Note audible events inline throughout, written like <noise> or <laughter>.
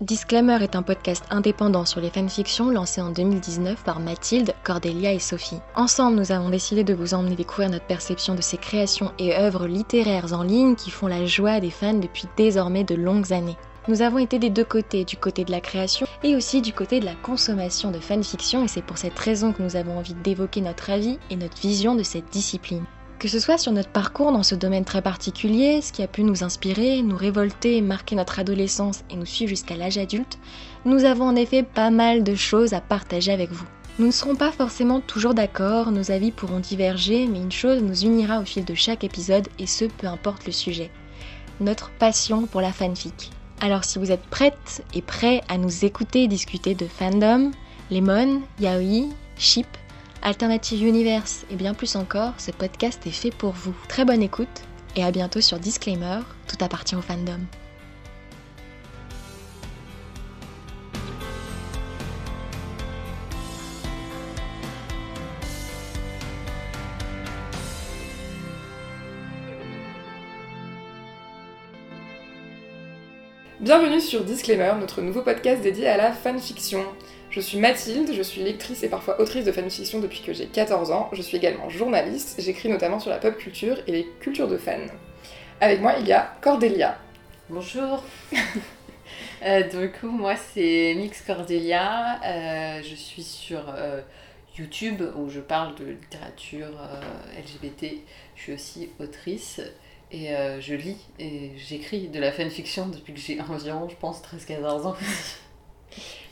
Disclaimer est un podcast indépendant sur les fanfictions lancé en 2019 par Mathilde, Cordelia et Sophie. Ensemble, nous avons décidé de vous emmener découvrir notre perception de ces créations et œuvres littéraires en ligne qui font la joie des fans depuis désormais de longues années. Nous avons été des deux côtés, du côté de la création et aussi du côté de la consommation de fanfiction et c'est pour cette raison que nous avons envie d'évoquer notre avis et notre vision de cette discipline. Que ce soit sur notre parcours dans ce domaine très particulier, ce qui a pu nous inspirer, nous révolter, marquer notre adolescence et nous suivre jusqu'à l'âge adulte, nous avons en effet pas mal de choses à partager avec vous. Nous ne serons pas forcément toujours d'accord, nos avis pourront diverger, mais une chose nous unira au fil de chaque épisode et ce peu importe le sujet. Notre passion pour la fanfic. Alors si vous êtes prêtes et prêts à nous écouter discuter de fandom, lemon, yaoi, ship, Alternative Universe et bien plus encore, ce podcast est fait pour vous. Très bonne écoute et à bientôt sur Disclaimer, tout appartient au fandom. Bienvenue sur Disclaimer, notre nouveau podcast dédié à la fanfiction. Je suis Mathilde, je suis lectrice et parfois autrice de fanfiction depuis que j'ai 14 ans. Je suis également journaliste, j'écris notamment sur la pop culture et les cultures de fans. Avec moi, il y a Cordelia. Bonjour <laughs> euh, Du coup, moi c'est Mix Cordelia, euh, je suis sur euh, YouTube où je parle de littérature LGBT. Je suis aussi autrice et je lis et j'écris de la fanfiction depuis que j'ai <laughs> environ, je pense, 13-14 ans. <laughs>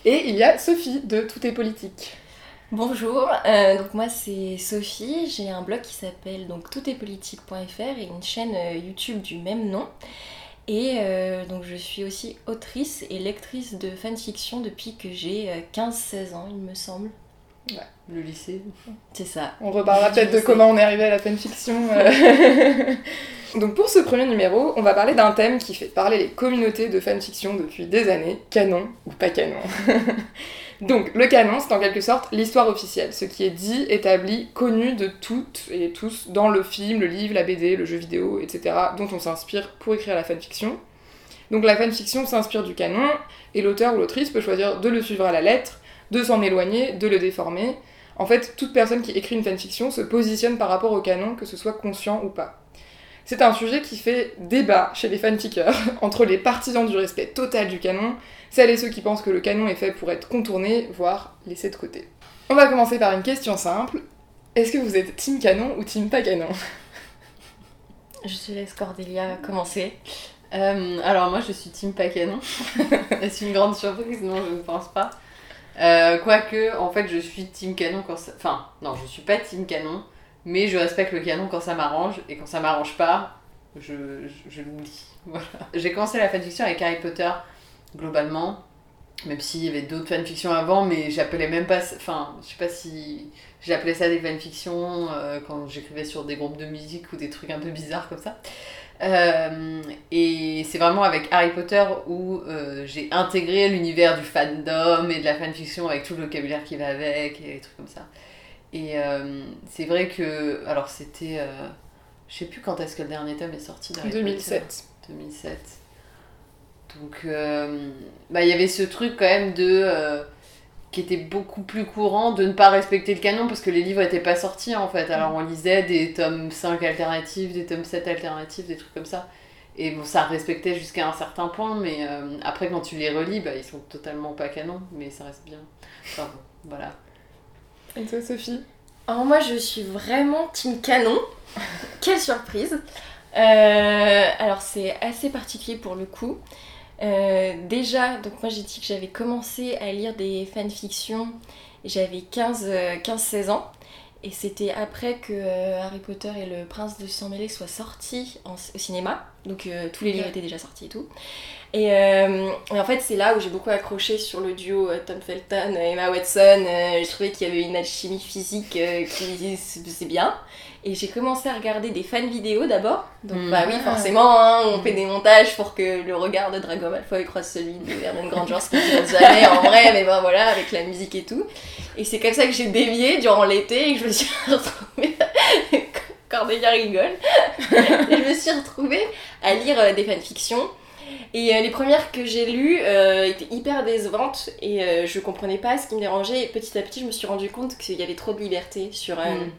Et il y a Sophie de Tout est politique. Bonjour, euh, donc moi c'est Sophie, j'ai un blog qui s'appelle donc toutestpolitique.fr et une chaîne euh, YouTube du même nom. Et euh, donc je suis aussi autrice et lectrice de fanfiction depuis que j'ai 15-16 ans, il me semble. Ouais, le lycée. C'est ça. On reparlera peut-être de comment on est arrivé à la fanfiction. <laughs> Donc pour ce premier numéro, on va parler d'un thème qui fait parler les communautés de fanfiction depuis des années, canon ou pas canon. <laughs> Donc le canon, c'est en quelque sorte l'histoire officielle, ce qui est dit, établi, connu de toutes et tous dans le film, le livre, la BD, le jeu vidéo, etc., dont on s'inspire pour écrire la fanfiction. Donc la fanfiction s'inspire du canon, et l'auteur ou l'autrice peut choisir de le suivre à la lettre, de s'en éloigner, de le déformer. En fait, toute personne qui écrit une fanfiction se positionne par rapport au canon, que ce soit conscient ou pas. C'est un sujet qui fait débat chez les fanfickers, <laughs> entre les partisans du respect total du canon, celles et ceux qui pensent que le canon est fait pour être contourné, voire laissé de côté. On va commencer par une question simple. Est-ce que vous êtes team canon ou team pas canon? Je te laisse Cordelia commencer. Euh, alors moi je suis team pas canon. <laughs> Est-ce une grande surprise Non, je ne pense pas. Euh, quoique, en fait, je suis team canon quand ça... Enfin, non, je suis pas team canon mais je respecte le canon quand ça m'arrange, et quand ça m'arrange pas, je, je, l'oublie. <laughs> Voilà. J'ai commencé la fanfiction avec Harry Potter, globalement, même s'il y avait d'autres fanfictions avant, mais j'appelais même pas. Enfin, je sais pas si j'appelais ça des fanfictions euh, quand j'écrivais sur des groupes de musique ou des trucs un peu bizarres comme ça. Euh, et c'est vraiment avec Harry Potter où euh, j'ai intégré l'univers du fandom et de la fanfiction avec tout le vocabulaire qui va avec et des trucs comme ça. Et euh, c'est vrai que. Alors, c'était. Je sais plus quand est-ce que le dernier tome est sorti. 2007. 2007. Donc, bah, il y avait ce truc quand même de. Qui était beaucoup plus courant de ne pas respecter le canon parce que les livres n'étaient pas sortis en fait. Alors, on lisait des tomes 5 alternatifs, des tomes 7 alternatifs, des trucs comme ça. Et bon, ça respectait jusqu'à un certain point, mais après, quand tu les relis, bah, ils sont totalement pas canon, mais ça reste bien. Enfin, voilà. Et toi, Sophie? Alors, moi, je suis vraiment team canon. <laughs> Quelle surprise euh, Alors, c'est assez particulier pour le coup. Euh, déjà, donc moi j'ai dit que j'avais commencé à lire des fanfictions, j'avais 15-16 ans, et c'était après que euh, Harry Potter et le prince de sang mêlé soient sortis au cinéma, donc tous les livres étaient déjà sortis et tout. Euh, et, en fait, c'est là où j'ai beaucoup accroché sur le duo euh, Tom Felton et Emma Watson. Euh, je trouvais qu'il y avait une alchimie physique qui c'est bien. Et j'ai commencé à regarder des fan vidéos d'abord. Donc, bah oui, ah. forcément, hein, on fait des montages pour que le regard de Dragon Malfoy croise celui de Hermione Granger, ce qui ne jamais en vrai, mais ben voilà, avec la musique et tout. Et c'est comme ça que j'ai dévié durant l'été et que je me suis <laughs> retrouvée. Cordelia rigole. et je me suis retrouvée à lire des fanfictions. Et euh, les premières que j'ai lues euh, étaient hyper décevantes et euh, je comprenais pas ce qui me dérangeait. Et petit à petit, je me suis rendu compte qu'il y avait trop de liberté sur, euh, Mm.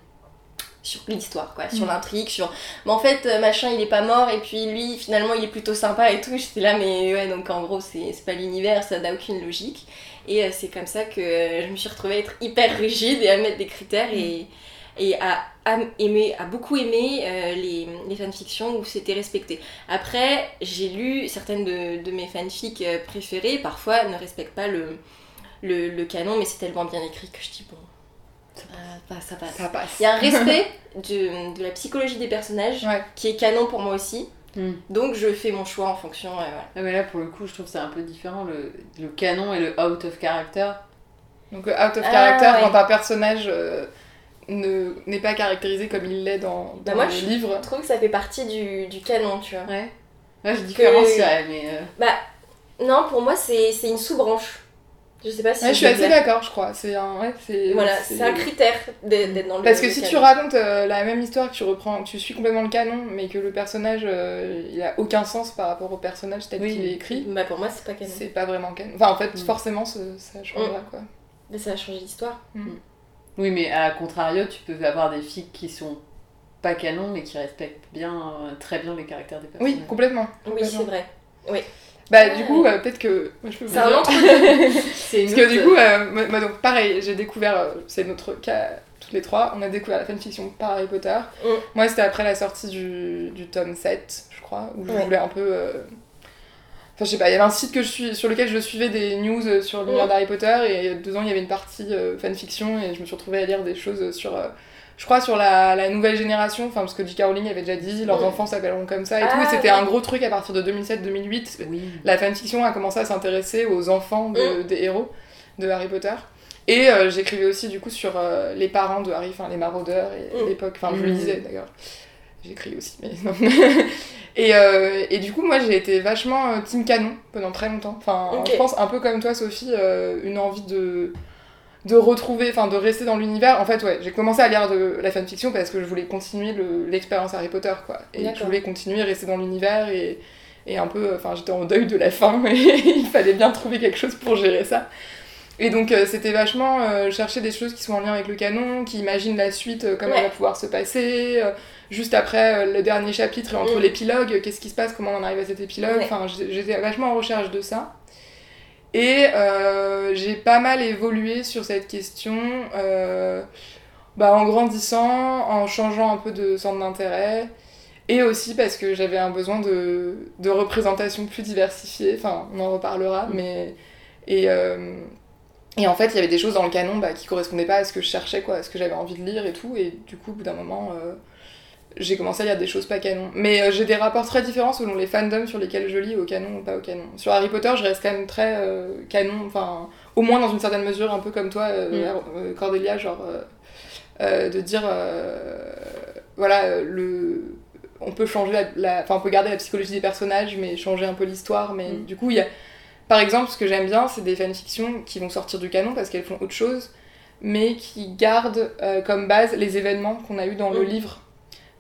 sur l'histoire, quoi, sur Mm. l'intrigue, sur. Mais en fait, machin, il est pas mort et puis lui, finalement, il est plutôt sympa et tout. J'étais là, mais ouais, donc en gros, c'est pas l'univers, ça n'a aucune logique. Et c'est comme ça que je me suis retrouvée à être hyper rigide et à mettre des critères et, et aimer, à beaucoup aimer euh, les, les fanfictions où c'était respecté. Après, j'ai lu certaines de, de mes fanfics euh, préférées, parfois ne respectent pas le, le, le canon, mais c'est tellement bien écrit que je dis bon, ça passe. Ça passe. Ça passe. Il y a un respect <laughs> de, de la psychologie des personnages Ouais. qui est canon pour moi aussi, Hmm. donc je fais mon choix en fonction. euh, voilà. Ah, mais là, pour le coup, je trouve que c'est un peu différent. Le, le canon et le out of character. Donc, euh, out of Ah, character, ouais. quand un personnage euh, ne- n'est pas caractérisé comme il l'est dans, dans Bah, moi, le je- livre. Je trouve que ça fait partie du, du canon, tu vois. Ouais. Ouais, je différencierais, mais. euh, Non, pour moi, c'est c'est une sous-branche. Je sais pas si Ouais, je suis assez d'accord, je crois. C'est un, ouais, c'est, Voilà, c'est un critère d'être dans le Parce que si canon. tu racontes euh, la même histoire, que tu reprends, tu suis complètement le canon, mais que le personnage, euh, il a aucun sens par rapport au personnage tel Oui. qu'il est écrit, Bah pour moi, c'est pas canon. c'est pas vraiment canon. Enfin, en fait, Mm. forcément, ça changera, quoi. Mais ça a changé l'histoire. Oui, mais à contrario, tu peux avoir des filles qui sont pas canon, mais qui respectent bien, euh, très bien les caractères des personnages. Oui, complètement. Oui, c'est vrai. Bah, du coup, euh, peut-être que. moi, je peux vous C'est un dire- entre <laughs> C'est une Parce que autre- du coup, euh, moi, moi, donc pareil, j'ai découvert, euh, c'est notre cas toutes les trois, on a découvert la fanfiction par Harry Potter. Mm. Moi, c'était après la sortie du, du tome 7, je crois, où je Ouais. voulais un peu. Enfin, je sais pas, il y avait un site que je suis, sur lequel je suivais des news euh, sur l'univers Mm. d'Harry Potter, et il y a deux ans, il y avait une partie euh, fanfiction, et je me suis retrouvée à lire des choses sur. euh, je crois sur la, la nouvelle génération, enfin parce que J.K. Rowling avait déjà dit, leurs enfants s'appelleront comme ça et Ah, tout, et c'était ouais. un gros truc à partir de 2007-2008 Oui. la fanfiction a commencé à s'intéresser aux enfants de- Mm. des héros de Harry Potter. Et euh, j'écrivais aussi du coup sur les parents de Harry, enfin les maraudeurs et Mm. l'époque, enfin je le lisais d'ailleurs. J'écris aussi, mais non. <laughs> et, euh, et du coup, moi j'ai été vachement euh, team canon pendant très longtemps. Enfin, Ok. je pense un peu comme toi, Sophie, euh, une envie de de retrouver, enfin de rester dans l'univers. En fait, ouais, j'ai commencé à lire de la fanfiction parce que je voulais continuer le- l'expérience Harry Potter, quoi. Et je voulais continuer, rester dans l'univers et, et un peu, enfin j'étais en deuil de la fin <laughs> et il fallait bien trouver quelque chose pour gérer ça. Et donc euh, c'était vachement euh, chercher des choses qui sont en lien avec le canon, qui imaginent la suite, euh, comment Ouais. elle va pouvoir se passer, juste après euh, le dernier chapitre et entre Mm. l'épilogue, qu'est-ce qui se passe, comment on en arrive à cet épilogue. Ouais. Enfin j'étais vachement en recherche de ça. Et euh, j'ai pas mal évolué sur cette question euh, bah, en grandissant, en changeant un peu de centre d'intérêt, et aussi parce que j'avais un besoin de, de représentation plus diversifiée, enfin on en reparlera, Mm. mais... Et, euh, et en fait il y avait des choses dans le canon bah, qui correspondaient pas à ce que je cherchais, quoi, à ce que j'avais envie de lire et tout, et du coup au bout d'un moment... euh, j'ai commencé à lire des choses pas canon. Mais euh, j'ai des rapports très différents selon les fandoms sur lesquels je lis, au canon ou pas au canon. Sur Harry Potter, je reste quand même très euh, canon, enfin, au moins dans une certaine mesure, un peu comme toi, euh, euh, Cordelia, genre, de dire, voilà, le... on peut changer la, la- Enfin, on peut garder la psychologie des personnages, mais changer un peu l'histoire. Mais Mm. du coup, il y a. Par exemple, ce que j'aime bien, c'est des fanfictions qui vont sortir du canon parce qu'elles font autre chose, mais qui gardent comme base les événements qu'on a eu dans le Mm. livre.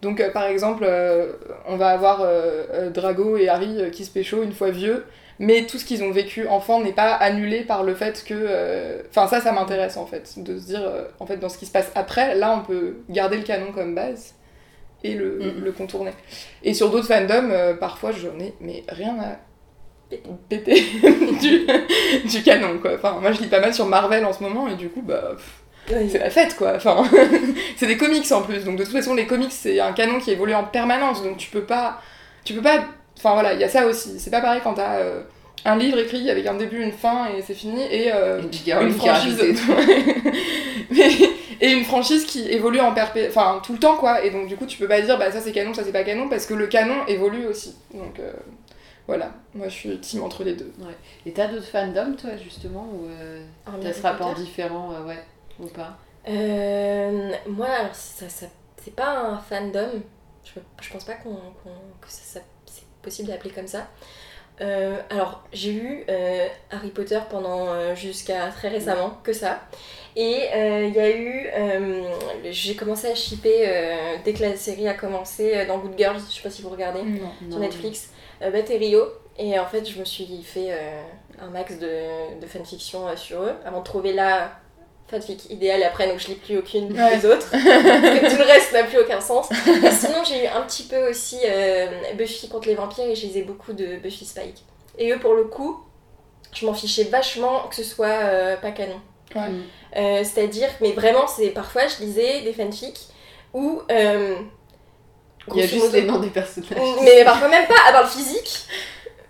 Donc, euh, par exemple, euh, on va avoir euh, Drago et Harry qui se pécho une fois vieux, mais tout ce qu'ils ont vécu enfant n'est pas annulé par le fait que. Enfin, ça, ça m'intéresse en fait, de se dire, en fait, dans ce qui se passe après, là, on peut garder le canon comme base et le, Mhm. le contourner. Et sur d'autres fandoms, parfois, j'en ai mais rien à péter <laughs> du, du canon, quoi. Enfin, moi, je lis pas mal sur Marvel en ce moment, et du coup, bah. pff, c'est la fête quoi. Enfin, <laughs> c'est des comics en plus, donc de toute façon les comics c'est un canon qui évolue en permanence, donc tu peux pas, tu peux pas. Enfin voilà, il y a ça aussi. C'est pas pareil quand t'as euh, un livre écrit avec un début, une fin et c'est fini et euh, Et une franchise. <laughs> Mais- et une franchise qui évolue en perpé, enfin tout le temps quoi. Et donc du coup tu peux pas dire bah ça c'est canon, ça c'est pas canon parce que le canon évolue aussi. Donc euh, voilà, moi je suis team entre les deux. Et t'as d'autres fandoms, toi, justement, ou ce rapport Potter? différent, ouais, ou pas Euh, moi, alors, ça, ça, c'est pas un fandom. Je, je pense pas qu'on, qu'on- que ça, ça- c'est possible d'appeler comme ça. Euh, alors, j'ai lu euh, Harry Potter pendant euh, jusqu'à très récemment, que ça. Et il y a eu. j'ai commencé à shipper dès que la série a commencé dans Good Girls, je sais pas si vous regardez, Non. sur Netflix, euh, Beth et Rio. Et en fait, je me suis fait un max de, de fanfiction sur eux avant de trouver la fanfic idéale. Et après, donc je lis plus aucune Ouais. des autres. <laughs> tout le reste n'a plus aucun sens. Et sinon, j'ai eu un petit peu aussi euh, Buffy contre les vampires et je lisais beaucoup de Buffy Spike. Et eux, pour le coup, je m'en fichais vachement que ce soit euh, pas canon. Ouais. Euh, C'est-à-dire, mais vraiment, c'est parfois je lisais des fanfics où. euh, Il y a juste les noms des personnages. mais parfois même pas, à part le physique.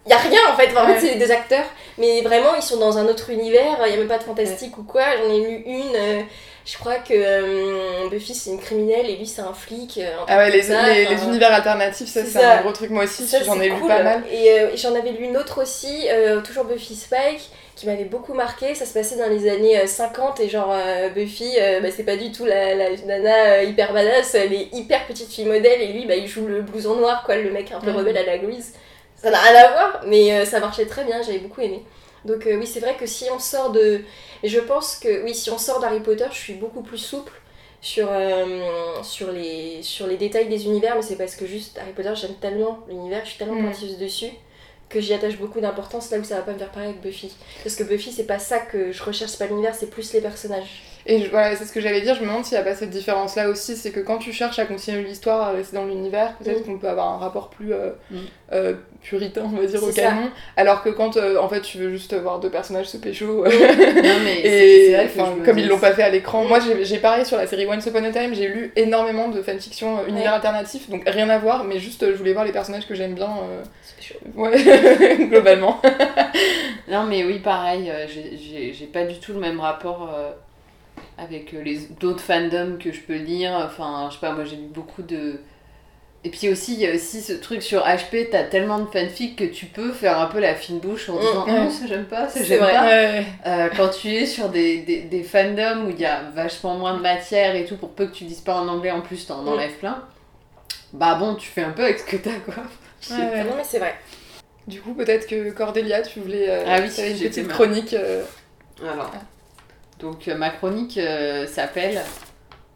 Il y a rien en fait, Enfin, en fait c'est des acteurs, mais vraiment ils sont dans un autre univers, il y a même pas de fantastique ou quoi. J'en ai lu une, euh, je crois que euh, Buffy c'est une criminelle et lui c'est un flic. euh, un Ah ouais, les, ça, les, enfin, les univers alternatifs, ça c'est un gros truc. Moi aussi, j'en ai lu pas mal. Et euh, j'en avais lu une autre aussi, euh, toujours Buffy Spike, qui m'avait beaucoup marqué. Ça se passait dans les années euh, 50 et genre Buffy, bah, c'est pas du tout la, la nana hyper badass, elle est hyper petite fille modèle et lui bah, il joue le blouson noir, quoi, le mec un peu rebelle à la Louise. Ça n'a rien à voir, mais euh, ça marchait très bien, j'avais beaucoup aimé. Donc euh, oui, c'est vrai que si on sort de... Et je pense que oui, si on sort d'Harry Potter, je suis beaucoup plus souple sur, euh, sur, les, sur les détails des univers, mais c'est parce que juste Harry Potter, j'aime tellement l'univers, je suis tellement Mm. pointilleuse dessus que j'y attache beaucoup d'importance là où ça va pas me faire pareil avec Buffy. Parce que Buffy, c'est pas ça que je recherche, c'est pas l'univers, c'est plus les personnages. Et je- voilà, c'est ce que j'allais dire, je me demande s'il n'y a pas cette différence-là aussi, c'est que quand tu cherches à continuer l'histoire, à rester dans l'univers, peut-être Mm. qu'on peut avoir un rapport plus euh, Mm. euh, puritain, on va dire, au ça. canon, alors que quand euh, en fait tu veux juste voir deux personnages se pécho, euh, <laughs> Non, mais et vrai que je comme ils l'ont pas fait à l'écran, moi j'ai j'ai pareil sur la série Once Upon a Time, j'ai lu énormément de fanfiction euh, univers Ouais. alternatif, donc rien à voir, mais juste je voulais voir les personnages que j'aime bien, euh, C'est chaud. ouais, <laughs> globalement. <laughs> Non, mais oui, pareil, j'ai- pas du tout le même rapport avec les d'autres fandoms que je peux lire. Enfin, je sais pas, moi j'ai lu beaucoup de. Et puis aussi, il y a aussi ce truc sur HP, t'as tellement de fanfics que tu peux faire un peu la fine bouche en Mm, disant ouais. Oh, ça j'aime pas, ça C'est j'aime vrai. pas. Ouais. Euh, quand tu es sur des, des, des fandoms où il y a vachement moins de matière et tout, pour peu que tu dises pas en anglais en plus, t'en Mm. enlèves plein. Bah bon, tu fais un peu avec ce que t'as quoi. Ouais, ouais. Non, mais c'est vrai. Du coup, peut-être que Cordélia, tu voulais euh, Ah oui, faire une petite chronique. euh, Alors, donc euh, ma chronique euh, s'appelle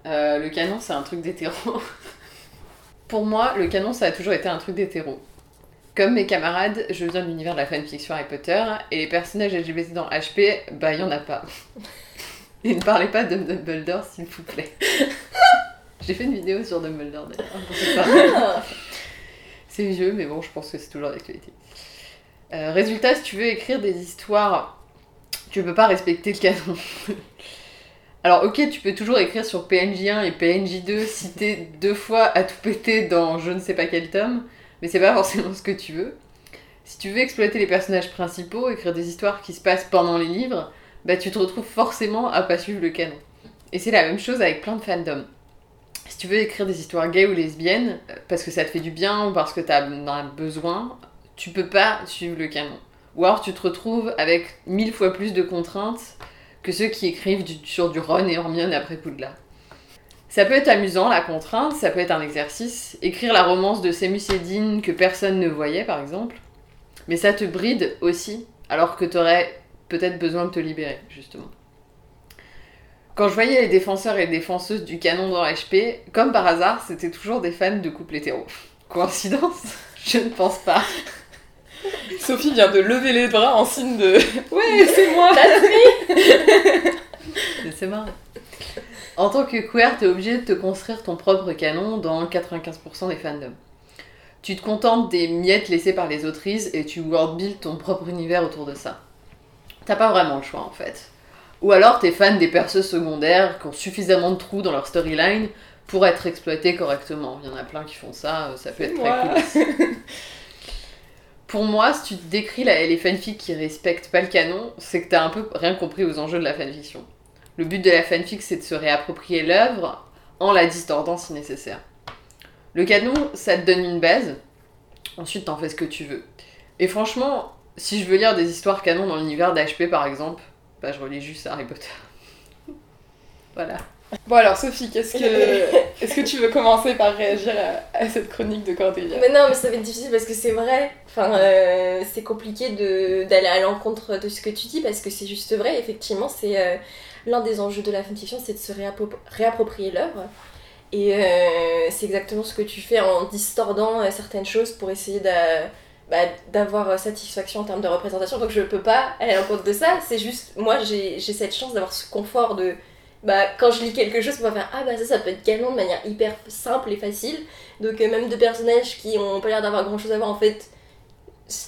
euh, Le canon, c'est un truc d'hétéro. Pour moi, le canon, ça a toujours été un truc d'hétéro. Comme mes camarades, je viens de l'univers de la fanfiction Harry Potter, et les personnages LGBT dans HP, bah y en a pas. <laughs> Et ne parlez pas de Dumbledore, s'il vous plaît. <laughs> J'ai fait une vidéo sur Dumbledore d'ailleurs. partie. Ah, C'est vieux, mais bon, je pense que c'est toujours d'actualité. Euh, résultat, si tu veux écrire des histoires, tu peux pas respecter le canon. <laughs> Alors, ok, tu peux toujours écrire sur PNJ1 et PNJ2, citer deux fois à tout péter dans je ne sais pas quel tome, mais c'est pas <laughs> forcément ce que tu veux. Si tu veux exploiter les personnages principaux, écrire des histoires qui se passent pendant les livres, bah tu te retrouves forcément à pas suivre le canon. Et c'est la même chose avec plein de fandoms. Si tu veux écrire des histoires gays ou lesbiennes, euh, parce que ça te fait du bien ou parce que tu as besoin, tu peux pas suivre le canon. Ou alors tu te retrouves avec mille fois plus de contraintes que ceux qui écrivent sur du Ron et Hermione après Poudlard. Ça peut être amusant, la contrainte, ça peut être un exercice. Écrire la romance de Seamus et Dean que personne ne voyait, par exemple. Mais ça te bride aussi, alors que t'aurais peut-être besoin de te libérer, justement. Quand je voyais les défenseurs et défenseuses du canon dans HP, comme par hasard, c'était toujours des fans de couples hétéros. Coïncidence? Je ne pense pas. <laughs> Sophie vient de lever les bras en signe de <laughs> Ouais, c'est moi <laughs> Mais c'est marrant. En tant que queer, t'es obligé de te construire ton propre canon dans 95% des fandoms. Tu te contentes des miettes laissées par les autrices et tu worldbuild ton propre univers autour de ça. T'as pas vraiment le choix en fait. Ou alors t'es fan des persos secondaires qui ont suffisamment de trous dans leur storyline pour être exploités correctement. Il y en a plein qui font ça, euh, ça peut être très cool. Pour moi, si tu décris les fanfics qui respectent pas le canon, c'est que t'as un peu rien compris aux enjeux de la fanfiction. Le but de la fanfic, c'est de se réapproprier l'œuvre en la distordant si nécessaire. Le canon, ça te donne une base, ensuite t'en fais ce que tu veux. Et franchement, si je veux lire des histoires canon dans l'univers d'HP par exemple, bah je relis juste Harry Potter. <laughs> voilà. Bon alors Sophie, qu'est-ce que <laughs> est-ce que tu veux commencer par réagir à, à cette chronique de Cordélia Mais non, mais ça va être difficile parce que c'est vrai. Enfin, euh, c'est compliqué de- d'aller à l'encontre de ce que tu dis parce que c'est juste vrai. Effectivement, c'est euh, l'un des enjeux de la fanfiction, c'est de se réappro- réapproprier l'œuvre. Et euh, c'est exactement ce que tu fais en distordant certaines choses pour essayer d'a- bah, d'avoir satisfaction en termes de représentation, donc je peux pas aller à l'encontre de ça. C'est juste, moi j'ai j'ai cette chance d'avoir ce confort de. Bah, quand je lis quelque chose, on va faire Ah bah ça, ça peut être canon de manière hyper simple et facile. Donc, euh, même de personnages qui ont pas l'air d'avoir grand chose à voir, en fait,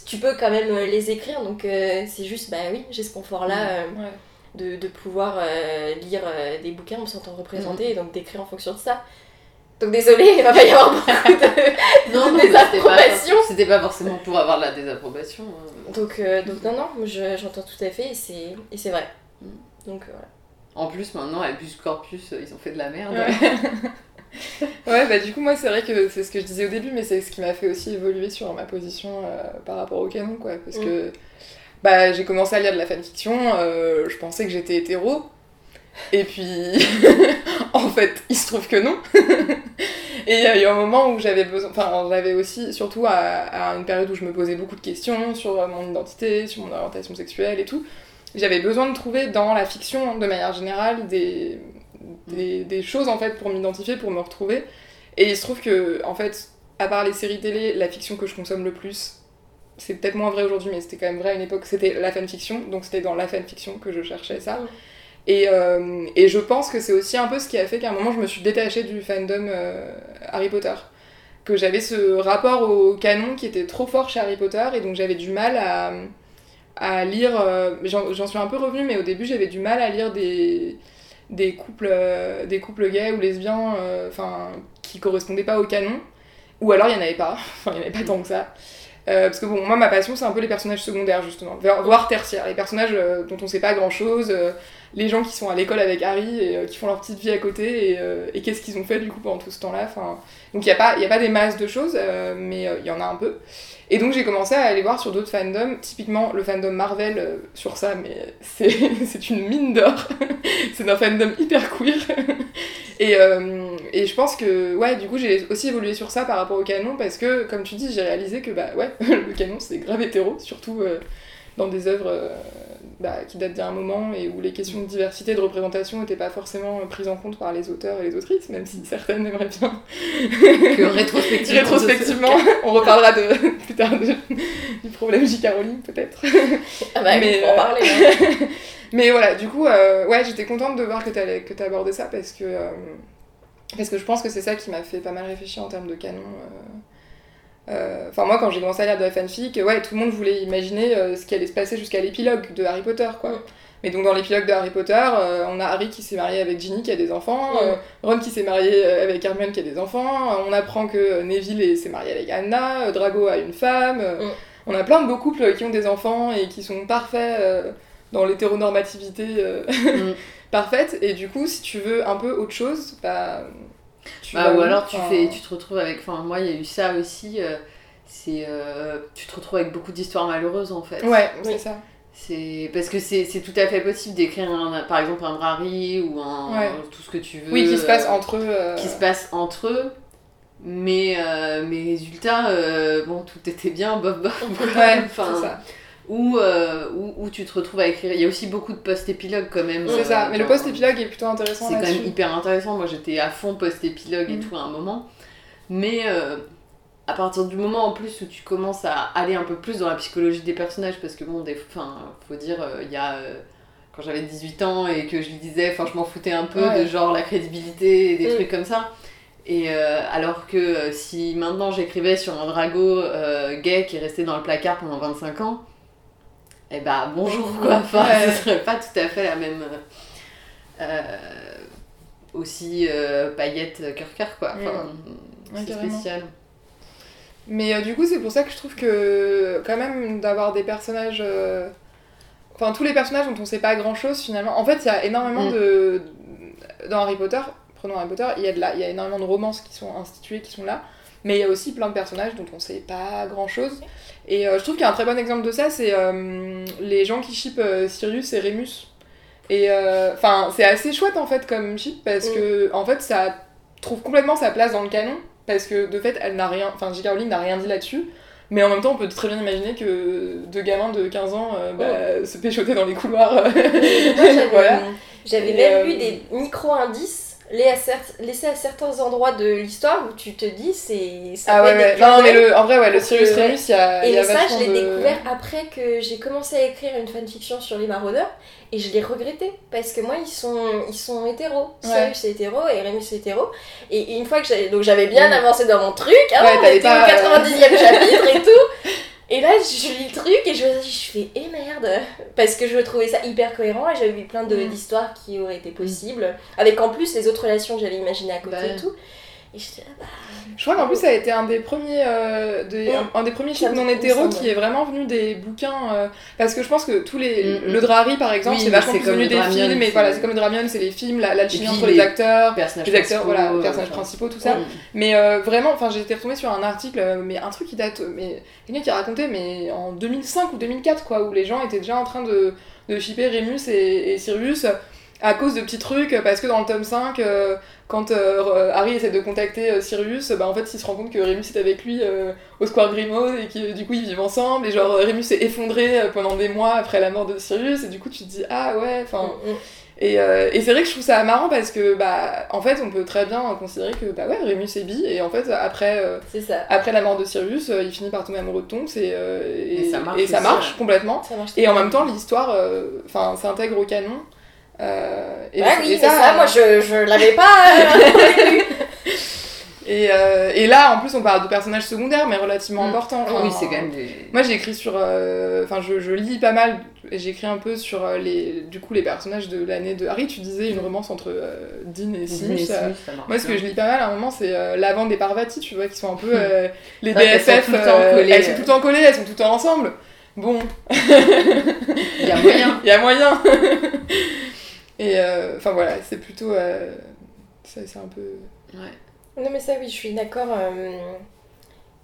tu peux quand même euh, les écrire. Donc, euh, c'est juste, bah oui, j'ai ce confort-là. euh, Ouais. de, de pouvoir lire des bouquins en me sentant représentée et donc d'écrire en fonction de ça. Donc désolé, il va pas y avoir beaucoup de... <laughs> Non, non, Des mais c'était pas, forcément pour avoir de la désapprobation. hein. Donc, donc non, non, je- j'entends tout à fait et c'est, vrai. Mm. Donc voilà. En plus, maintenant, Albus Corpus, euh, ils ont fait de la merde. Ouais. <laughs> ouais, bah du coup, moi, c'est vrai que c'est ce que je disais au début, mais c'est ce qui m'a fait aussi évoluer sur ma position euh, par rapport au canon, quoi. Parce Mm. que bah, j'ai commencé à lire de la fanfiction, euh, je pensais que j'étais hétéro, et puis <laughs> en fait, il se trouve que non. <laughs> et il y a eu un moment où j'avais besoin, enfin, j'avais aussi, surtout à, à une période où je me posais beaucoup de questions sur mon identité, sur mon orientation sexuelle et tout, j'avais besoin de trouver dans la fiction, de manière générale, des, des, des choses en fait pour m'identifier, pour me retrouver. Et il se trouve que, en fait, à part les séries télé, la fiction que je consomme le plus, c'est peut-être moins vrai aujourd'hui, mais c'était quand même vrai à une époque, c'était la fanfiction. Donc c'était dans la fanfiction que je cherchais ça. Mm. Et, euh, et je pense que c'est aussi un peu ce qui a fait qu'à un moment je me suis détachée du fandom euh, Harry Potter. Que j'avais ce rapport au canon qui était trop fort chez Harry Potter et donc j'avais du mal à, à lire. euh, J'en suis un peu revenue, mais au début j'avais du mal à lire des, couples, euh, des couples gays ou lesbiens euh, enfin qui correspondaient pas au canon. Ou alors il y en avait pas, <laughs> enfin il y en avait pas tant que ça. Parce que bon, moi ma passion c'est un peu les personnages secondaires justement, voire tertiaires, les personnages dont on sait pas grand chose, les gens qui sont à l'école avec Harry et qui font leur petite vie à côté et, qu'est-ce qu'ils ont fait du coup pendant tout ce temps-là. Donc il n'y a, a pas des masses de choses, mais il y en a un peu. Et donc j'ai commencé à aller voir sur d'autres fandoms, typiquement le fandom Marvel euh, sur ça, mais <laughs> c'est une mine d'or. <laughs> c'est un fandom hyper queer. <laughs> et, euh, et je pense que, ouais, du coup j'ai aussi évolué sur ça par rapport au canon parce que, comme tu dis, j'ai réalisé que, bah ouais, le canon c'est grave hétéro, surtout euh, dans des œuvres bah, qui datent d'il y a un moment et où les questions de diversité, de représentation n'étaient pas forcément prises en compte par les auteurs et les autrices, même si certaines aimeraient bien Que rétrospectivement. Rétrospectivement, on reparlera de, plus tard de- du problème J.K. Rowling peut-être. Ah bah, Mais, en euh, parler. hein. <laughs> Mais voilà, du coup, euh, ouais, j'étais contente de voir que t'allais- que abordé ça parce que, euh, parce que je pense que c'est ça qui m'a fait pas mal réfléchir en termes de canon. Euh. Euh, Enfin, moi, quand j'ai commencé à lire de la fanfic, ouais, tout le monde voulait imaginer euh, ce qui allait se passer jusqu'à l'épilogue de Harry Potter, quoi. Mm. Mais donc, dans l'épilogue de Harry Potter, euh, on a Harry qui s'est marié avec Ginny qui a des enfants, Mm. Ron qui s'est marié avec Hermione qui a des enfants, on apprend que Neville est- s'est marié avec Anna, Drago a une femme, Mm. on a plein de beaux couples qui ont des enfants et qui sont parfaits dans l'hétéronormativité <laughs> parfaite, et du coup, si tu veux un peu autre chose, bah. Tu Bah, ou alors tu fais, tu te retrouves avec. Enfin, moi, il y a eu ça aussi. euh, c'est, euh, tu te retrouves avec beaucoup d'histoires malheureuses en fait. Ouais, Oui. c'est ça. C'est parce que c'est, c'est tout à fait possible d'écrire un, par exemple un Drari ou un Ouais. tout ce que tu veux. Oui, qui se passe euh, entre eux. euh, qui se passe entre eux. Mais euh, mes résultats, euh, bon, tout était bien, bof bof. Ouais, <laughs> Enfin, c'est ça. Où, euh, où, où tu te retrouves à écrire. Il y a aussi beaucoup de post-épilogues quand même. C'est euh, ça, mais le post-épilogue est plutôt intéressant C'est quand même hyper intéressant. Moi, j'étais à fond post-épilogue et Mhm. tout à un moment. Mais euh, à partir du moment en plus où tu commences à aller un peu plus dans la psychologie des personnages, parce que bon, des, faut dire, euh, il y a. quand j'avais 18 ans et que je lui disais, enfin, je m'en foutais un peu Ouais. de genre la crédibilité et des Mhm. trucs comme ça. Et euh, alors que euh, si maintenant j'écrivais sur un drago euh, gay qui est resté dans le placard pendant 25 ans, eh bah bonjour quoi, enfin Ouais. ce serait pas tout à fait la même. euh, aussi euh, paillettes cœur-cœur quoi. Enfin, Ouais, c'est spécial. Mais euh, du coup, c'est pour ça que je trouve que, quand même, d'avoir des personnages. Enfin, tous les personnages dont on sait pas grand chose finalement. En fait, il y a énormément Mm. de. Dans Harry Potter, prenons Harry Potter, il y, a de la... il y a énormément de romances qui sont instituées, qui sont là. Mais il y a aussi plein de personnages dont on sait pas grand chose. Et euh, je trouve qu'il y a un très bon exemple de ça, c'est euh, les gens qui shippent euh, Sirius et Remus. Et enfin, c'est assez chouette en fait comme ship parce Mm. que en fait ça trouve complètement sa place dans le canon parce que de fait elle n'a rien, enfin J.K. Rowling n'a rien dit là-dessus. Mais en même temps, on peut très bien imaginer que deux gamins de 15 ans bah, se péchotaient dans les couloirs. <laughs> <laughs> Voilà. J'avais même lu des micro-indices à, laisser à certains endroits de l'histoire où tu te dis c'est ça Ah ouais, ouais. Non, mais le, en vrai, ouais, le Sirius que. Remus, il y a, il y Et a ça, je l'ai de- découvert après que j'ai commencé à écrire une fanfiction sur les maraudeurs et je l'ai regretté parce que moi ils sont ils sont hétéros. Ouais. Sirius est hétéro et Remus est hétéro et une fois que j'avais donc j'avais bien Mm. avancé dans mon truc, hein, Ouais, on était pas, au 90e chapitre et tout. <laughs> Et là, je lis le truc et je me dis, je fais, eh merde Parce que je trouvais ça hyper cohérent et j'avais vu plein Mm. d'histoires qui auraient été possibles, avec en plus les autres relations que j'avais imaginées à côté Bah. et tout. Et bah, Je crois qu'en plus, ça a été un des premiers, euh, des, un, un des premiers non hétéro qui est vraiment venu des bouquins. euh, parce que je pense que tous les. Mm, mm. Le Drari, par exemple, Oui, c'est vachement plus venu des Dramion, films. Mais c'est- voilà, c'est comme le Dramion, c'est les films, la- l'alchimie puis entre les les acteurs, les acteurs, voilà, les euh, personnages enfin. principaux, tout ça. Mais euh, vraiment, enfin, j'ai été retombée sur un article, euh, mais un truc qui date, euh, mais quelqu'un qui racontait, mais en 2005 ou 2004, quoi, où les gens étaient déjà en train de, de shipper Remus et, et Sirius à cause de petits trucs, parce que dans le tome 5, euh, quand euh, Harry essaie de contacter euh, Sirius, bah en fait il se rend compte que Remus est avec lui au Square Grimmauld et que du coup ils vivent ensemble, et genre Remus s'est effondré pendant des mois après la mort de Sirius, et du coup tu te dis ah ouais, enfin. mm, mm. Et, euh, et c'est vrai que je trouve ça marrant parce que, bah, en fait, on peut très bien considérer que, bah ouais, Remus est bi, et en fait, après, euh, ça. après la mort de Sirius, euh, il finit par tomber amoureux de Tonks, et, et, Et ça marche et ça aussi, marche ouais. complètement. Ça marche Et en même temps, l'histoire, enfin, s'intègre au canon. Euh, et. Ouais, et oui, mais ça, moi je, je l'avais pas euh, <laughs> et, euh, et là, en plus, on parle de personnages secondaires, mais relativement Mm. importants. Oui, Enfin, c'est quand même des. Moi, j'ai écrit sur. euh, Enfin, je, je lis pas mal. écrit un peu sur euh, les, du coup, les personnages de l'année de Harry. Tu disais une romance entre Dean et marche Moi, ce que je lis pas mal à un moment, c'est l'avant des Parvati, tu vois, qui sont un peu euh, les Ouais, qu'elles sont tout le collées. elles sont tout le temps collées, elles sont tout le temps ensemble. Bon, Il y a moyen. <laughs> il y a moyen. <laughs> Et euh, enfin voilà, c'est plutôt. euh, c'est un peu. Ouais. Non, mais ça, oui, je suis d'accord. euh,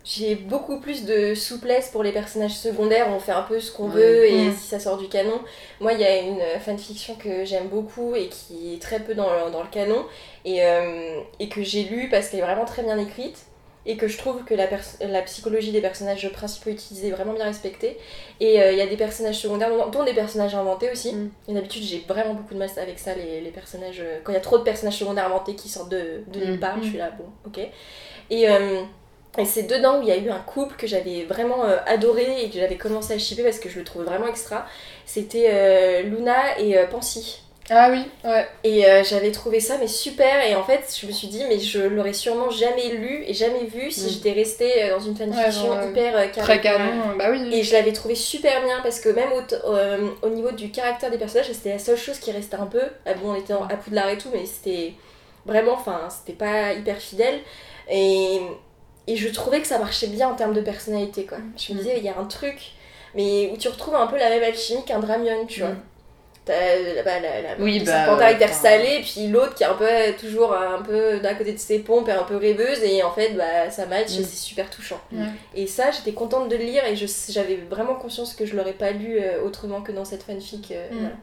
J'ai beaucoup plus de souplesse pour les personnages secondaires, on fait un peu ce qu'on Ouais. veut et Mm. si ça sort du canon. Moi, il y a une fanfiction que j'aime beaucoup et qui est très peu dans le, dans le canon et, euh, et que j'ai lu parce qu'elle est vraiment très bien écrite et que je trouve que la, la psychologie des personnages principaux utilisés est vraiment bien respectée. Et euh, il y a des personnages secondaires, dont, des personnages inventés aussi. Mm. Et d'habitude, j'ai vraiment beaucoup de mal avec ça, les, les personnages. euh, Quand il y a trop de personnages secondaires inventés qui sortent de, de nulle Mm. part, je Mm. suis là, bon, ok. Et, euh, et c'est dedans où il y a eu un couple que j'avais vraiment euh, adoré et que j'avais commencé à shipper parce que je le trouvais vraiment extra. C'était euh, Luna et euh, Pansy. Ah oui, ouais. Et euh, j'avais trouvé ça mais super et en fait je me suis dit mais je l'aurais sûrement jamais lu et jamais vu si Mm. j'étais restée euh, dans une fanfiction Ouais, hyper euh, Très canon, bah oui. Et je l'avais trouvé super bien parce que même au, euh, niveau du caractère des personnages, c'était la seule chose qui restait un peu. Ah bon, on était à Poudlard et tout, mais c'était vraiment, enfin, c'était pas hyper fidèle. Et, et je trouvais que ça marchait bien en termes de personnalité, quoi. Je me Mm. disais, il y a un truc, mais où tu retrouves un peu la même alchimie qu'un Dramion, tu vois. T'as euh, bah, la, la, Oui, le bah, hyper enfin- salé, et puis l'autre qui est un peu toujours un peu d'un côté de ses pompes et un peu rêveuse, et en fait, bah, ça match et Mm. c'est super touchant. Et ça, j'étais contente de le lire et je- j'avais vraiment conscience que je l'aurais pas lu euh, autrement que dans cette fanfic. euh, Mm. voilà.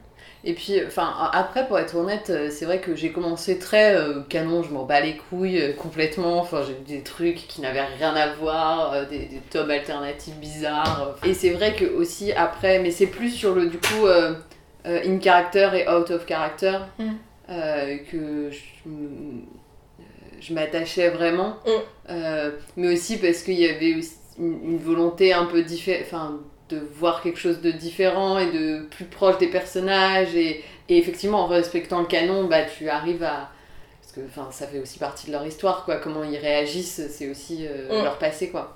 Et puis, enfin, après, pour être honnête, euh, c'est vrai que j'ai commencé très euh, canon, je m'en bats les couilles euh, complètement. Enfin, j'ai lu des trucs qui n'avaient rien à voir, euh, des, des tomes alternatifs bizarres. euh. Et c'est vrai que aussi après, mais c'est plus sur le du coup euh, euh, in character et out of character Mm. euh, que je, euh, m'attachais vraiment. Mm. Euh, mais aussi parce qu'il y avait aussi une, une volonté un peu différente. De voir quelque chose de différent et de plus proche des personnages et, et effectivement en respectant le canon bah tu arrives à parce que enfin ça fait aussi partie de leur histoire quoi comment ils réagissent c'est aussi euh, Mm. leur passé quoi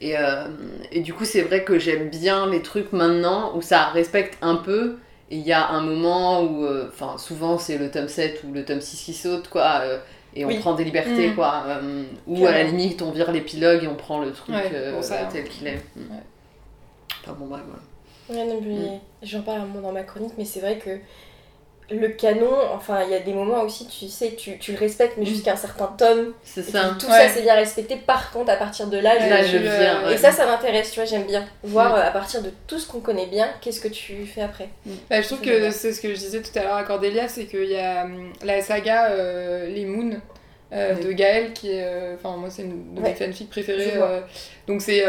et, euh, et du coup c'est vrai que j'aime bien les trucs maintenant où ça respecte un peu il y a un moment où euh, enfin souvent c'est le tome 7 ou le tome 6 qui saute quoi euh, et on Oui. prend des libertés Mm. quoi euh, ou à la limite on vire l'épilogue et on prend le truc Ouais, bon, ça, hein. tel qu'il est Mm. Ouais. Enfin bon bref voilà Ouais, non, mais Mm. J'en parle un moment dans ma chronique, mais c'est vrai que le canon, enfin, il y a des moments aussi, tu sais, tu, tu le respectes, mais Mm. jusqu'à un certain tome. c'est ça puis tout Ouais. ça, c'est bien respecté. Par contre, à partir de là, je- Là, je euh, viens. ouais. Et ça, ça m'intéresse, tu vois, j'aime bien. Voir Mm. euh, à partir de tout ce qu'on connaît bien, qu'est-ce que tu fais après. Bah, je trouve que c'est ce que je disais tout à l'heure à Cordelia, c'est qu'il y a hum, la saga euh, Les Moons, euh, Oui. de Gaël qui est euh, enfin moi c'est une de mes Ouais. fanfics préférées euh, donc c'est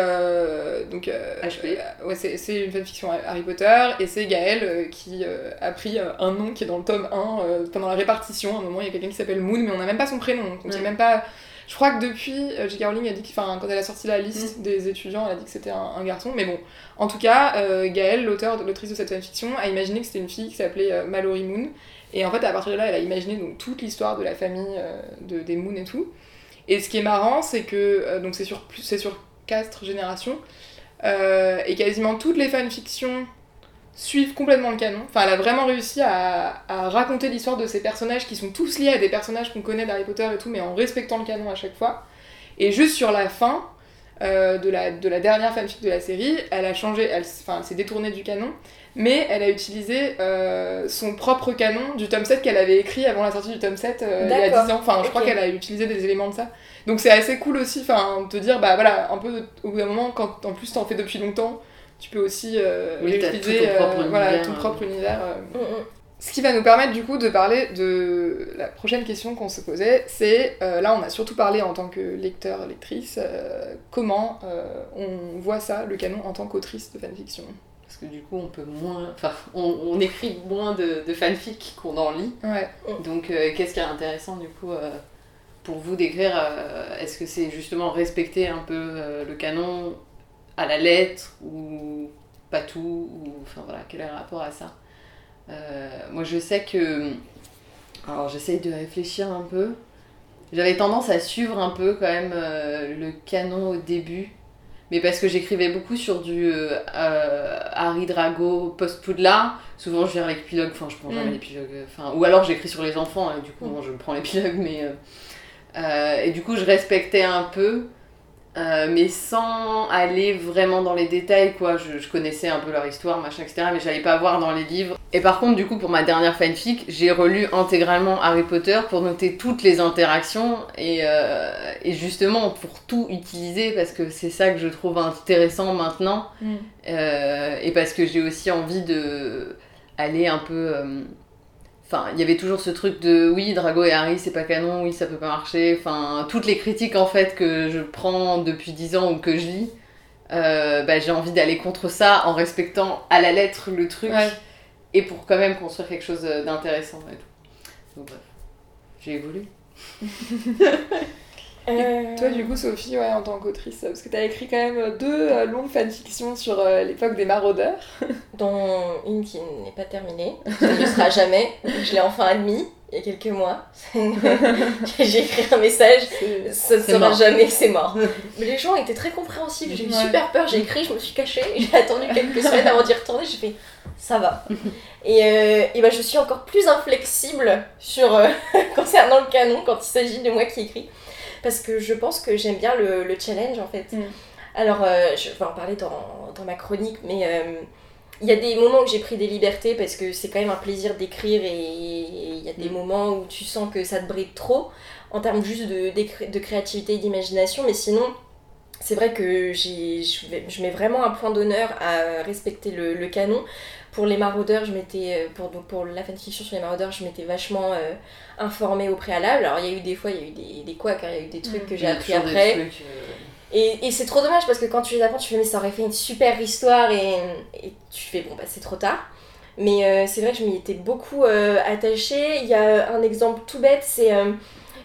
donc HP. ouais c'est une fanfiction Harry Potter et c'est Gaël qui a pris un nom qui est dans le tome 1 euh, pendant la répartition à un moment il y a quelqu'un qui s'appelle Moon mais on n'a même pas son prénom donc Ouais. même pas je crois que depuis J.K. Rowling a dit que enfin quand elle a sorti la Mm. liste des étudiants elle a dit que c'était un, un garçon mais bon en tout cas Gaël l'auteur l'autrice de cette fanfiction a imaginé que c'était une fille qui s'appelait Mallory Moon et en fait, à partir de là, elle a imaginé donc, toute l'histoire de la famille euh, de, des Moon et tout. Et ce qui est marrant, c'est que euh, donc c'est sur, c'est sur quatre générations. euh, et quasiment toutes les fanfictions suivent complètement le canon. Enfin, elle a vraiment réussi à, raconter l'histoire de ces personnages qui sont tous liés à des personnages qu'on connaît d'Harry Potter et tout, mais en respectant le canon à chaque fois. Et juste sur la fin de, la, de la dernière fanfic de la série, elle a changé, enfin, elle s'est détournée du canon, mais elle a utilisé euh, son propre canon du tome 7 qu'elle avait écrit avant la sortie du tome 7 euh, il y a D'accord. 10 ans. Enfin, je crois qu'elle a utilisé des éléments de ça. Donc c'est assez cool aussi, enfin, de te dire, bah voilà, un peu au bout d'un moment, quand en plus t'en fais depuis longtemps, tu peux aussi euh, Oui, tout ton propre euh, voilà, univers, ton propre univers. Ce qui va nous permettre du coup de parler de la prochaine question qu'on se posait, c'est euh, là on a surtout parlé en tant que lecteur, lectrice, euh, comment euh, on voit ça, le canon en tant qu'autrice de fanfiction. Parce que du coup, on peut moins. Enfin, on, on écrit moins de, de fanfic qu'on en lit. Ouais. Donc, euh, qu'est-ce qui est intéressant du coup euh, pour vous d'écrire euh, Est-ce que c'est justement respecter un peu le canon à la lettre ou pas tout ou enfin voilà quel est le rapport à ça? Moi, je sais que alors j'essaye de réfléchir un peu. J'avais tendance à suivre un peu quand même le canon au début. Mais parce que j'écrivais beaucoup sur du euh, euh, Harry Drago post-Poudlard, souvent je viens l'épilogue, enfin je prends jamais Mm. l'épilogue, euh, enfin, ou alors j'écris sur les enfants, et du coup Mm. bon, je prends l'épilogue, mais. euh, euh, et du coup je respectais un peu, euh, mais sans aller vraiment dans les détails, quoi. Je, je connaissais un peu leur histoire, machin, etc., mais j'allais pas voir dans les livres. Et par contre, du coup, pour ma dernière fanfic, j'ai relu intégralement Harry Potter pour noter toutes les interactions et, euh, et justement pour tout utiliser parce que c'est ça que je trouve intéressant maintenant euh, et parce que j'ai aussi envie de aller un peu. Euh, Enfin, il y avait toujours ce truc de oui, Drago et Harry, c'est pas canon, oui, ça peut pas marcher. Enfin, toutes les critiques en fait que je prends depuis 10 ans ou que je lis, euh, bah, j'ai envie d'aller contre ça en respectant à la lettre le truc Ouais. et pour quand même construire quelque chose d'intéressant et tout. Donc bref, j'ai évolué. <laughs> Euh, Toi, du coup, Sophie, ouais, en tant qu'autrice, parce que t'as écrit quand même deux euh, longues fanfictions sur euh, l'époque des maraudeurs. <laughs> dont une qui n'est pas terminée, qui ne sera jamais. Je l'ai enfin admis il y a quelques mois. <laughs> J'ai écrit un message, ça ne sera mort. jamais, c'est mort. <laughs> Mais les gens étaient très compréhensifs, j'ai eu Ouais. super peur, j'ai écrit, je me suis cachée, j'ai attendu quelques semaines avant d'y retourner, j'ai fait ça va. Et, euh, et ben, je suis encore plus inflexible sur, euh, concernant le canon quand il s'agit de moi qui écris. Parce que je pense que j'aime bien le, le challenge en fait. Mm. Alors, euh, je vais en parler dans, dans ma chronique, mais euh, il y a des moments où j'ai pris des libertés parce que c'est quand même un plaisir d'écrire et il y a des Mm. moments où tu sens que ça te bride trop en termes juste de, créativité et d'imagination, mais sinon, c'est vrai que je, mets vraiment un point d'honneur à respecter le, le canon. Pour les maraudeurs, je m'étais, pour, donc pour la fanfiction sur les maraudeurs, je m'étais vachement euh, informée au préalable. Alors il y a eu des fois, il y a eu des, des couacs, hein, il y a eu des trucs Mm. que j'ai appris après. trucs, euh, Et, et c'est trop dommage parce que quand tu les apprends, tu fais mais ça aurait fait une super histoire et, et tu fais bon bah c'est trop tard. Mais euh, c'est vrai que je m'y étais beaucoup euh, attachée. Il y a un exemple tout bête, c'est euh,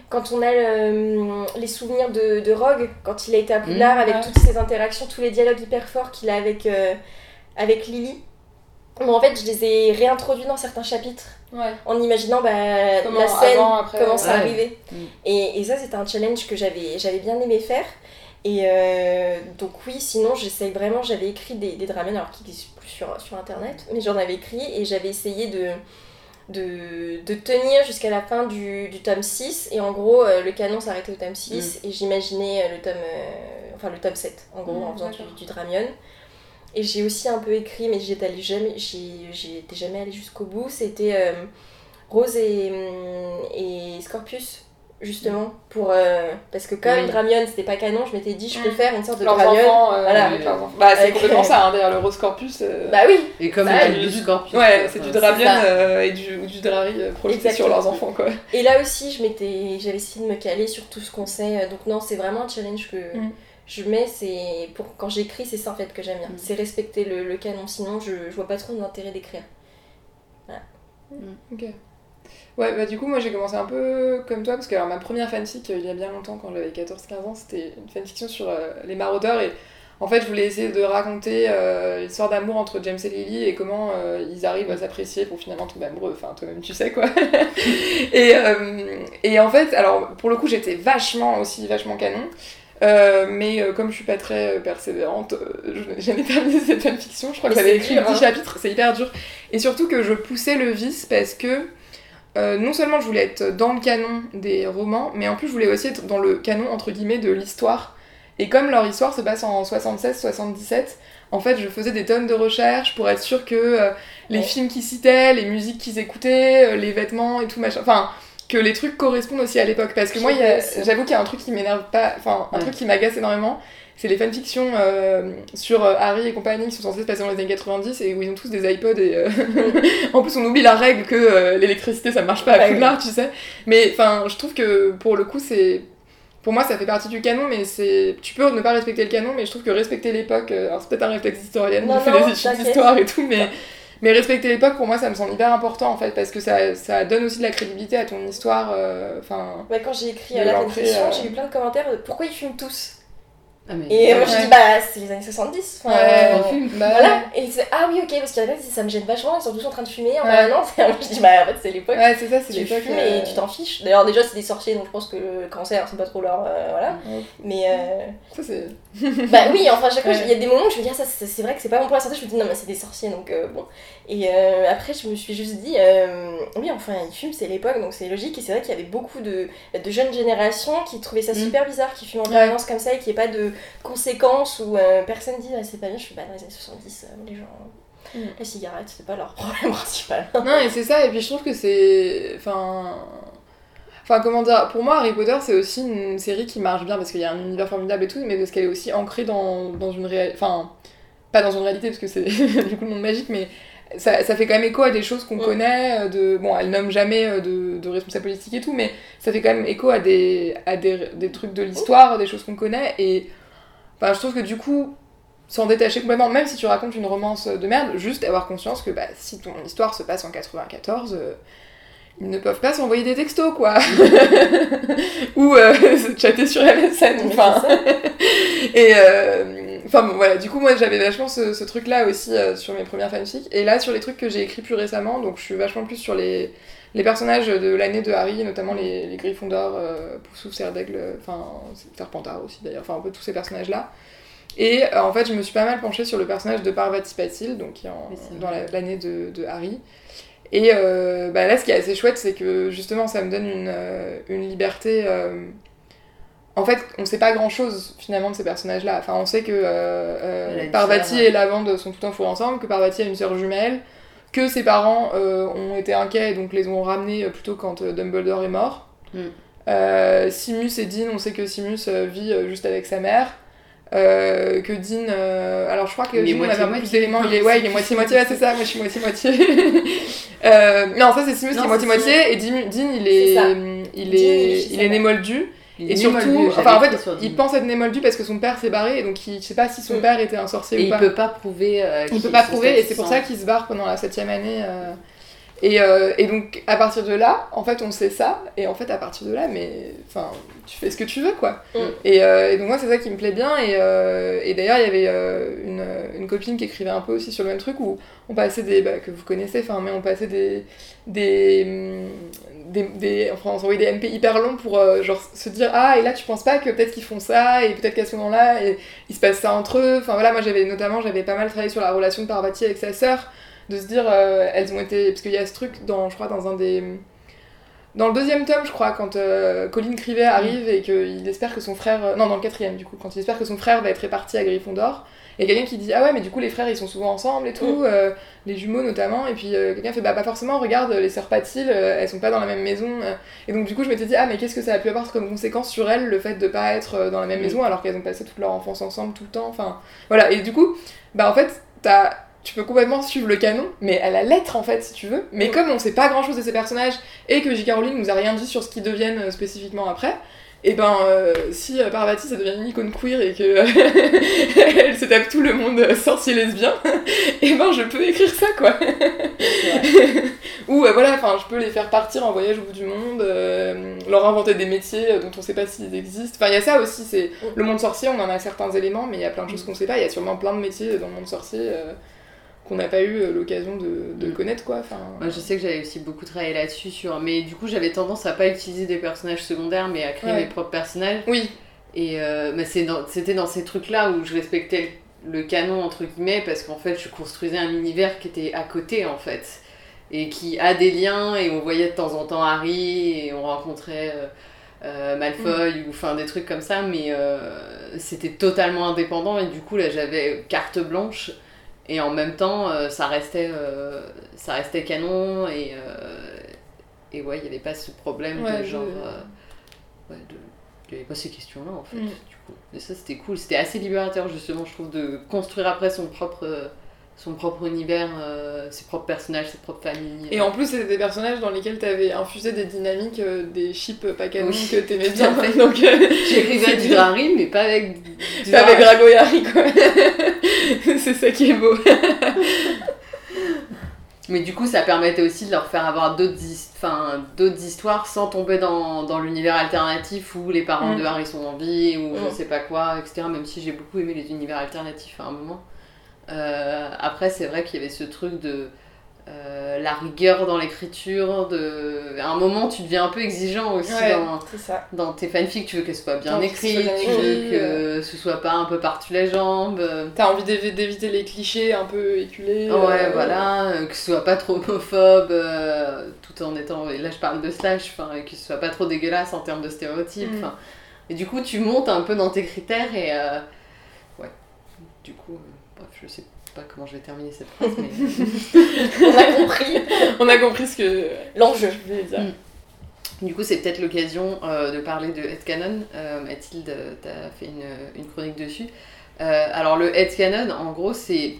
quand on a euh, les souvenirs de, de Rogue, quand il a été à Poudlard Mmh, avec ouais. toutes ses interactions, tous les dialogues hyper forts qu'il a avec, euh, avec Lily. Bon, en fait, je les ai réintroduits dans certains chapitres Ouais. en imaginant bah, Comment la scène, avant, après, comment ça ouais. arrivait. Mm. Et, et ça, c'était un challenge que j'avais j'avais bien aimé faire. Et euh, donc oui, sinon j'essaye vraiment, j'avais écrit des, des dramènes, alors qui n'existent plus sur, sur internet, mais j'en avais écrit et j'avais essayé de, de, de tenir jusqu'à la fin du, du tome 6. Et en gros, euh, le canon s'arrêtait au tome 6 et j'imaginais euh, le tome euh, enfin le tome 7, en gros, Mm, en faisant du, du dramion. Et j'ai aussi un peu écrit, mais j'y étais allée jamais, j'y j'y étais jamais allée jusqu'au bout. C'était euh, Rose et, hum, et Scorpius justement, pour. euh, parce que comme Oui. Dramion c'était pas canon, je m'étais dit, je peux Mm. faire une sorte de Leurs Dramion. enfants, euh, voilà. avec leurs enfants. Bah, c'est Avec- complètement ça, hein, d'ailleurs, le Rose Corpus. euh, Bah oui, Et comme Bah, le du-. Ouais, c'est du Dramion euh, et du, ou du Drari euh, projeté sur leurs enfants, quoi. Et là aussi, je m'étais, j'avais essayé de me caler sur tout ce qu'on sait. Donc non, c'est vraiment un challenge que Mm. Je mets. C'est pour quand j'écris, c'est ça en fait que j'aime bien. Mm. C'est respecter le, le canon. Sinon, je, je vois pas trop d'intérêt d'écrire. Ok. Ouais, bah du coup, moi j'ai commencé un peu comme toi, parce que alors, ma première fanfic, euh, il y a bien longtemps, quand j'avais 14-15 ans, c'était une fanfiction sur euh, les maraudeurs, et en fait, je voulais essayer de raconter euh, l'histoire d'amour entre James et Lily, et comment euh, ils arrivent à s'apprécier pour finalement tomber amoureux, enfin, toi-même tu sais quoi. <laughs> et, euh, et en fait, alors, pour le coup, j'étais vachement aussi, vachement canon, euh, mais euh, comme je suis pas très euh, persévérante, je n'ai jamais terminé <laughs> cette fanfiction, je crois que j'avais écrit dur, 10 hein. chapitres, c'est hyper dur. Et surtout que je poussais le vice parce que non seulement je voulais être dans le canon des romans, mais en plus je voulais aussi être dans le canon entre guillemets de l'histoire. Et comme leur histoire se passe en 76-77, en fait je faisais des tonnes de recherches pour être sûre que euh, les Ouais. films qu'ils citaient, les musiques qu'ils écoutaient, euh, les vêtements et tout machin. Enfin, que les trucs correspondent aussi à l'époque. Parce que moi, j'avoue qu'il y a un truc qui m'énerve pas, enfin, un Ouais. truc qui m'agace énormément. C'est les fanfictions euh, sur euh, Harry et compagnie qui sont censées se passer dans les années 90 et où ils ont tous des iPods et euh, <laughs> en plus on oublie la règle que l'électricité ça marche pas à Poudlard, tu sais. Mais enfin, je trouve que pour le coup c'est pour moi ça fait partie du canon mais c'est tu peux ne pas respecter le canon mais je trouve que respecter l'époque alors c'est peut-être un réflexe je fais non, des études d'histoire et tout mais mais respecter l'époque pour moi ça me semble hyper important en fait parce que ça, ça donne aussi de la crédibilité à ton histoire euh, enfin Ouais, quand j'ai écrit euh, la fanfiction, euh. j'ai eu plein de commentaires de pourquoi ils fument tous. Ah, mais- Et moi Ouais. je dis bah c'est les années 70. Enfin, Ouais, euh, on fume. bah, Voilà, et c'est ah oui, ok, parce qu'il y en a ça me gêne vachement, ils sont tous en train de fumer en permanence. <laughs> Et moi je dis bah en fait c'est l'époque. ouais c'est ça c'est tu l'époque fumes euh, et tu t'en fiches. D'ailleurs, déjà, c'est des sorciers, donc je pense que le cancer, c'est pas trop leur. euh, voilà. Mais. euh, ça c'est bah oui, enfin, à chaque fois, <laughs> il y a des moments où je me dis, ah, ça, c'est c'est vrai que c'est pas bon pour la santé. Je me dis, non, mais c'est des sorciers, donc euh, bon. Et euh, après, je me suis juste dit, euh, oui, enfin, ils fument, c'est l'époque, donc c'est logique. Et c'est vrai qu'il y avait beaucoup de, de jeunes générations qui trouvaient ça Mm. super bizarre, qui fument en Ouais. permanence comme ça et qu'il n'y ait pas de conséquences où euh, personne dit, ah, c'est pas bien. Je suis pas dans les années 70, euh, les gens. Mm. La cigarette, c'est pas leur problème <laughs> principal. Non, et c'est ça, et puis je trouve que c'est. Enfin. Enfin, comment dire, pour moi, Harry Potter, c'est aussi une série qui marche bien parce qu'il y a un univers formidable et tout, mais parce qu'elle est aussi ancrée dans, dans une réalité. Enfin, pas dans une réalité parce que c'est <laughs> du coup le monde magique, mais ça, ça fait quand même écho à des choses qu'on Mm. connaît. euh, De, bon, elle nomme jamais euh, de, de responsables politiques et tout, mais ça fait quand même écho à des, à des, des trucs de l'histoire, des choses qu'on connaît, et. Enfin, je trouve que du coup, s'en détacher complètement, même si tu racontes une romance de merde, juste avoir conscience que bah, si ton histoire se passe en 94, euh, ils ne peuvent pas s'envoyer des textos, quoi. <laughs> Ou euh, <laughs> se chatter sur MSN, enfin. <laughs> Et euh, enfin bon, voilà, du coup, moi j'avais vachement ce, ce truc-là aussi euh, sur mes premières fanfics. Et là, sur les trucs que j'ai écrits plus récemment, donc je suis vachement plus sur les, les personnages de l'année de Harry, notamment les, les Gryffondor, euh, Poufsouffle, Serre d'Aigle, enfin, Serpentard aussi d'ailleurs, enfin un peu tous ces personnages-là. Et euh, en fait, je me suis pas mal penchée sur le personnage de Parvati Patil, donc qui est en- Oui, c'est dans la- l'année de, de Harry. Et euh, bah là, ce qui est assez chouette, c'est que justement, ça me donne une, euh, une liberté. euh, En fait, on sait pas grand chose finalement de ces personnages-là. Enfin, on sait que euh, Parvati et Lavande sont tout temps fourrés ensemble, que Parvati a une sœur jumelle, que ses parents ont été inquiets et donc les ont ramenés plutôt quand Dumbledore est mort. Mm. Simus et Dean, on sait que Simus vit juste avec sa mère. Euh, que Dean, euh, alors je crois que Il Dean on avait un peu plus d'éléments, il est, ouais, il est moitié-moitié, ouais, c'est ça, moi je suis moitié-moitié. <laughs> euh, non, ça c'est Simus qui est c'est moitié-moitié, et Dean, Dean, il est, il il est, il est né moldu. Il Et surtout, enfin en fait, il pense être né moldu parce que son père s'est barré, et donc il je sais pas si son Mm. père était un sorcier ou il pas. peut pas prouver. euh, Il peut pas prouver, et c'est pour ça qu'il se barre pendant la septième année. Euh, Et, euh, et donc, à partir de là, en fait, on sait ça, et en fait, à partir de là, mais enfin, tu fais ce que tu veux, quoi. Mm. Et, euh, et donc, moi, c'est ça qui me plaît bien, et, euh, et d'ailleurs, il y avait une, une copine qui écrivait un peu aussi sur le même truc, où on passait des. Bah, que vous connaissez, enfin, mais on passait des. des hum, des, des, enfin, on s'envoyait des MP hyper longs pour genre se dire ah et là tu penses pas que peut-être qu'ils font ça et peut-être qu'à ce moment-là il se passe ça entre eux enfin voilà moi j'avais notamment j'avais pas mal travaillé sur la relation de Parvati avec sa sœur de se dire euh, elles ont été parce qu'il y a ce truc dans je crois dans un des dans le deuxième tome, je crois, quand euh, Colin Crivet arrive et qu'il espère que son frère. euh, Non, dans le quatrième, du coup, quand il espère que son frère va être réparti à Gryffondor, et quelqu'un qui dit Ah ouais, mais du coup, les frères ils sont souvent ensemble et tout, euh, les jumeaux notamment, et puis quelqu'un fait Bah, pas forcément, regarde, les sœurs Patil, elles sont pas dans la même maison. Et donc, du coup, je m'étais dit Ah, mais qu'est-ce que ça a pu avoir comme conséquence sur elles, le fait de pas être dans la même Mm. maison alors qu'elles ont passé toute leur enfance ensemble tout le temps Enfin, voilà, et du coup, bah, en fait, t'as tu peux complètement suivre le canon, mais à la lettre en fait, si tu veux. Mais Mm. comme on sait pas grand chose de ces personnages et que J.K. Rowling nous a rien dit sur ce qu'ils deviennent euh, spécifiquement après, et ben euh, si euh, Parvati ça devient une icône queer et que <laughs> elle se tape tout le monde sorcier lesbien, <laughs> et ben je peux écrire ça quoi. <laughs> Ou euh, voilà, enfin je peux les faire partir en voyage au bout du monde, euh, leur inventer des métiers dont on sait pas s'ils existent. Enfin il y a ça aussi, c'est le monde sorcier, on en a certains éléments, mais il y a plein de choses qu'on sait pas. Il y a sûrement plein de métiers dans le monde sorcier. Qu'on n'a pas eu euh, l'occasion de, de Mm. connaître quoi. Enfin, Moi, je sais que j'avais aussi beaucoup travaillé là-dessus, sur... mais du coup, j'avais tendance à pas utiliser des personnages secondaires, mais à créer Ouais. mes propres personnages. Oui, Et euh, dans- c'était dans ces trucs-là où je respectais le canon, entre guillemets, parce qu'en fait, je construisais un univers qui était à côté, en fait. Et qui a des liens, et on voyait de temps en temps Harry, et on rencontrait euh, euh, Malfoy, ou enfin des trucs comme ça, mais c'était totalement indépendant, et du coup, là, j'avais carte blanche. Et en même temps, euh, ça, restait, euh, ça restait canon, et, euh, et ouais, il n'y avait pas ce problème Ouais, de genre. ouais, de, il n'y avait pas ces questions-là en fait, Mm. du coup. Et ça, c'était cool. C'était assez libérateur, justement, je trouve, de construire après son propre, son propre univers, euh, ses propres personnages, ses propres familles. et en plus c'était des personnages dans lesquels t'avais infusé des dynamiques, euh, des chips pas canons Oui, que t'aimais bien. fait. <laughs> Donc euh, c'est du. Drarry, mais pas avec du Pas avec. Drago et Harry quoi. <laughs> c'est ça qui est beau. <laughs> Mais du coup, ça permettait aussi de leur faire avoir d'autres his- enfin, d'autres histoires sans tomber dans, dans l'univers alternatif où les parents Mm. de Harry sont en vie ou je Mm. sais pas quoi, etc. Même si j'ai beaucoup aimé les univers alternatifs à un moment. Euh, après, c'est vrai qu'il y avait ce truc de euh, la rigueur dans l'écriture. De... À un moment, tu deviens un peu exigeant aussi Ouais, dans, c'est ça. dans tes fanfics. Tu veux qu'elles soient bien écrites, tu veux que ce soit pas un peu les jambes. euh, T'as envie d'évi- d'éviter les clichés un peu éculés. Ouais, euh, voilà, euh, que ce soit pas trop homophobe, euh, tout en étant. Et là, je parle de slash, que ce soit pas trop dégueulasse en termes de stéréotypes. Mm. Et du coup, tu montes un peu dans tes critères et. euh, ouais. Du coup, euh, je sais pas comment je vais terminer cette phrase, mais. <laughs> On a compris On a compris ce que l'enjeu. je voulais dire. Mm. Du coup, c'est peut-être l'occasion euh, de parler de headcanon. Euh, Mathilde, t'as fait une, une chronique dessus. Euh, alors, le headcanon, en gros, c'est.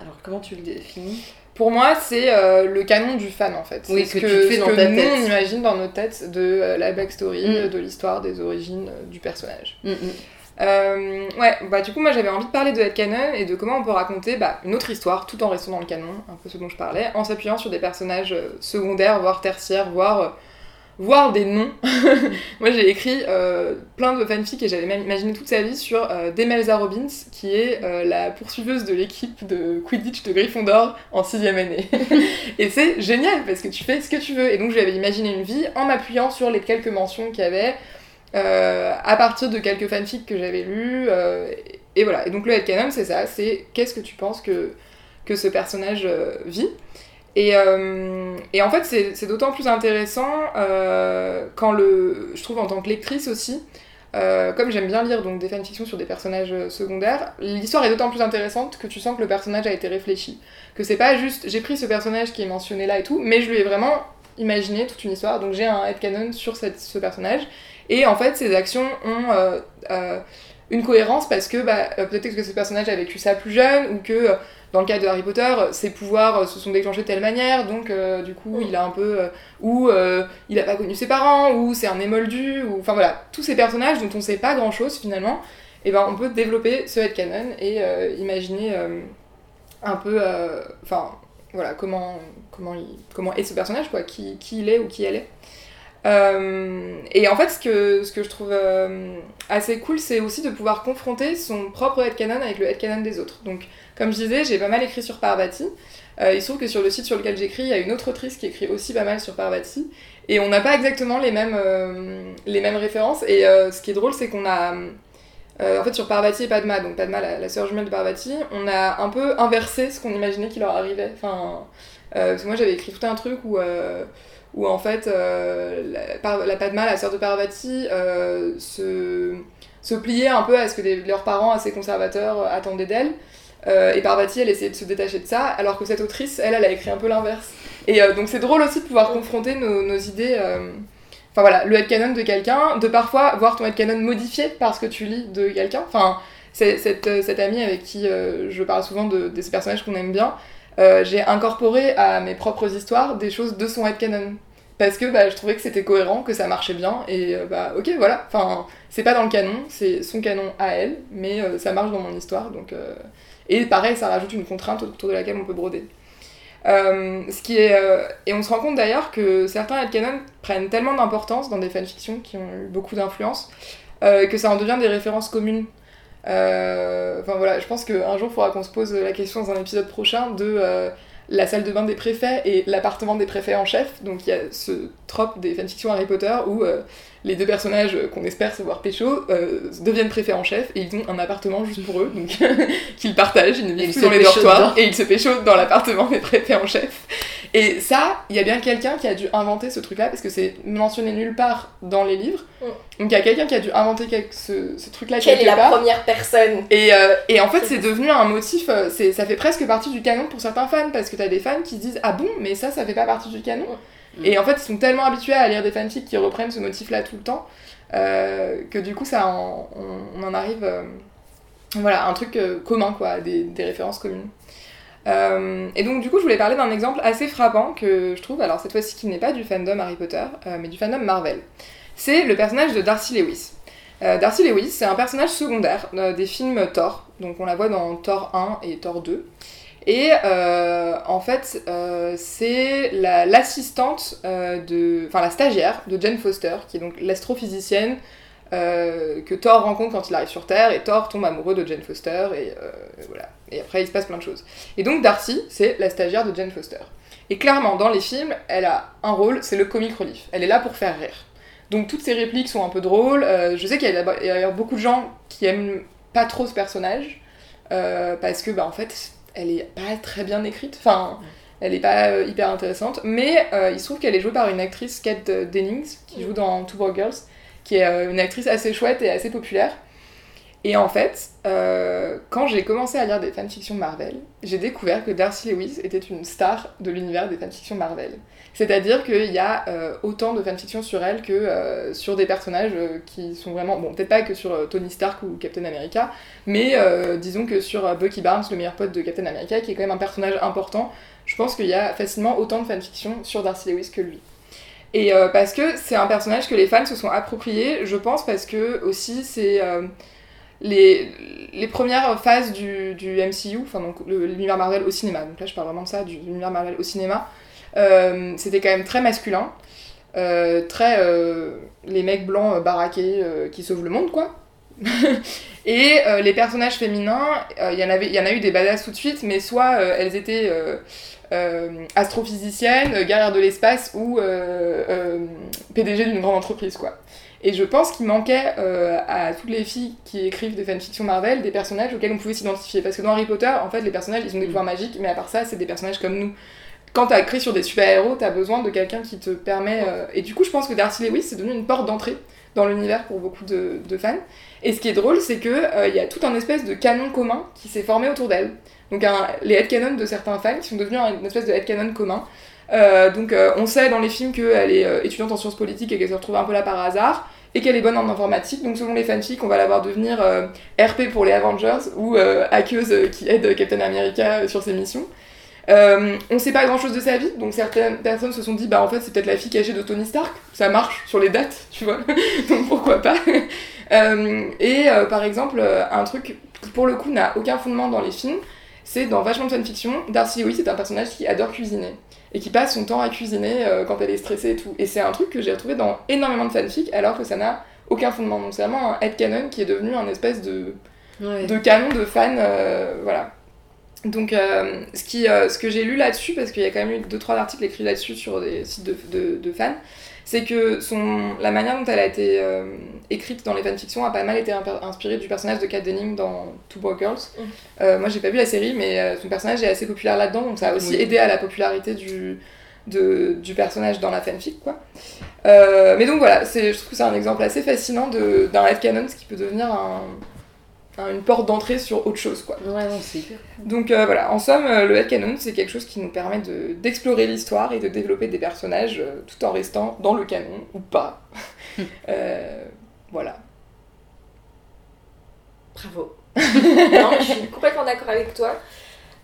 Alors, comment tu le définis? Pour moi, c'est euh, le canon du fan en fait. Oui, C'est que ce tu fais ce dans que ta nous tête. on imagine dans nos têtes de la backstory, Mm. de l'histoire, des origines du personnage. Mm, mm. Euh, ouais, bah du coup moi j'avais envie de parler de headcanon et de comment on peut raconter bah, une autre histoire tout en restant dans le canon, un peu ce dont je parlais, en s'appuyant sur des personnages euh, secondaires, voire tertiaires, voire, euh, voire des noms. <laughs> moi j'ai écrit euh, plein de fanfics et j'avais même imaginé toute sa vie sur euh, Demelza Robbins qui est la poursuiveuse de l'équipe de Quidditch de Gryffondor en sixième année. <laughs> et c'est génial parce que tu fais ce que tu veux. Et donc j'avais imaginé une vie en m'appuyant sur les quelques mentions qu'il y avait à partir de quelques fanfics que j'avais lus. euh, et, voilà. Et donc le headcanon, c'est ça, c'est qu'est-ce que tu penses que, que ce personnage euh, vit. Et, euh, en fait, c'est d'autant plus intéressant euh, quand le. Je trouve en tant que lectrice aussi. euh, comme j'aime bien lire donc des fanfictions sur des personnages euh, secondaires, l'histoire est d'autant plus intéressante que tu sens que le personnage a été réfléchi. Que c'est pas juste j'ai pris ce personnage qui est mentionné là et tout, mais je lui ai vraiment imaginé toute une histoire. Donc j'ai un headcanon sur ce personnage. Et en fait, ses actions ont euh, euh, une cohérence parce que bah, euh, peut-être que ce personnage a vécu ça plus jeune ou que dans le cas de Harry Potter, ses pouvoirs se sont déclenchés de telle manière, donc euh, du coup il a un peu. euh, ou euh, il a pas connu ses parents, ou c'est un émoldu, ou. Enfin voilà, tous ces personnages dont on sait pas grand chose finalement, et ben on peut développer ce headcanon et imaginer un peu. Enfin voilà, comment, comment, il, comment est ce personnage, quoi, qui, qui il est ou qui elle est. Euh, et en fait, ce que, ce que je trouve euh, assez cool, c'est aussi de pouvoir confronter son propre headcanon avec le headcanon des autres. Donc, comme je disais, j'ai pas mal écrit sur Parvati. Euh, il se trouve que sur le site sur lequel j'écris, il y a une autre autrice qui écrit aussi pas mal sur Parvati. Et on n'a pas exactement les mêmes, euh, les mêmes références. Et ce qui est drôle, c'est qu'on a. en fait, sur Parvati et Padma, donc Padma, la, la sœur jumelle de Parvati, on a un peu inversé ce qu'on imaginait qui leur arrivait. Enfin. parce que moi j'avais écrit tout un truc où, où en fait la, la, Padma, la sœur de Parvati, se, se pliait un peu à ce que leurs parents assez conservateurs attendaient d'elle. et Parvati, elle essayait de se détacher de ça, alors que cette autrice, elle, elle a écrit un peu l'inverse. Et donc c'est drôle aussi de pouvoir confronter nos, idées Enfin voilà, le headcanon de quelqu'un, de parfois voir ton headcanon modifié parce que tu lis de quelqu'un. Enfin, cette, euh, cette amie avec qui euh, je parle souvent de, ces personnages qu'on aime bien, euh, j'ai incorporé à mes propres histoires des choses de son headcanon. Parce que bah, je trouvais que c'était cohérent, que ça marchait bien, et bah ok voilà, enfin c'est pas dans le canon, c'est son canon à elle, mais ça marche dans mon histoire, donc... Et pareil, ça rajoute une contrainte autour de laquelle on peut broder. Euh, ce qui est, euh, et on se rend compte d'ailleurs que certains headcanons prennent tellement d'importance dans des fanfictions qui ont eu beaucoup d'influence euh, que ça en devient des références communes. Enfin voilà, je pense qu'un jour il faudra qu'on se pose la question dans un épisode prochain de la salle de bain des préfets et l'appartement des préfets en chef. Donc il y a ce trope des fanfictions Harry Potter où les deux personnages qu'on espère savoir pécho euh, deviennent préfets en chef et ils ont un appartement juste pour eux, donc <laughs> qu'ils partagent, ils ne vivent plus dans les dortoirs et ils se pécho dans l'appartement des préfets en chef. Et ça, il y a bien quelqu'un qui a dû inventer ce truc-là parce que c'est mentionné nulle part dans les livres. Mm. Donc il y a quelqu'un qui a dû inventer ce, ce truc-là Quelle est la première personne? Et, euh, et, en fait, c'est devenu un motif, euh, ça fait presque partie du canon pour certains fans parce que t'as des fans qui disent Ah bon, mais ça, ça fait pas partie du canon? Mm. Et en fait, ils sont tellement habitués à lire des fanfics qui reprennent ce motif-là tout le temps euh, que du coup, ça on, en arrive euh, voilà, un truc euh, commun, quoi, des, des références communes. et donc, du coup, je voulais parler d'un exemple assez frappant que je trouve, alors cette fois-ci qui n'est pas du fandom Harry Potter, mais du fandom Marvel. C'est le personnage de Darcy Lewis. Darcy Lewis, c'est un personnage secondaire des films Thor, donc on la voit dans Thor 1 et Thor 2. Et euh, en fait, euh, c'est l'assistante euh, de. Enfin, la stagiaire de Jane Foster, qui est donc l'astrophysicienne que Thor rencontre quand il arrive sur Terre, et Thor tombe amoureux de Jane Foster, et voilà. Et après, il se passe plein de choses. Et donc, Darcy, c'est la stagiaire de Jane Foster. Et clairement, dans les films, elle a un rôle, c'est le comic relief. Elle est là pour faire rire. Donc, toutes ses répliques sont un peu drôles. je sais qu'il y a d'ailleurs beaucoup de gens qui aiment pas trop ce personnage. parce que, bah, en fait, elle est pas très bien écrite, enfin, elle est pas euh, hyper intéressante, mais euh, il se trouve qu'elle est jouée par une actrice, Kate Dennings, qui joue dans Two Broke Girls, qui est euh, une actrice assez chouette et assez populaire. Et en fait, quand j'ai commencé à lire des fanfictions Marvel, j'ai découvert que Darcy Lewis était une star de l'univers des fanfictions Marvel. C'est-à-dire qu'il y a euh, autant de fanfiction sur elle que euh, sur des personnages euh, qui sont vraiment. Bon, peut-être pas que sur Tony Stark ou Captain America, mais disons que sur Bucky Barnes, le meilleur pote de Captain America, qui est quand même un personnage important, je pense qu'il y a facilement autant de fanfiction sur Darcy Lewis que lui. Et parce que c'est un personnage que les fans se sont appropriés, je pense, parce que aussi c'est. Les, les, premières phases du, du MCU, enfin donc l'univers Marvel au cinéma, donc là je parle vraiment de ça, du l'univers Marvel au cinéma, c'était quand même très masculin. Euh, très euh, les mecs blancs baraqués qui sauvent le monde, quoi. <laughs> et les personnages féminins, il y, en avait, y en a eu des badass tout de suite, mais soit elles étaient astrophysiciennes, guerrières de l'espace ou PDG d'une grande entreprise, quoi. Et je pense qu'il manquait à toutes les filles qui écrivent des fanfictions Marvel des personnages auxquels on pouvait s'identifier. Parce que dans Harry Potter, en fait, les personnages, ils ont des mm. pouvoirs magiques, mais à part ça, c'est des personnages comme nous quand t'as écrit sur des super-héros, t'as besoin de quelqu'un qui te permet. Euh, et du coup, je pense que Darcy Lewis, c'est devenu une porte d'entrée dans l'univers pour beaucoup de, fans. Et ce qui est drôle, c'est qu'il euh, y a tout un espèce de canon commun qui s'est formé autour d'elle. Donc, un, les headcanons de certains fans qui sont devenus une espèce de headcanon commun. Euh, donc, on sait dans les films qu'elle est étudiante en sciences politiques et qu'elle se retrouve un peu là par hasard et qu'elle est bonne en informatique. Donc selon les fanfics, on va la voir devenir RP pour les Avengers ou hackeuse qui aide Captain America sur ses missions. Euh, on sait pas grand chose de sa vie, donc certaines personnes se sont dit, bah en fait c'est peut-être la fille cachée de Tony Stark, ça marche sur les dates, tu vois, <laughs> donc pourquoi pas. <laughs> Euh, et euh, par exemple, un truc qui pour le coup n'a aucun fondement dans les films, c'est dans vachement de fanfiction, Darcy Lewis c'est un personnage qui adore cuisiner et qui passe son temps à cuisiner quand elle est stressée et tout. Et c'est un truc que j'ai retrouvé dans énormément de fanfics alors que ça n'a aucun fondement. Donc c'est vraiment un headcanon qui est devenu un espèce de, de canon de fans, voilà. Donc, euh, ce, qui, euh, ce que j'ai lu là-dessus, parce qu'il y a quand même eu 2-3 articles écrits là-dessus sur des sites de, de, de fans, c'est que son, la manière dont elle a été euh, écrite dans les fanfictions a pas mal été inspirée du personnage de Kat Denning dans Two Broke Girls. Mm. Moi, j'ai pas vu la série, mais son personnage est assez populaire là-dedans, donc ça a aussi Oui. aidé à la popularité du, de, du personnage dans la fanfic, quoi. Mais donc voilà, je trouve que c'est un exemple assez fascinant d'un headcanon, ce qui peut devenir un- une porte d'entrée sur autre chose, quoi. Ouais, non. Donc euh, voilà, en somme, euh, le headcanon, c'est quelque chose qui nous permet de- d'explorer l'histoire et de développer des personnages euh, tout en restant dans le canon, ou pas. <laughs> Euh, voilà. Bravo. <laughs> non, je suis complètement d'accord avec toi.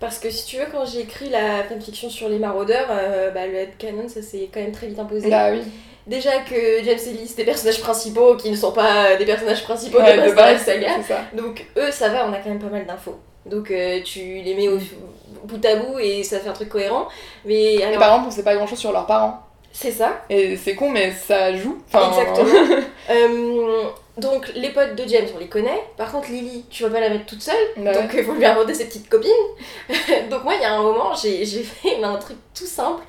Parce que si tu veux, quand j'ai écrit la fanfiction sur les maraudeurs, bah, le headcanon, ça s'est quand même très vite imposé. Bah oui, Déjà que James et Lee, c'est des personnages principaux qui ne sont pas des personnages principaux Ouais, de, de base saga. Donc eux, ça va, on a quand même pas mal d'infos. Donc euh, tu les mets au bout à bout et ça fait un truc cohérent. Mais Et alors, par exemple, on sait pas grand chose sur leurs parents. c'est ça, Et c'est con, mais ça joue. Enfin, exactement. <laughs> Euh, donc les potes de James, on les connaît. Par contre, Lily, tu vas pas la mettre toute seule. bah. Donc il faut lui inventer ses petites copines. <laughs> Donc moi, il y a un moment, j'ai j'ai fait un truc tout simple.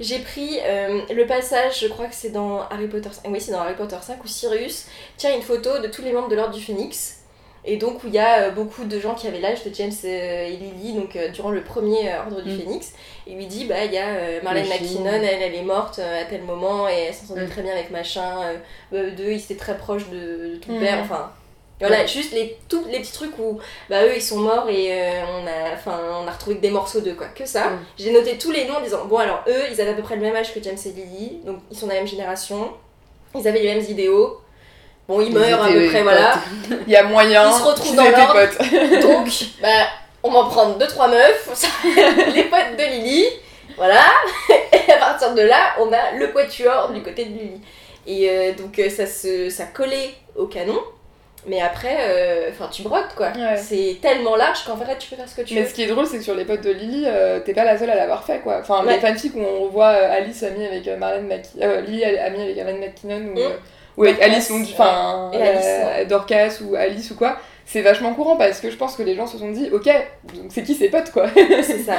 J'ai pris euh, le passage, je crois que c'est dans Harry Potter 5, oui c'est dans Harry Potter 5, où Sirius tient une photo de tous les membres de l'Ordre du Phénix. Et donc où il y a euh, beaucoup de gens qui avaient l'âge de James euh, et Lily, donc durant le premier Ordre du Mm. Phénix. Et il lui dit, bah il y a Marlène. McKinnon, elle, elle est morte à tel moment et elle s'entendait Mm. très bien avec machin. Euh, eux deux, ils étaient très proches de, de ton Mm. père, enfin... Voilà, juste les, tous les petits trucs où bah eux ils sont morts et euh, on a enfin on a retrouvé que des morceaux d'eux quoi. Que ça. Mm. j'ai noté tous les noms en disant bon alors eux ils avaient à peu près le même âge que James et Lily donc ils sont de la même génération. Ils avaient les mêmes idéaux. Bon ils, meurent à peu près potes. voilà <laughs> Il y a moyen. Ils se retrouvent qu'ils dans l'ordre. <laughs> donc bah on va prendre deux trois meufs. <laughs> Les potes de Lily. Voilà. Et à partir de là on a le quatuor du côté de Lily. Et euh, donc euh, ça se ça collait au canon mais après euh, enfin tu brodes quoi Ouais. c'est tellement large qu'en fait tu peux faire ce que tu Mais veux ce qui est drôle, c'est que sur les potes de Lily, euh, t'es pas la seule à l'avoir fait, quoi. Enfin, Ouais. les fanfics où on revoit euh, Alice amie avec Marlène McKinnon, euh, Lily amie avec Marlène McKinnon, ou, Mm. ou avec Dorcas, Alice, donc, enfin, euh, Dorcas ou Alice ou quoi. C'est vachement courant parce que je pense que les gens se sont dit, ok, donc c'est qui ces potes, quoi? <laughs> c'est ça,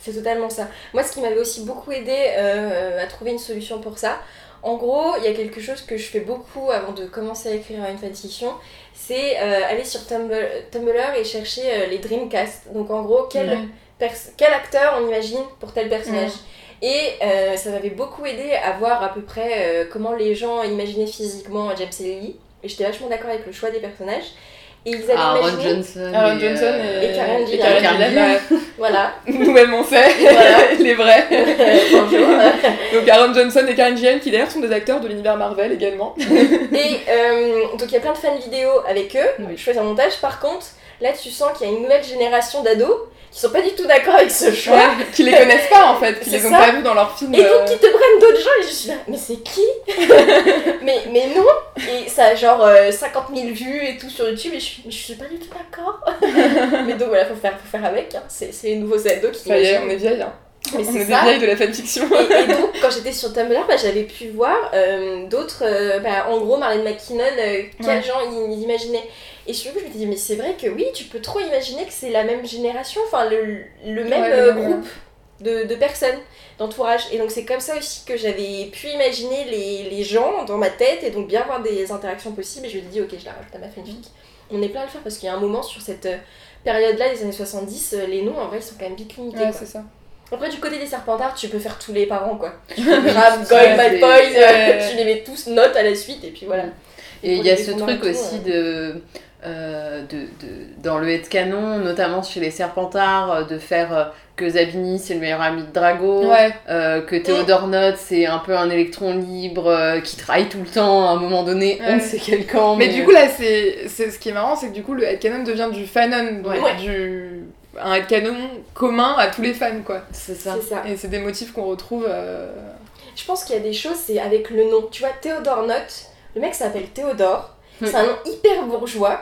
c'est totalement ça. Moi, ce qui m'avait aussi beaucoup aidé euh, à trouver une solution pour ça, en gros, il y a quelque chose que je fais beaucoup avant de commencer à écrire une fanfiction, c'est euh, aller sur Tumblr, Tumblr et chercher euh, les Dreamcast. Donc, en gros, quel, acteur on imagine pour tel personnage. Et euh, ça m'avait beaucoup aidé à voir à peu près comment les gens imaginaient physiquement James Lily. Et j'étais vachement d'accord avec le choix des personnages. Et ils avaient Aaron imaginé... Johnson. Aaron et, Johnson euh, et, et Karen Gillan. Karen. <laughs> Voilà. Nous-mêmes on sait, Voilà. <laughs> les vrais. <laughs> Bonjour. Donc Aaron Johnson et Karen Gillan, qui d'ailleurs sont des acteurs de l'univers Marvel également. Et euh, donc il y a plein de fan vidéo avec eux, Oui. je fais un montage. Par contre, là tu sens qu'il y a une nouvelle génération d'ados qui sont pas du tout d'accord avec ce choix. Ouais, qui les connaissent pas en fait, qui les ont pas vus dans leur film. Et donc euh, ils te prennent d'autres gens et je suis là, mais c'est qui <laughs> mais, mais non Et ça a genre euh, 50 000 vues et tout sur YouTube et je suis, mais je suis pas du tout d'accord. <laughs> mais donc voilà, faut faire, faut faire avec, hein. c'est c'est les nouveaux ados qui Ça y est, imaginent. on est vieilles. Hein. Mais On est des vieilles de la fanfiction. Et, et donc, quand j'étais sur Tumblr, bah, j'avais pu voir euh, d'autres. euh, bah, en gros, Marlène McKinnon, euh, quels Ouais. gens ils imaginaient. Et sur le coup, je me dis, mais c'est vrai que oui, tu peux trop imaginer que c'est la même génération, enfin, le, le même Ouais, le euh, même, groupe de, de personnes d'entourage. Et donc, c'est comme ça aussi que j'avais pu imaginer les, les gens dans ma tête et donc bien voir des interactions possibles. Et je me dis, ok, je la rajoute à ma fanfic. On est plein à le faire parce qu'il y a un moment sur cette euh, période-là, des années 70, euh, les noms en vrai ils sont quand même vite limités. Ouais, c'est ça. Après, du côté des Serpentards, tu peux faire tous les parents, quoi. <laughs> Tu peux grave, Bad Boys, tu les mets tous notes à la suite, et puis voilà. Et il y a ce truc aussi de, euh, de, de- dans le headcanon, notamment chez les Serpentards, euh, de faire euh, que Zabini c'est le meilleur ami de Drago, Ouais. euh, que Théodore Note c'est un peu un électron libre euh, qui travaille tout le temps à un moment donné, on Ouais. ne sait quel camp. Mais du coup, là, c'est c'est- ce qui est marrant, c'est que du coup, le headcanon devient du fanon, donc Ouais. du un headcanon commun à tous les fans, quoi. c'est ça. C'est ça. Et c'est des motifs qu'on retrouve. euh, Je pense qu'il y a des choses, c'est avec le nom. Tu vois, Théodore Note, le mec s'appelle Théodore, Hmm. c'est un nom hyper bourgeois,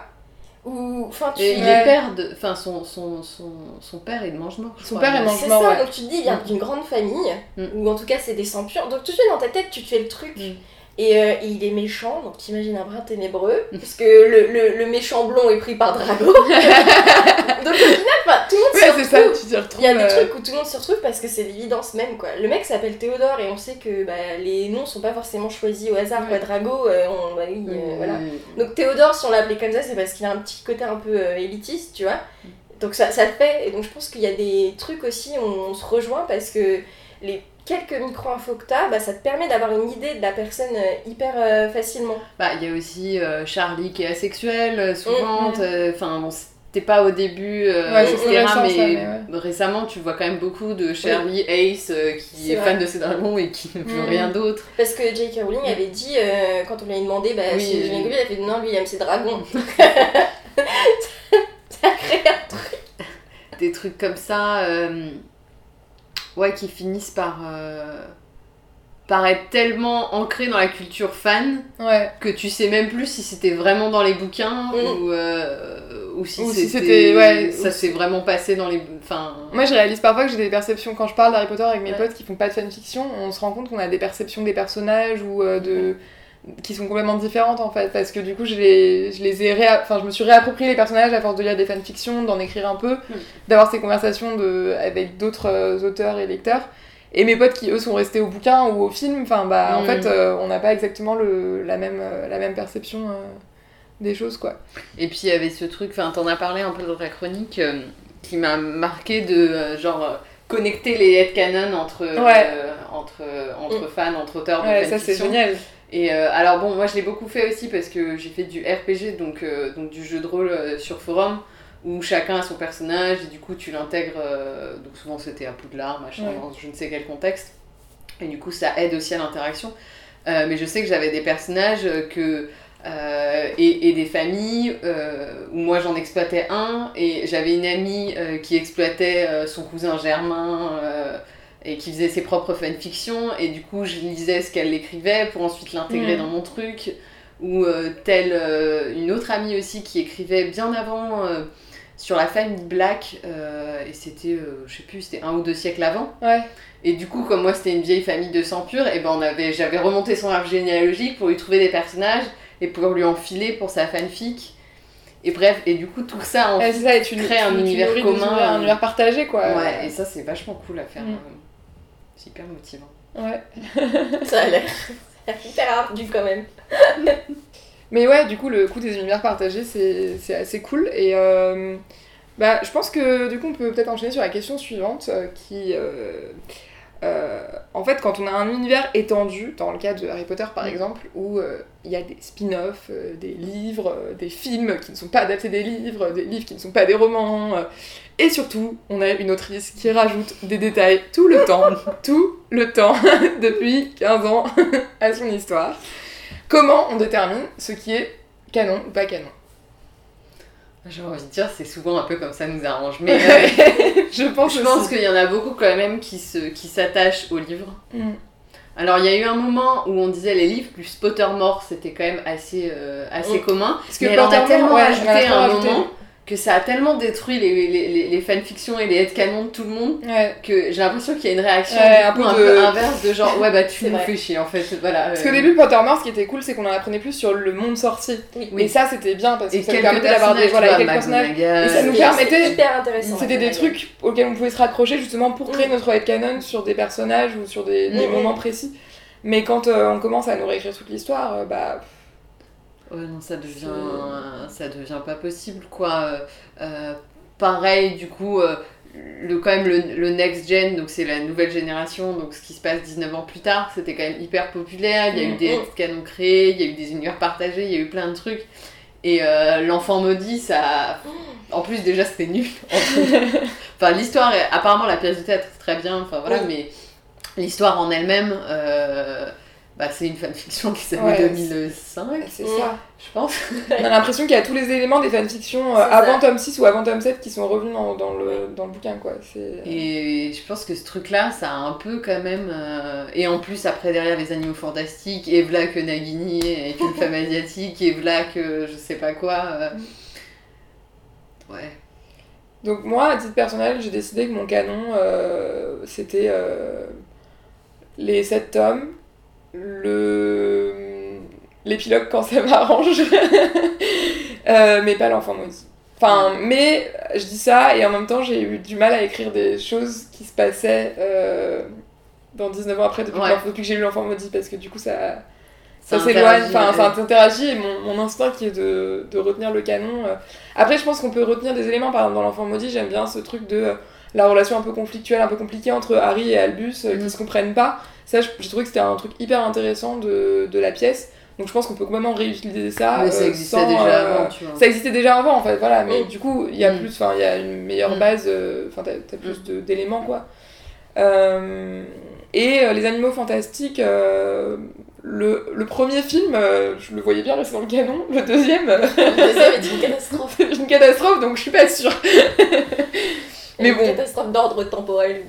ou. Enfin, tu. Et il Ouais. est père de. Enfin, son, son, son, son père est de mange-mort. Son crois. père est mange- C'est mange-mort, ça, ouais. donc tu te dis, il vient d'une grande famille, Mm. ou en tout cas c'est des sang purs. Donc tout de suite dans ta tête, tu te fais le truc. Mm. Et, euh, et il est méchant, donc t'imagines un brin ténébreux, <laughs> parce que le, le, le méchant blond est pris par Drago. <laughs> donc au final, enfin, tout le monde Ouais, ça, retrouve. retrouves. Il y a des euh, trucs où tout le monde se retrouve parce que c'est l'évidence même quoi. Le mec s'appelle Théodore et on sait que bah, les noms sont pas forcément choisis au hasard. Quoi. Drago, euh, on, bah oui, euh, Mm. voilà. Donc Théodore, si on l'a appelé comme ça, c'est parce qu'il a un petit côté un peu élitiste, tu vois. Donc ça, ça le fait. Et donc je pense qu'il y a des trucs aussi où on se rejoint parce que les quelques micro-infos que bah, ça te permet d'avoir une idée de la personne euh, hyper euh, facilement. Bah, il y a aussi euh, Charlie qui est asexuel, euh, souvent. Mm, t'as- Enfin, bon, c'était pas au début, euh, Ouais, c'est etc. récent, mais, ça, mais récemment, tu vois quand même beaucoup de Charlie Ace euh, qui est, fan de ces dragons et qui ne veut Mm. rien d'autre. Parce que J.K. Rowling avait dit, euh, quand on lui a demandé bah, Oui, si elle a fait non, lui il aime ses dragons. <laughs> <laughs> ça a créé un truc. Des trucs comme ça, euh, ouais, qui finissent par, euh, par être tellement ancrés dans la culture fan Ouais. que tu sais même plus si c'était vraiment dans les bouquins Mm. ou, euh, ou si Ou si c'était ouais, ça ou s'est vraiment passé dans les enfin Moi, je réalise parfois que j'ai des perceptions. Quand je parle d'Harry Potter avec mes Ouais. potes qui font pas de fanfiction, on se rend compte qu'on a des perceptions des personnages ou euh, de. Qui sont complètement différentes en fait. Parce que du coup, je les, je les ai réa- Enfin, je me suis réapproprié les personnages à force de lire des fanfictions, d'en écrire un peu, d'avoir ces conversations de... avec d'autres euh, auteurs et lecteurs. Et mes potes qui eux sont restés au bouquin ou au film, enfin bah en Mm. fait euh, on n'a pas exactement le, la, même, euh, la même perception euh, des choses quoi. Et puis il y avait ce truc, enfin t'en as parlé un peu dans ta chronique, euh, qui m'a marqué de genre connecter les headcanons entre, Ouais. entre, entre fans, entre auteurs de Ouais, ça c'est génial. Et euh, alors bon, moi je l'ai beaucoup fait aussi parce que j'ai fait du RPG, donc, euh, donc du jeu de rôle euh, sur forum, où chacun a son personnage et du coup tu l'intègres, donc souvent c'était à Poudlard, machin, Ouais. dans je ne sais quel contexte. Et du coup ça aide aussi à l'interaction. Mais je sais que j'avais des personnages que... et, et des familles où moi j'en exploitais un et j'avais une amie qui exploitait son cousin Germain et qui faisait ses propres fanfictions et du coup je lisais ce qu'elle écrivait pour ensuite l'intégrer Mm. dans mon truc ou euh, telle euh, une autre amie aussi qui écrivait bien avant euh, sur la famille Black et c'était je sais plus c'était un ou deux siècles avant Ouais. et du coup comme moi c'était une vieille famille de sang pur et ben on avait j'avais remonté son arbre généalogique pour lui trouver des personnages et pour lui enfiler pour sa fanfic et bref et du coup tout ça en c'est ça, et tu crée un univers commun, un univers partagé quoi. ouais et ça c'est vachement cool à faire Mm. C'est hyper motivant Ouais. Ça a l'air ça a l'air hyper ardu quand même. <laughs> Mais ouais, du coup, le coup des univers partagés, c'est c'est assez cool. Et euh, bah, je pense que du coup, on peut peut-être enchaîner sur la question suivante euh, qui. euh, euh, en fait, quand on a un univers étendu, dans le cas de Harry Potter par Mm. exemple, où euh, il y a des spin-offs, euh, des livres, euh, des films qui ne sont pas adaptés des livres, des livres qui ne sont pas des romans, euh, et surtout, on a une autrice qui rajoute des détails tout le temps, <laughs> tout le temps, <laughs> depuis 15 ans, <laughs> à son histoire. Comment on détermine ce qui est canon ou pas canon? J'ai envie de dire c'est souvent un peu comme ça nous arrange mais euh, Je pense je pense qu'il y en a beaucoup quand même qui se qui s'attachent aux livres Mm. alors il y a eu un moment où on disait les livres plus Pottermore c'était quand même assez euh, assez Mm. commun Parce que mais en a tellement ouais, rajouté elle en a trop à un moment que ça a tellement détruit les, les, les, les fanfictions et les headcanons de tout le monde Ouais. que j'ai l'impression qu'il y a une réaction Ouais, un peu un de- peu <laughs> inverse de genre ouais bah tu nous fais chier en fait voilà Parce euh, qu'au début, Pottermore, ce qui était cool, c'est qu'on en apprenait plus sur le monde sorcier. Oui. Et ça, c'était bien parce que et ça nous permettait d'avoir des personnages, voilà, quelques personnages. Et ça nous permettait- hyper intéressant. C'était des trucs auxquels on pouvait se raccrocher justement pour créer Mm. notre headcanon sur des personnages ou sur des, des Mm, mm. moments précis. Mais quand euh, on commence à nous réécrire toute l'histoire, euh, bah. Ouais, non, ça devient, ça devient pas possible, quoi. Euh, euh, pareil, du coup, euh, le, quand même, le, le next gen, donc c'est la nouvelle génération, donc ce qui se passe 19 ans plus tard, c'était quand même hyper populaire. Il y a eu Mm, des mm. canons créés, il y a eu des univers partagés, il y a eu plein de trucs. Et euh, l'enfant maudit, ça. En plus, déjà, c'était nul. <laughs> enfin, l'histoire, apparemment, la pièce de théâtre, c'est très bien, enfin voilà, Oui. mais l'histoire en elle-même, euh, bah, c'est une fanfiction qui s'appelle Ouais, 2005, C'est ça. je pense. On a l'impression qu'il y a tous les éléments des fanfictions euh, C'est ça. avant tome 6 ou avant tome 7 qui sont revenus dans, dans le, dans le bouquin, quoi. C'est. Et je pense que ce truc-là, ça a un peu quand même. euh, Et en plus, après, derrière les animaux fantastiques, et voilà que Nagini est une femme <laughs> asiatique, et voilà que je sais pas quoi. euh, Ouais. Donc moi, à titre personnel, j'ai décidé que mon canon, euh, c'était euh, les 7 tomes, le l'épilogue quand ça <laughs> m'arrange. Euh, mais pas l'enfant maudit. Enfin, mais je dis ça et en même temps j'ai eu du mal à écrire des choses qui se passaient euh, dans 19 ans après depuis, Ouais. que- depuis que j'ai lu l'enfant maudit parce que du coup ça, ça s'éloigne, enfin ça interagit et mon, mon instinct qui est de, de retenir le canon. euh. Après je pense qu'on peut retenir des éléments, par exemple dans l'enfant maudit j'aime bien ce truc de euh, la relation un peu conflictuelle, un peu compliquée entre Harry et Albus Mhm. qui se comprennent pas. Ça je- j'ai trouvé que c'était un truc hyper intéressant de, de la pièce. Donc je pense qu'on peut complètement réutiliser ça. Mais ça euh, existait sans, déjà euh, avant, tu vois. ça existait déjà avant en fait, voilà, mais Mm. du coup il y a Mm. plus, enfin il y a une meilleure Mm. base, euh, enfin t'as, t'as plus de- d'éléments quoi. Euh, et euh, les animaux fantastiques, euh, le, le premier film, euh, je le voyais bien rester dans le canon, le deuxième, euh, Le deuxième est une <laughs> catastrophe. c'est une catastrophe donc je suis pas sûre. <laughs> Mais Une bon. catastrophe d'ordre temporel.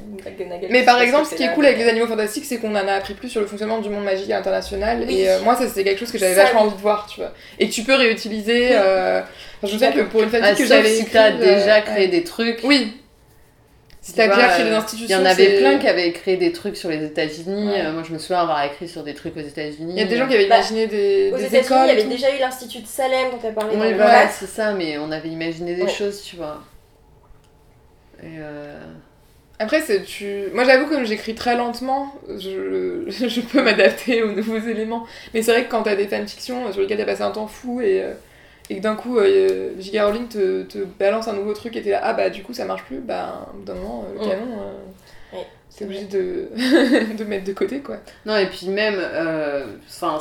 Mais par sais exemple, ce c'est qui est cool avec les animaux fantastiques, c'est qu'on en a appris plus sur le fonctionnement du monde magique international. Oui. Et euh, moi, ça, c'était quelque chose que j'avais vachement envie de voir, tu vois. Et que tu peux réutiliser. euh, enfin, je souviens que pour une Ah, fanfic que j'avais si t'as euh, déjà créé des trucs. Oui. Si t'as déjà créé des institutions. Il y en avait c'est- plein qui avaient créé des trucs sur les États-Unis. Ouais. Euh, moi, je me souviens avoir écrit sur des trucs aux États-Unis. Il y a des gens qui avaient Bah, imaginé des, Aux des États-Unis, il y avait déjà eu l'Institut de Salem dont tu as parlé dans Oui, voilà, c'est ça, mais on avait imaginé des Ouais. choses, tu vois. Et euh, Après, c'est tu. Moi, j'avoue, comme j'écris très lentement, je, <laughs> je peux m'adapter aux nouveaux éléments. Mais c'est vrai que quand t'as des fanfictions sur lesquelles t'as passé un temps fou et, euh, et que d'un coup, euh, J.K. Rowling te, te balance un nouveau truc et t'es là, ah bah du coup ça marche plus, bah au bout d'un moment, euh, le canon, euh, Ouais, c'est obligé de... <laughs> de mettre de côté quoi. Non, et puis même, euh, enfin,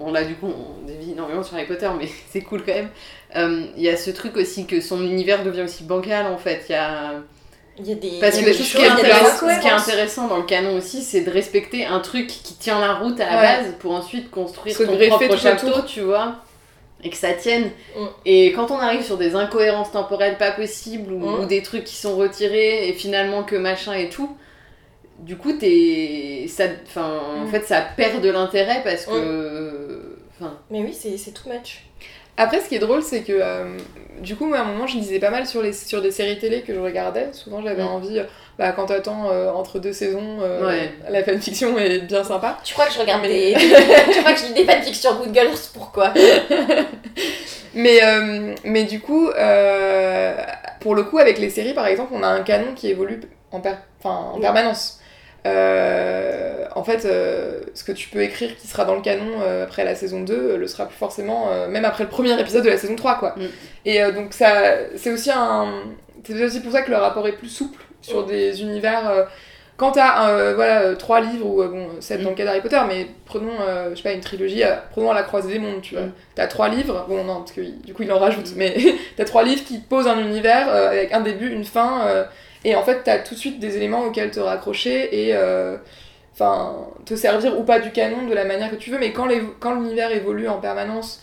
on l'a du coup, on dévie énormément sur Harry Potter, mais <laughs> c'est cool quand même. Euh, Il y a ce truc aussi que son univers devient aussi bancal en fait. Il y a... Il y a des. Parce y que a ce des qui, choses, a ce qui est intéressant dans le canon aussi, c'est de respecter un truc qui tient la route à la Ouais. base pour ensuite construire greffer propre château, tu vois, et que ça tienne. Mm. Et quand on arrive sur des incohérences temporelles pas possibles ou, Mm. ou des trucs qui sont retirés et finalement que machin et tout, du coup, t'es. Ça... Enfin, en Mm. fait, ça perd de l'intérêt parce que. Enfin, Mais oui, c'est c'est too much. Après, ce qui est drôle, c'est que euh, du coup, moi à un moment, je lisais pas mal sur, les, sur des séries télé que je regardais. Souvent, j'avais Mm. envie, euh, bah, quand t'attends euh, entre deux saisons, euh, Ouais. la fanfiction est bien sympa. Tu crois que je regarde Mais- des. <laughs> tu crois que je lis des fanfics sur Good Girls Pourquoi Mais, euh, mais du coup, euh, pour le coup, avec les séries, par exemple, on a un canon qui évolue en, per- enfin, en permanence. Euh, en fait, euh, ce que tu peux écrire qui sera dans le canon euh, après la saison 2 euh, le sera plus forcément, même après le premier épisode de la saison 3, quoi. Mm. Et donc, ça, c'est aussi un. C'est aussi pour ça que le rapport est plus souple sur Mm. des univers. quand t'as voilà, trois livres, ou bon, sept dans Mm. le cas d'Harry Potter, mais prenons, je sais pas, une trilogie, prenons à la croisée des mondes, tu vois. Mm. T'as trois livres, bon non, parce que du coup il en rajoute, mais <laughs> t'as trois livres qui posent un univers avec un début, une fin, et en fait t'as tout de suite des éléments auxquels te raccrocher et euh, te servir ou pas du canon de la manière que tu veux, mais quand l'univers évolue en permanence,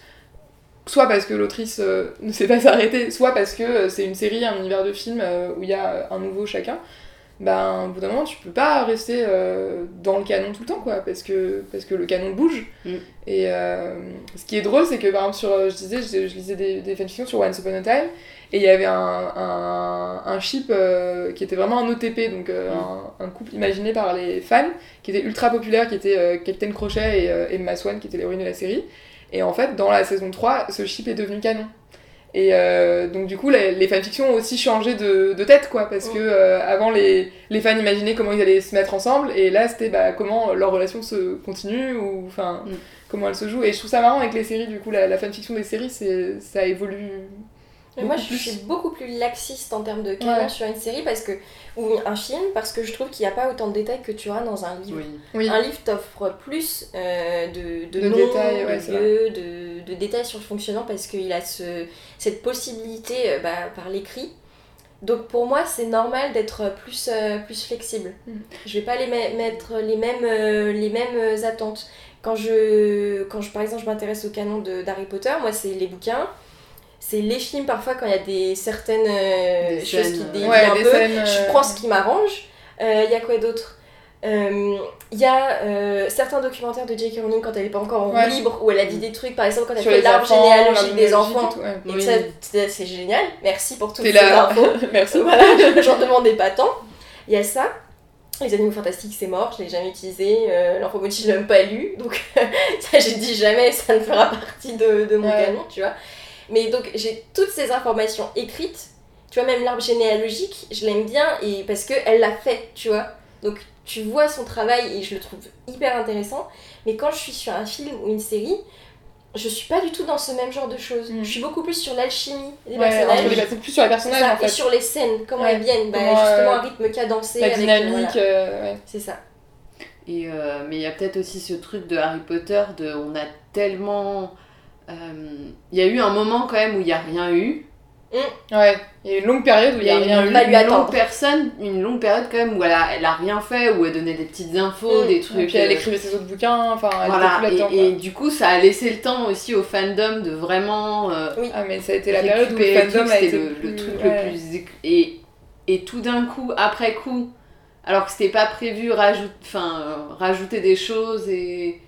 soit parce que l'autrice euh, ne sait pas <laughs> s'arrêter, soit parce que euh, c'est une série, un univers de film où il y a un nouveau chacun, ben au bout d'un moment tu peux pas rester euh, dans le canon tout le temps quoi, parce que, parce que le canon bouge. Mm. Et euh, ce qui est drôle, c'est que par exemple, sur, euh, je disais, je, je lisais des, des fanfictions sur Once Upon a Time, et il y avait un, un, un ship euh, qui était vraiment un OTP, donc Mm. un, un couple imaginé par les fans, qui était ultra populaire, qui était Captain Crochet et Emma Swan, qui était l'héroïne de la série. Et en fait, dans la saison 3, ce ship est devenu canon. Et euh, donc du coup, les, les fanfictions ont aussi changé de, de tête, quoi, parce Mm. que euh, avant, les, les fans imaginaient comment ils allaient se mettre ensemble, et là, c'était bah, comment leur relation se continue, ou enfin, Mm. comment elle se joue. Et je trouve ça marrant avec les séries, du coup, la, la fanfiction des séries, c'est ça évolue. Mais moi, je plus. suis beaucoup plus laxiste en termes de canon Ouais. sur une série parce que ou un film parce que je trouve qu'il n'y a pas autant de détails que tu auras dans un livre. oui. Oui. Un livre t'offre plus euh, de, de, De noms, détails, ouais, de lieux, de, de détails sur le fonctionnement parce qu'il a ce, cette possibilité euh, bah, par l'écrit. Donc pour moi, c'est normal d'être plus, euh, plus flexible. Mm. Je vais pas les me- mettre les mêmes, euh, les mêmes attentes. Quand je, quand je, par exemple, je m'intéresse au canon de- d'Harry Potter, moi, c'est les bouquins. C'est les films, parfois, quand il y a des certaines euh, Des choses scènes, qui euh, dévient Ouais, un peu. scènes, Je euh, prends ce qui m'arrange. Il y a quoi d'autre? Euh, Il y a euh, certains documentaires de J.K. Rowling quand elle n'est pas encore en Ouais. libre, où elle a dit des trucs, par exemple quand elle sur fait l'arbre généalogique des enfants. et tout, ouais. Et Oui. c'est génial, merci pour toutes T'es ces là. infos. <laughs> Merci. <laughs> voilà, j'en demandais pas tant. Il y a ça. Les animaux fantastiques, c'est mort, je l'ai jamais utilisé. Euh, maudit, je l'ai même pas lu. Donc, <laughs> ça, j'ai dit jamais, ça ne fera partie de, de mon Ouais. canon, tu vois. Mais donc, j'ai toutes ces informations écrites. Tu vois, même l'arbre généalogique, je l'aime bien et parce qu'elle l'a fait, tu vois. Donc, tu vois son travail et je le trouve hyper intéressant. Mais quand je suis sur un film ou une série, je suis pas du tout dans ce même genre de choses. Mm. Je suis beaucoup plus sur l'alchimie des Ouais, personnages. personnes- plus sur les personnages en fait. Et sur les scènes, comment Ouais. elles viennent. Bah, Comment, justement, euh, un rythme cadencé. La avec, euh, dynamique, voilà. euh, ouais. C'est ça. Et euh, mais il y a peut-être aussi ce truc de Harry Potter, de on a tellement. Euh, Il y a eu un moment quand même où il n'y a rien eu. Ouais, il y a eu une longue période où il y a eu rien une, eu. Pas lui une attendre. longue personne, une longue période quand même où elle a, elle a rien fait, où elle donnait des petites infos, Mm. des Et trucs. puis elle euh, écrivait ses autres bouquins, enfin, elle Voilà, était et, et du coup ça a laissé le temps aussi au fandom de vraiment euh, quoi. Ah, mais ça a été la période où le fandom a c'était été le, plus... le truc ouais. le plus et, et tout d'un coup, après coup, alors que c'était pas prévu, rajoute, enfin, euh, rajouter des choses et...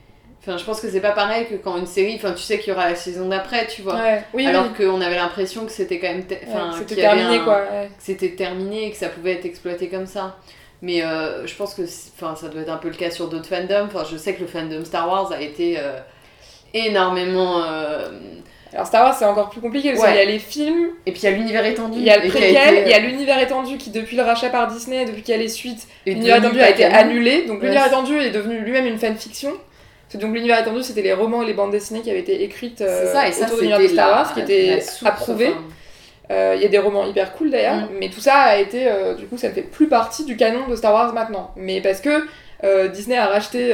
Enfin, je pense que c'est pas pareil que quand une série, enfin, tu sais qu'il y aura la saison d'après, tu vois. Ouais, oui, alors oui. qu'on avait l'impression que c'était quand même... Ouais, Enfin, que c'était terminé un- quoi. ouais. c'était terminé et que ça pouvait être exploité comme ça. Mais euh, je pense que enfin, ça doit être un peu le cas sur d'autres fandoms. Enfin, je sais que le fandom Star Wars a été euh, énormément... euh, Alors Star Wars c'est encore plus compliqué parce Ouais. qu'il y a les films, Et puis il y a l'univers étendu. il y a le préquel, il y a l'univers étendu qui depuis le rachat par Disney, depuis qu'il y a les suites, l'univers étendu a été annulé. Donc Ouais, l'univers étendu est devenu lui-même une fanfiction. Donc l'univers étendu c'était les romans et les bandes dessinées qui avaient été écrites euh, ça, et ça autour de l'univers de Star Wars qui étaient approuvés. enfin. Euh, Il y a des romans hyper cool d'ailleurs, Mm. mais tout ça a été, euh, du coup, ça ne fait plus partie du canon de Star Wars maintenant. Mais parce que euh, Disney a racheté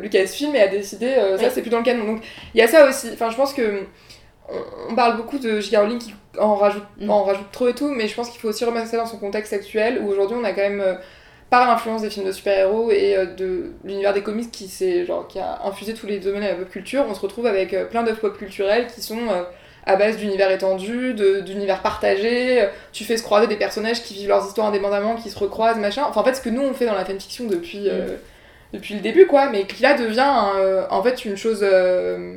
Lucasfilm et a décidé, ça c'est plus dans le canon. Donc il y a ça aussi. Enfin, je pense que on, on parle beaucoup de J.K. Rowling qui en rajoute, Mm. en rajoute trop et tout, mais je pense qu'il faut aussi remettre ça dans son contexte actuel où aujourd'hui on a quand même. Par l'influence des films de super-héros et euh, de l'univers des comics qui, genre, qui a infusé tous les domaines de la pop culture, on se retrouve avec euh, plein d'œuvres pop culturelles qui sont euh, à base d'univers étendus, de- d'univers partagés. euh, Tu fais se croiser des personnages qui vivent leurs histoires indépendamment, qui se recroisent, machin. Enfin, en fait, ce que nous on fait dans la fanfiction depuis, euh, depuis le début, quoi, mais qui là devient euh, en fait une chose. euh,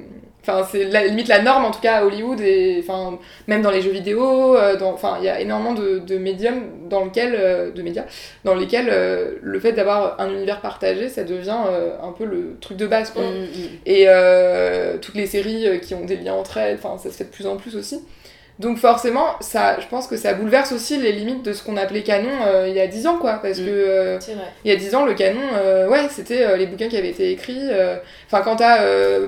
Enfin, c'est la, limite la norme en tout cas à Hollywood et enfin même dans les jeux vidéo. euh, dans- Enfin, il y a énormément de, de médiums dans lequel, euh, de médias dans lesquels euh, le fait d'avoir un univers partagé, ça devient euh, un peu le truc de base, quoi. Mm, mm. Et euh, toutes les séries qui ont des liens entre elles, enfin ça se fait de plus en plus aussi. Donc forcément, ça, je pense que ça bouleverse aussi les limites de ce qu'on appelait canon euh, il y a 10 ans, quoi. Parce Mm. que euh, il y a 10 ans, le canon, euh, ouais, c'était les bouquins qui avaient été écrits. Enfin, quand t'as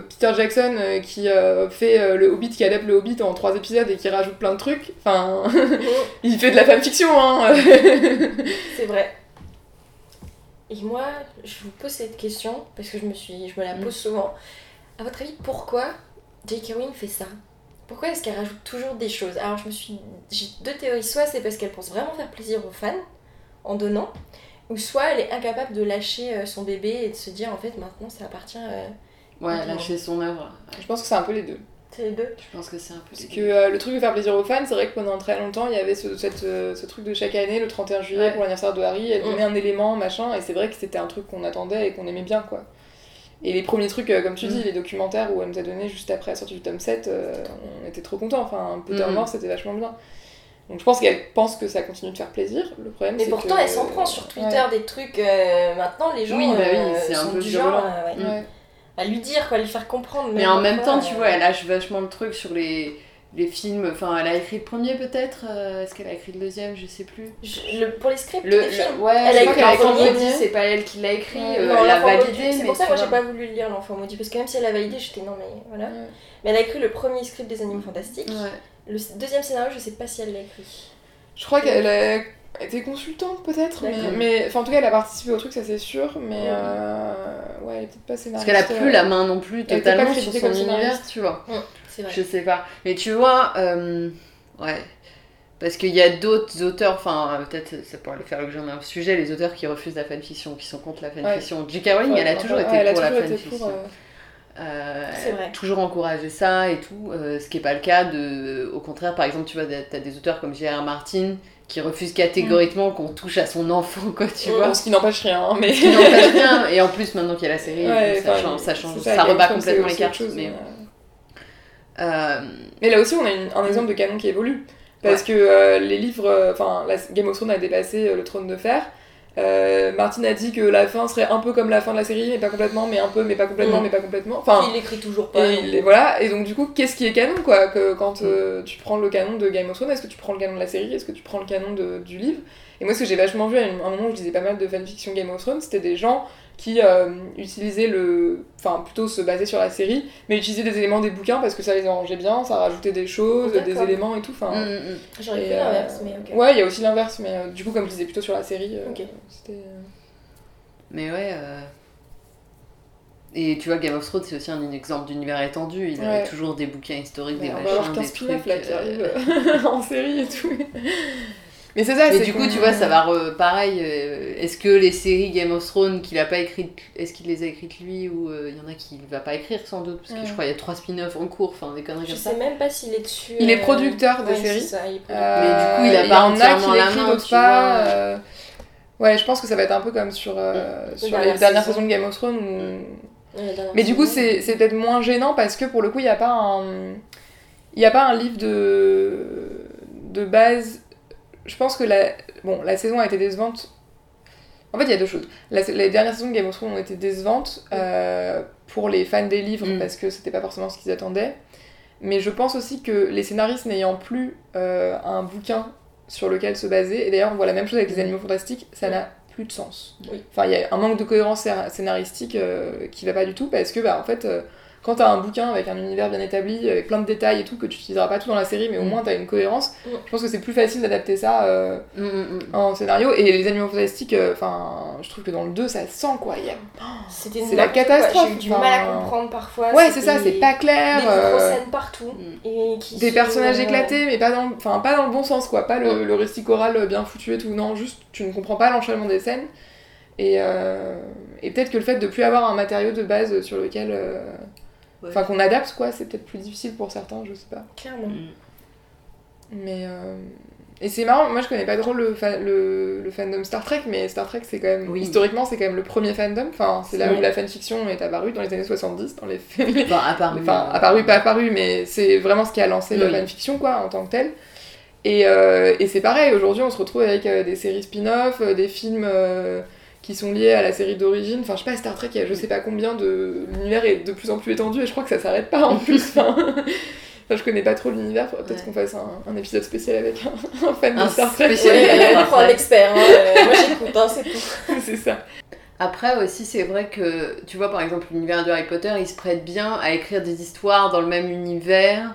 Peter Jackson qui fait le Hobbit, qui adapte le Hobbit en 3 épisodes et qui rajoute plein de trucs, enfin, <laughs> il fait de la fanfiction, hein. <laughs> C'est vrai. Et moi, je vous pose cette question parce que je me suis, je me la pose souvent. À votre avis, pourquoi J.K. Rowling fait ça? Pourquoi est-ce qu'elle rajoute toujours des choses? Alors, je me suis, j'ai deux théories. Soit c'est parce qu'elle pense vraiment faire plaisir aux fans en donnant, ou soit elle est incapable de lâcher euh, son bébé et de se dire en fait maintenant ça appartient. euh, Ouais, lâcher son œuvre. je pense que c'est un peu les deux. C'est les deux? Je pense que c'est un peu. Parce que euh, le truc de faire plaisir aux fans, c'est vrai que pendant très longtemps, il y avait ce, cette, euh, ce truc de chaque année, le 31 juillet, Ouais. pour l'anniversaire de Harry, elle Mm. donnait un élément, machin, et c'est vrai que c'était un truc qu'on attendait et qu'on aimait bien, quoi. Et les premiers trucs, euh, comme tu Mm. dis, les documentaires où elle nous a donné juste après la sortie du tome 7, euh, on était trop contents. Enfin, Potter Mm. mort, c'était vachement bien. Donc je pense qu'elle pense que ça continue de faire plaisir. Le problème, Mais pourtant, que- elle s'en prend sur Twitter Ouais. des trucs. euh, maintenant, les gens Oui, bah oui, euh, c'est un sont peu du genre ouais, Ouais. à lui dire, quoi, à lui faire comprendre. Mais en même temps, tu vois, elle lâche vachement le truc sur les, les films. Enfin, elle a écrit le premier peut-être euh, Est-ce qu'elle a écrit le deuxième Je sais plus. je- le- pour les scripts, Le, des films. le- ouais, Elle a écrit crois le qu'elle a premier. écrit, c'est pas elle qui l'a écrit, Ouais. euh, Non, elle a l'enfant maudit, validé. C'est pour ça que moi j'ai pas voulu le lire l'enfant maudit parce que même si elle a validé, j'étais non mais voilà. Ouais. Mais elle a écrit le premier script des animaux fantastiques. Ouais. Le deuxième scénario, je sais pas si elle l'a écrit. Je crois qu'elle a été consultante peut-être, mais, D'accord. mais enfin en tout cas elle a participé au truc, ça c'est sûr, mais Mhm. euh, ouais, elle est peut-être pas Parce scénariste. qu'elle a plus la main non plus totalement sur son univers, tu vois. Vrai. Je sais pas. Mais tu vois, euh, ouais. Parce qu'il y a d'autres auteurs, enfin, peut-être ça pourrait le faire l'objet d'un sujet, les auteurs qui refusent la fanfiction, qui sont contre la fanfiction. J.K. Rowling, elle a Ouais, toujours ouais, été elle a pour la fanfiction. pour, euh, Euh, toujours encouragé ça et tout, euh, ce qui n'est pas le cas de. Au contraire, par exemple, tu vois, t'as des auteurs comme J.R. Martin qui refusent catégoriquement qu'on touche à son enfant, quoi, tu Mm. vois. Ce qui n'empêche rien, hein, mais. Ce qui n'empêche <laughs> rien. Et en plus, maintenant qu'il y a la série, Ouais, ça enfin, change, ça, change, ça, rebat complètement les cartes. autre chose, mais. Euh, Mais là aussi, on a une- un exemple de canon qui évolue. Parce que euh, les livres, euh, enfin, Game of Thrones a dépassé euh, le trône de fer. Euh, Martin a dit que la fin serait un peu comme la fin de la série, mais pas complètement, mais un peu, mais pas complètement, Mm. mais pas complètement. Enfin, il écrit toujours pas. et, donc- il- et voilà, et donc du coup, qu'est-ce qui est canon quoi? Que Quand euh, tu prends le canon de Game of Thrones, est-ce que tu prends le canon de la série? Est-ce que tu prends le canon de- du livre? Et moi, ce que j'ai vachement vu à un moment où je lisais pas mal de fanfiction Game of Thrones, c'était des gens qui euh, utilisaient le. Enfin, plutôt se basaient sur la série, mais utilisaient des éléments des bouquins parce que ça les arrangeait bien, ça rajoutait des choses, des éléments et tout. Enfin, Mm, mm. J'aurais fait l'inverse, mais ok. Ouais, il y a aussi l'inverse, mais euh, du coup, comme je disais plutôt sur la série, euh, Ok. c'était. euh, Mais ouais. euh, Et tu vois, Game of Thrones, c'est aussi un exemple d'univers étendu. Il Ouais. avait toujours des bouquins historiques, des on machins, va avoir des 15 spin-offs trucs. là qui euh, arrivent <laughs> en série et tout. Mais c'est ça, Mais du coup, tu vois, ça va re- pareil. euh, Est-ce que les séries Game of Thrones qu'il a pas écrites, est-ce qu'il les a écrites lui ou euh, il y en a qui va pas écrire sans doute parce que Ouais. je crois qu'il y a trois spin-offs en cours, enfin des conneries Je comme ça. sais même pas s'il est dessus. Il est euh, producteur de ouais, séries. c'est ça, il. Euh, Mais du coup, il a y pas en a entièrement qui la l'écrit, main, pas. vois. euh, Ouais, je pense que ça va être un peu comme sur, euh, sur les dernières saisons. de Game of Thrones. où- Mais du coup, c'est peut-être moins gênant parce que pour le coup, il n'y a pas un. Il n'y a pas un livre de. de base. Je pense que la. Bon, la saison a été décevante. En fait, il y a deux choses. La- les dernières saisons de Game of Thrones ont été décevantes euh, pour les fans des livres Mm. parce que c'était pas forcément ce qu'ils attendaient. Mais je pense aussi que les scénaristes n'ayant plus euh, un bouquin sur lequel se baser, et d'ailleurs on voit la même chose avec les Mm. animaux fantastiques, ça n'a plus de sens. Oui. Enfin, il y a un manque de cohérence scé- scénaristique euh, qui va pas du tout parce que, bah, en fait, euh, quand t'as un bouquin avec un univers bien établi, avec plein de détails et tout, que tu utiliseras pas tout dans la série, mais au Mm. moins t'as une cohérence, Mm. je pense que c'est plus facile d'adapter ça euh, Mm, en scénario. Et les animaux fantastiques, euh, enfin, je trouve que dans le 2, ça sent quoi. Il y a... C'était c'est la catastrophe, J'ai eu du mal à comprendre parfois. Ouais, c'est ça, c'est pas clair. Des euh, scènes partout. Et qui des personnages éclatés, mais pas dans, le- enfin, pas dans le bon sens, quoi. Pas le, le récit choral bien foutu et tout. Non, juste, tu ne comprends pas l'enchaînement des scènes. Et, euh, et peut-être que le fait de plus avoir un matériau de base sur lequel. Ouais. Enfin, qu'on adapte, quoi, c'est peut-être plus difficile pour certains, je sais pas. Clairement. Mm. Mais. euh, Et c'est marrant, moi je connais pas trop le, fa- le, le fandom Star Trek, mais Star Trek c'est quand même. Oui. Historiquement, c'est quand même le premier fandom. Enfin, c'est là où la fanfiction est apparue dans les années 70, dans les. <laughs> Enfin, apparu. Enfin, apparu, pas apparu, mais c'est vraiment ce qui a lancé la fanfiction, quoi, en tant que tel. Et, euh, et c'est pareil, aujourd'hui, on se retrouve avec euh, des séries spin-off, euh, des films euh, qui sont liés à la série d'origine. Enfin, je sais pas, Star Trek, il y a je sais pas combien de. L'univers est de plus en plus étendu et je crois que ça s'arrête pas en plus. Enfin, <laughs> enfin, je connais pas trop l'univers, peut-être Ouais. qu'on fasse un, un épisode spécial avec un, un fan Un de Star Trek. spécial. Ouais, Ouais, on prend un expert. hein, euh, Moi j'écoute, hein, c'est tout. <laughs> c'est ça. Après aussi, c'est vrai que, tu vois, par exemple, l'univers de Harry Potter, il se prête bien à écrire des histoires dans le même univers,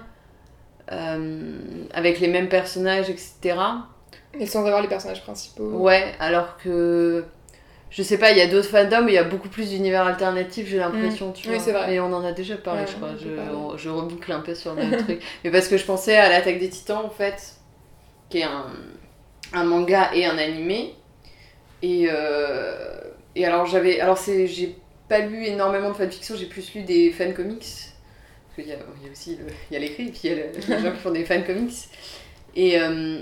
euh, avec les mêmes personnages, etc. Mais sans avoir les personnages principaux. Ouais, alors que, je sais pas, il y a d'autres fandoms où il y a beaucoup plus d'univers alternatifs, j'ai l'impression, tu. Oui, vois. vrai. Mais on en a déjà parlé, Ouais, je crois. Je, on- reboucle un peu sur le même <laughs> truc. Mais parce que je pensais à l'attaque des titans, en fait, qui est un, un manga et un animé. Et, euh, et alors, j'avais. Alors, j'ai pas lu énormément de fanfiction, j'ai plus lu des fancomics. Parce qu'il y y a aussi le- il y a l'écrit, puis il y a le- les gens qui font des fancomics. Et. euh,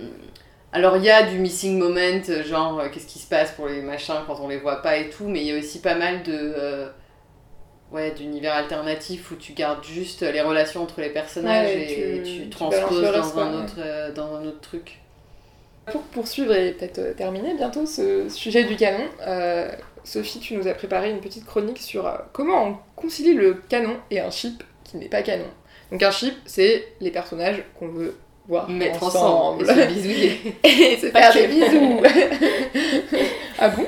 alors il y a du missing moment, genre euh, qu'est-ce qui se passe pour les machins quand on les voit pas et tout, mais il y a aussi pas mal de euh, ouais d'univers alternatifs où tu gardes juste les relations entre les personnages Ouais, et tu- tu, tu transposes dans reste, un ouais. autre euh, dans un autre truc. Pour poursuivre et peut-être euh, terminer bientôt ce sujet du canon, euh, Sophie, tu nous as préparé une petite chronique sur euh, comment on concilie le canon et un chip qui n'est pas canon. Donc un chip, c'est les personnages qu'on veut voir Mettre ensemble. ensemble, et se bisouiller, <laughs> et se faire des bisous. <laughs> ah bon?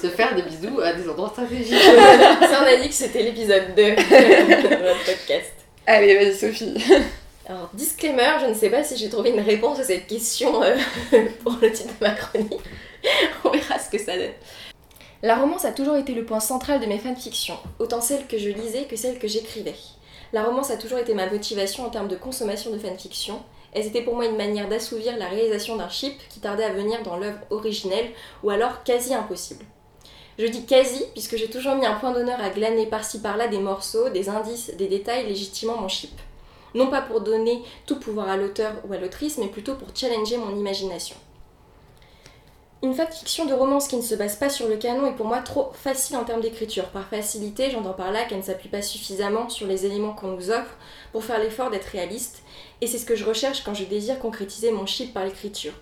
Se faire des bisous à des endroits stratégiques. <laughs> Ça, on a dit que c'était l'épisode 2 de notre podcast. Allez, vas-y Sophie. Alors, disclaimer, je ne sais pas si j'ai trouvé une réponse à cette question euh, pour le titre de ma chronique. On verra ce que ça donne. La romance a toujours été le point central de mes fanfictions, autant celles que je lisais que celles que j'écrivais. La romance a toujours été ma motivation en termes de consommation de fanfiction, et c'était pour moi une manière d'assouvir la réalisation d'un chip qui tardait à venir dans l'œuvre originelle, ou alors quasi impossible. Je dis quasi puisque j'ai toujours mis un point d'honneur à glaner par-ci par-là des morceaux, des indices, des détails légitimant mon chip. Non pas pour donner tout pouvoir à l'auteur ou à l'autrice, mais plutôt pour challenger mon imagination. Une fanfiction de romance qui ne se base pas sur le canon est pour moi trop facile en termes d'écriture. Par facilité, j'entends par là qu'elle ne s'appuie pas suffisamment sur les éléments qu'on nous offre pour faire l'effort d'être réaliste, et c'est ce que je recherche quand je désire concrétiser mon chip par l'écriture.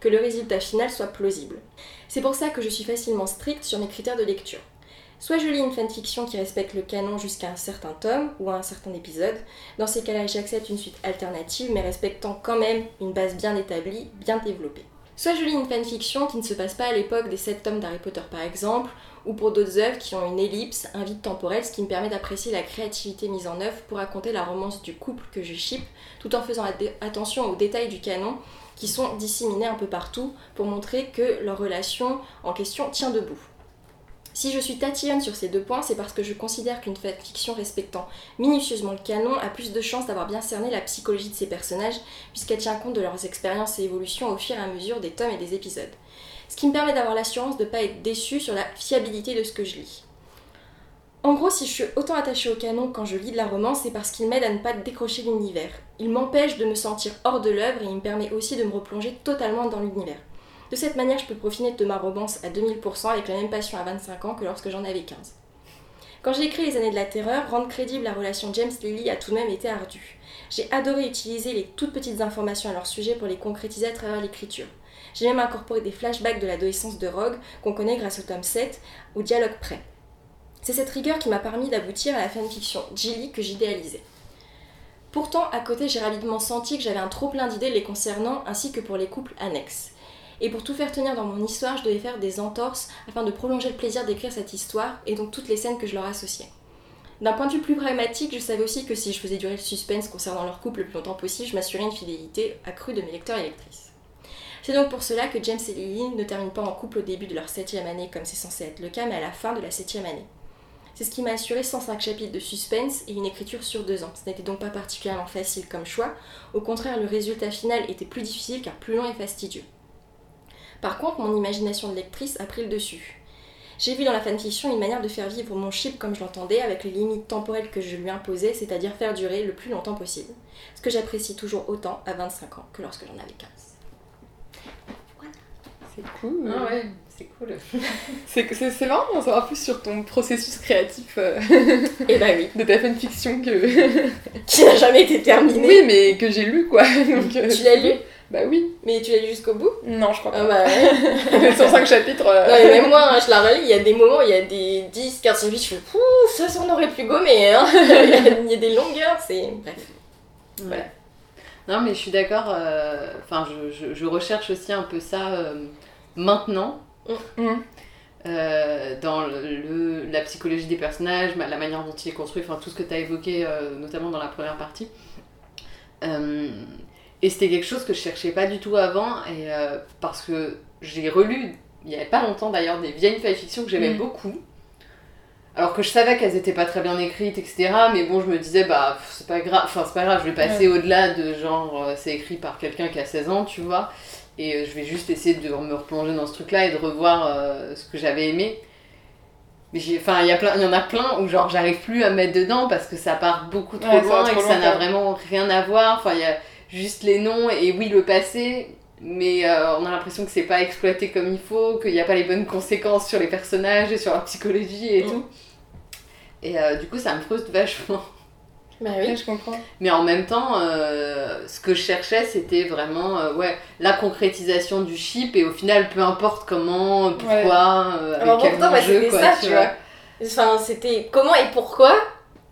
que le résultat final soit plausible. C'est pour ça que je suis facilement stricte sur mes critères de lecture. Soit je lis une fanfiction qui respecte le canon jusqu'à un certain tome ou à un certain épisode, dans ces cas-là j'accepte une suite alternative mais respectant quand même une base bien établie, bien développée. Soit je lis une fanfiction qui ne se passe pas à l'époque des 7 tomes d'Harry Potter par exemple, ou pour d'autres œuvres qui ont une ellipse, un vide temporel, ce qui me permet d'apprécier la créativité mise en œuvre pour raconter la romance du couple que je ship, tout en faisant attention aux détails du canon qui sont disséminés un peu partout pour montrer que leur relation en question tient debout. Si je suis tatillonne sur ces deux points, c'est parce que je considère qu'une fiction respectant minutieusement le canon a plus de chances d'avoir bien cerné la psychologie de ses personnages, puisqu'elle tient compte de leurs expériences et évolutions au fur et à mesure des tomes et des épisodes. Ce qui me permet d'avoir l'assurance de ne pas être déçue sur la fiabilité de ce que je lis. En gros, si je suis autant attachée au canon quand je lis de la romance, c'est parce qu'il m'aide à ne pas décrocher l'univers. Il m'empêche de me sentir hors de l'œuvre et il me permet aussi de me replonger totalement dans l'univers. De cette manière, je peux profiter de ma romance à 2000% avec la même passion à 25 ans que lorsque j'en avais 15. Quand j'ai écrit Les années de la terreur, rendre crédible la relation James-Lily a tout de même été ardu. J'ai adoré utiliser les toutes petites informations à leur sujet pour les concrétiser à travers l'écriture. J'ai même incorporé des flashbacks de l'adolescence de Rogue qu'on connaît grâce au tome 7, au dialogue près. C'est cette rigueur qui m'a permis d'aboutir à la fanfiction Jilly que j'idéalisais. Pourtant, à côté, j'ai rapidement senti que j'avais un trop plein d'idées les concernant ainsi que pour les couples annexes. Et pour tout faire tenir dans mon histoire, je devais faire des entorses afin de prolonger le plaisir d'écrire cette histoire et donc toutes les scènes que je leur associais. D'un point de vue plus pragmatique, je savais aussi que si je faisais durer le suspense concernant leur couple le plus longtemps possible, je m'assurais une fidélité accrue de mes lecteurs et lectrices. C'est donc pour cela que James et Lily ne terminent pas en couple au début de leur septième année comme c'est censé être le cas, mais à la fin de la septième année. C'est ce qui m'a assuré 105 chapitres de suspense et une écriture sur deux ans. Ce n'était donc pas particulièrement facile comme choix. Au contraire, le résultat final était plus difficile car plus long et fastidieux. Par contre, mon imagination de lectrice a pris le dessus. J'ai vu dans la fanfiction une manière de faire vivre mon chip comme je l'entendais, avec les limites temporelles que je lui imposais, c'est-à-dire faire durer le plus longtemps possible. Ce que j'apprécie toujours autant à 25 ans que lorsque j'en avais 15. Voilà. C'est cool. Ah ouais, c'est cool. <laughs> c'est marrant d'en savoir plus sur ton processus créatif. Euh, Et <laughs> eh bah oui. De ta fanfiction que. qui n'a jamais été terminée. Oui, mais que j'ai lu quoi. <laughs> Donc, euh, tu l'as lu? Bah oui. Mais tu l'as lu jusqu'au bout? Non, je crois pas. Ah bah... 105 <laughs> chapitres. Euh. Non, mais même moi, hein, je la relis, il y a des moments, il y a des 10, 15 chapitres, je fais ça, ça on aurait pu gommer. Hein. <laughs> il y a des longueurs, c'est. Bref. Voilà. Non, mais je suis d'accord. Euh, enfin, je, je, recherche aussi un peu ça euh, maintenant. Mm. dans le, la psychologie des personnages, la manière dont il est construit, enfin tout ce que tu as évoqué, notamment dans la première partie. Et c'était quelque chose que je cherchais pas du tout avant, et euh, parce que j'ai relu, il y avait pas longtemps d'ailleurs, des vieilles fanfictions que j'aimais mm. beaucoup. Alors que je savais qu'elles étaient pas très bien écrites, etc. Mais bon, je me disais, bah, c'est pas grave, enfin, c'est pas grave, je vais passer au-delà de genre, euh, c'est écrit par quelqu'un qui a 16 ans, tu vois. Et euh, je vais juste essayer de me replonger dans ce truc-là et de revoir ce que j'avais aimé. Mais enfin, il y, en a plein où genre j'arrive plus à me mettre dedans parce que ça part beaucoup trop loin et que ça n'a vraiment rien à voir. Enfin, il y a juste les noms et oui le passé, mais euh, on a l'impression que c'est pas exploité comme il faut, qu'il n'y a pas les bonnes conséquences sur les personnages et sur leur psychologie et mm. tout. Et euh, du coup, ça me frustre vachement. Bah oui, je comprends. Mais en même temps, euh, ce que je cherchais, c'était vraiment ouais, la concrétisation du chip et au final, peu importe comment, pourquoi, avec quel bah, enjeu, quoi, ça, tu vois. Enfin, c'était comment et pourquoi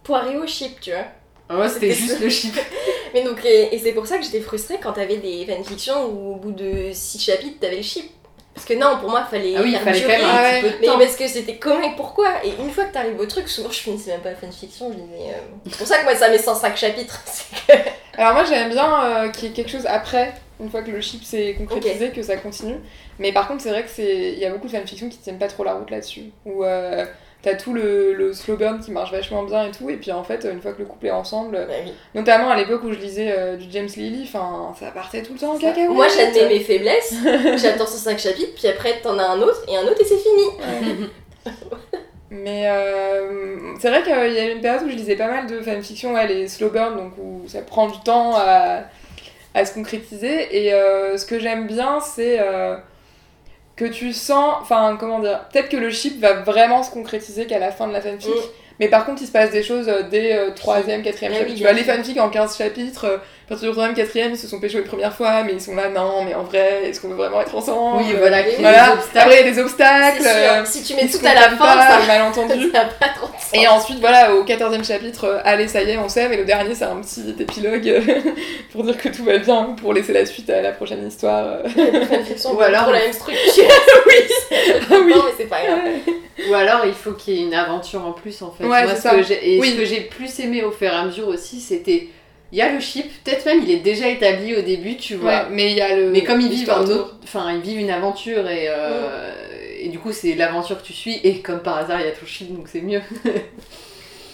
pour arriver au chip, tu vois. Ouais, c'était juste le chip. <laughs> Mais donc, et, c'est pour ça que j'étais frustrée quand t'avais des fanfictions où au bout de 6 chapitres, t'avais le chip. Parce que non, pour moi, fallait. Ah oui, il fallait quand même un petit peu de Mais parce que c'était comment et pourquoi? Et une fois que t'arrives au truc, souvent je finissais même pas la fanfiction. Je disais. Euh, c'est pour ça que moi, ça met 105 chapitres. <laughs> Alors, moi, j'aime bien euh, qu'il y ait quelque chose après, une fois que le chip s'est concrétisé, que ça continue. Mais par contre, c'est vrai qu'il y a beaucoup de fanfictions qui tiennent pas trop la route là-dessus. Ou. Euh, t'as tout le, le, slow burn qui marche vachement bien et tout, et puis en fait, une fois que le couple est ensemble, bah notamment à l'époque où je lisais euh, du James Lily, enfin, ça partait tout le temps en cacahuète. Moi, j'admets mes faiblesses, j'attends ces 5 chapitres, puis après, t'en as un autre, et un autre, et c'est fini. <laughs> Mais euh, c'est vrai qu'il y a une période où je lisais pas mal de fanfiction, ouais, les slow burn, donc où ça prend du temps à, à se concrétiser, et euh, ce que j'aime bien, c'est que tu sens, enfin comment dire, peut-être que le chip va vraiment se concrétiser qu'à la fin de la fanfic, mm. mais par contre il se passe des choses euh, dès 3ème, euh, 4ème chapitre. tu vois, les fanfics en 15 chapitres, euh, partir du troisième, quatrième, ils se sont pécho une première fois, mais ils sont là, non, mais en vrai, est-ce qu'on veut vraiment être ensemble Oui, voilà, qu'il y Voilà. des obstacles. Après, il y a des obstacles. Euh, sûr, si tu mets tout à la fin, pas, ça le <laughs> malentendu. ça a pas trop de sens. Et ensuite, voilà, au 14e chapitre, euh, allez, ça y est, on s'aime. Et le dernier, c'est un petit épilogue euh, <laughs> pour dire que tout va bien, pour laisser la suite à la prochaine histoire. <laughs> Ou alors- pour la même structure. Ah oui. Non, mais c'est pas grave. Ou alors il faut qu'il y ait une aventure en plus en fait. Ouais, Moi, c'est ce ça. que j'ai- et Oui. ce que j'ai plus aimé au fur et à mesure aussi, c'était. Il y a le ship, peut-être même il est déjà établi au début, tu vois. Ouais, mais il y a le. Mais comme ils vivent un autre, enfin ils vivent une aventure et, euh, et du coup c'est l'aventure que tu suis et comme par hasard il y a ton ship donc c'est mieux. <laughs>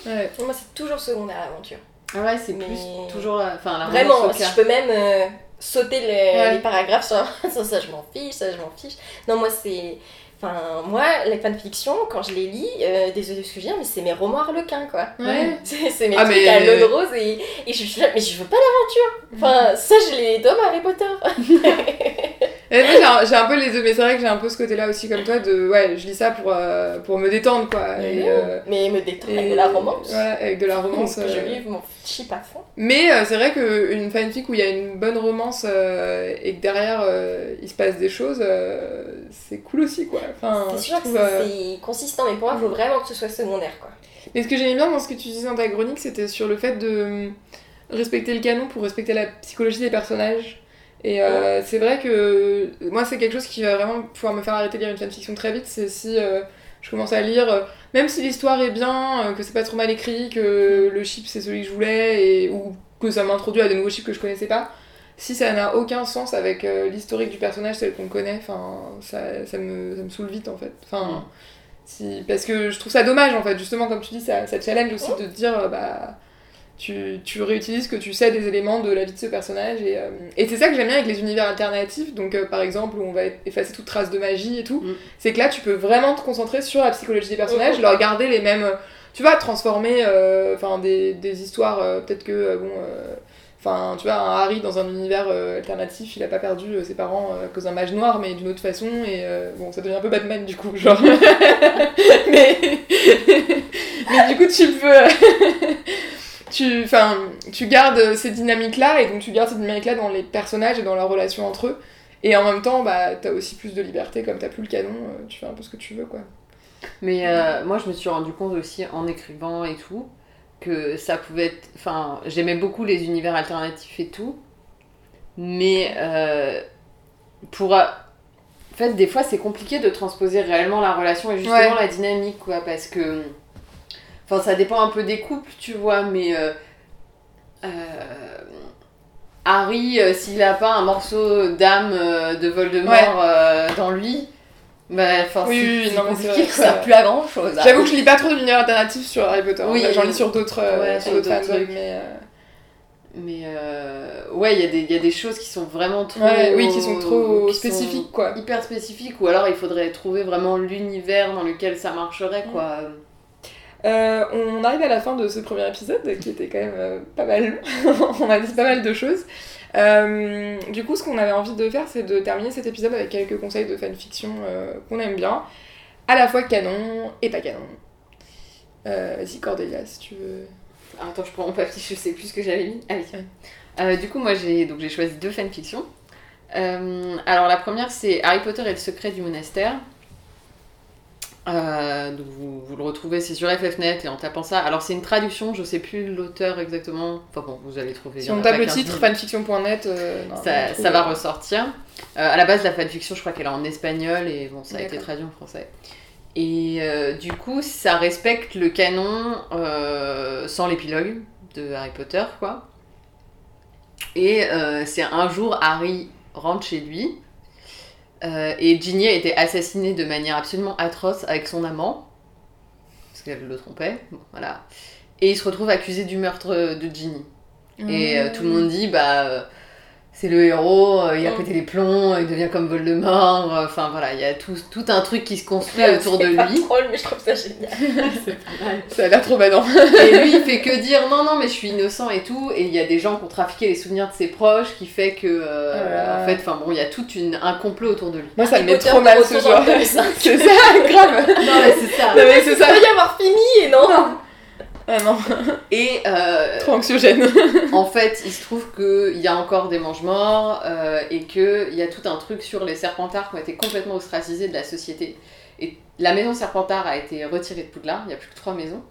Ouais. Moi, c'est toujours secondaire l'aventure. Ah ouais c'est Mais- plus toujours la, enfin la Vraiment, si je peux même euh, sauter les paragraphes sur <laughs> ça, ça, je m'en fiche, ça, je m'en fiche. Non, moi, c'est. Enfin, moi, les fanfictions, quand je les lis, euh, désolé de ce que je dis, mais c'est mes romans harlequins, quoi. Ouais. <laughs> C'est mes Ah, trucs mais- à l'eau de rose et, et je suis là, mais je veux pas d'aventure. Enfin, ça, je les donne à Harry Potter. <laughs> Et moi, j'ai un, j'ai un peu les deux, mais c'est vrai que j'ai un peu ce côté-là aussi, comme toi, de. Ouais, je lis ça pour, euh, pour me détendre, quoi. Et, euh, mais me détendre et- avec de la romance. Voilà, avec de la romance. Que je euh, vive mon chip à fond. Mais euh, c'est vrai qu'une fanfic où il y a une bonne romance euh, et que derrière euh, il se passe des choses, c'est cool aussi quoi. Enfin, C'est sûr que trouve, c'est c'est consistant, mais pour moi, il faut vraiment que ce soit secondaire, quoi. Mais ce que j'aimais bien dans ce que tu disais dans ta chronique, c'était sur le fait de respecter le canon pour respecter la psychologie des personnages. Et c'est vrai que moi, c'est quelque chose qui va vraiment pouvoir me faire arrêter de lire une fanfiction très vite. C'est si je commence à lire, même si l'histoire est bien, euh, que c'est pas trop mal écrit, que le chip c'est celui que je voulais, et, ou que ça m'introduit à des nouveaux chips que je connaissais pas. Si ça n'a aucun sens avec euh, l'historique du personnage tel qu'on connaît, ça, ça, me, ça me saoule vite en fait. Enfin, Mm. si, parce que je trouve ça dommage en fait, justement, comme tu dis, ça, ça challenge aussi de te dire, euh, bah, tu, tu réutilises que tu sais des éléments de la vie de ce personnage. Et, euh, et c'est ça que j'aime bien avec les univers alternatifs, donc euh, par exemple, où on va effacer toute trace de magie et tout, Mm. c'est que là, tu peux vraiment te concentrer sur la psychologie des personnages, Mhm. leur garder les mêmes. Tu vois, transformer euh, enfin des, des histoires, euh, peut-être que, euh, bon. euh, Enfin, tu vois, un Harry dans un univers euh, alternatif, il a pas perdu euh, ses parents euh, à cause d'un mage noir, mais d'une autre façon, et euh, bon, ça devient un peu Batman du coup, genre. <laughs> <laughs> mais... <laughs> mais du coup, tu peux. Tu, gardes ces dynamiques-là, et donc tu gardes ces dynamiques-là dans les personnages et dans leurs relations entre eux. Et en même temps, bah, t'as aussi plus de liberté, comme t'as plus le canon, euh, tu fais un peu ce que tu veux, quoi. Mais euh, moi, je me suis rendu compte aussi en écrivant et tout que ça pouvait être. Enfin, j'aimais beaucoup les univers alternatifs et tout, mais euh, pour. En fait, des fois, c'est compliqué de transposer réellement la relation et justement Ouais. la dynamique, quoi, parce que. Enfin, ça dépend un peu des couples, tu vois, mais. euh, euh, Harry, euh, s'il a pas un morceau d'âme euh, de Voldemort Ouais. euh, dans lui, bah, enfin, Oui, c'est oui, compliqué, ça sert plus à grand chose. J'avoue que je lis pas trop d'univers alternatifs sur Harry Potter, Oui, j'en lis sur d'autres ouais, sur d'autres fandoms, mais. euh, Mais euh, ouais, il y, a des- il y a des choses qui sont vraiment trop. Ouais, oui, qui sont trop qui sont spécifiques, quoi. hyper spécifiques, ou alors il faudrait trouver vraiment l'univers dans lequel ça marcherait, Mm. Euh, on arrive à la fin de ce premier épisode qui était quand même euh, pas mal long. <laughs> on a dit pas mal de choses. Euh, du coup, ce qu'on avait envie de faire, c'est de terminer cet épisode avec quelques conseils de fanfiction qu'on aime bien, à la fois canon et pas canon. Vas-y, Cordelia, si tu veux. Ah, Attends, je prends mon papier, je sais plus ce que j'avais mis. Ah oui. Du coup, moi j'ai choisi deux fanfictions. Alors la première c'est Harry Potter et le secret du monastère. Euh, donc vous, vous le retrouvez, c'est sur FFnet et en tapant ça. Alors c'est une traduction, je sais plus l'auteur exactement. Enfin bon, vous allez trouver. Si on tape le 15 titre 000. fanfiction.net, euh, ça, ça va ressortir. Euh, à la base, la fanfiction, je crois qu'elle est en espagnol et bon, ça a été traduit en français. Et euh, du coup, ça respecte le canon sans l'épilogue de Harry Potter, quoi. Et c'est un jour, Harry rentre chez lui euh, et Ginny a été assassinée de manière absolument atroce avec son amant, parce qu'elle le trompait, bon, voilà. Et il se retrouve accusé du meurtre de Ginny. Et euh, tout le monde dit, bah, euh, c'est le héros, euh, il a Mm. pété les plombs, il devient comme Voldemort. euh, Enfin voilà, il y a tout, tout un truc qui se construit <laughs> autour de c'est pas lui. drôle, mais je trouve ça génial. <laughs> Ça a l'air trop badant. et lui, il fait que dire non, non, mais je suis innocent et tout. Et il y a des gens qui ont trafiqué les souvenirs de ses proches, qui fait que, euh, Oh en fait, enfin bon, il y a tout une, un complot autour de lui. Moi, ça me Harry met trop mal ce genre. <laughs> c'est ça, grave. Non, mais c'est ça. Non, mais c'est Ça ça. peut y avoir fini et non Ah non, Et euh, trop anxiogène. en fait, il se trouve qu'il y a encore des mange-morts euh, et qu'il y a tout un truc sur les serpentards qui ont été complètement ostracisés de la société. Et la maison Serpentard a été retirée de Poudlard, il n'y a plus que trois maisons.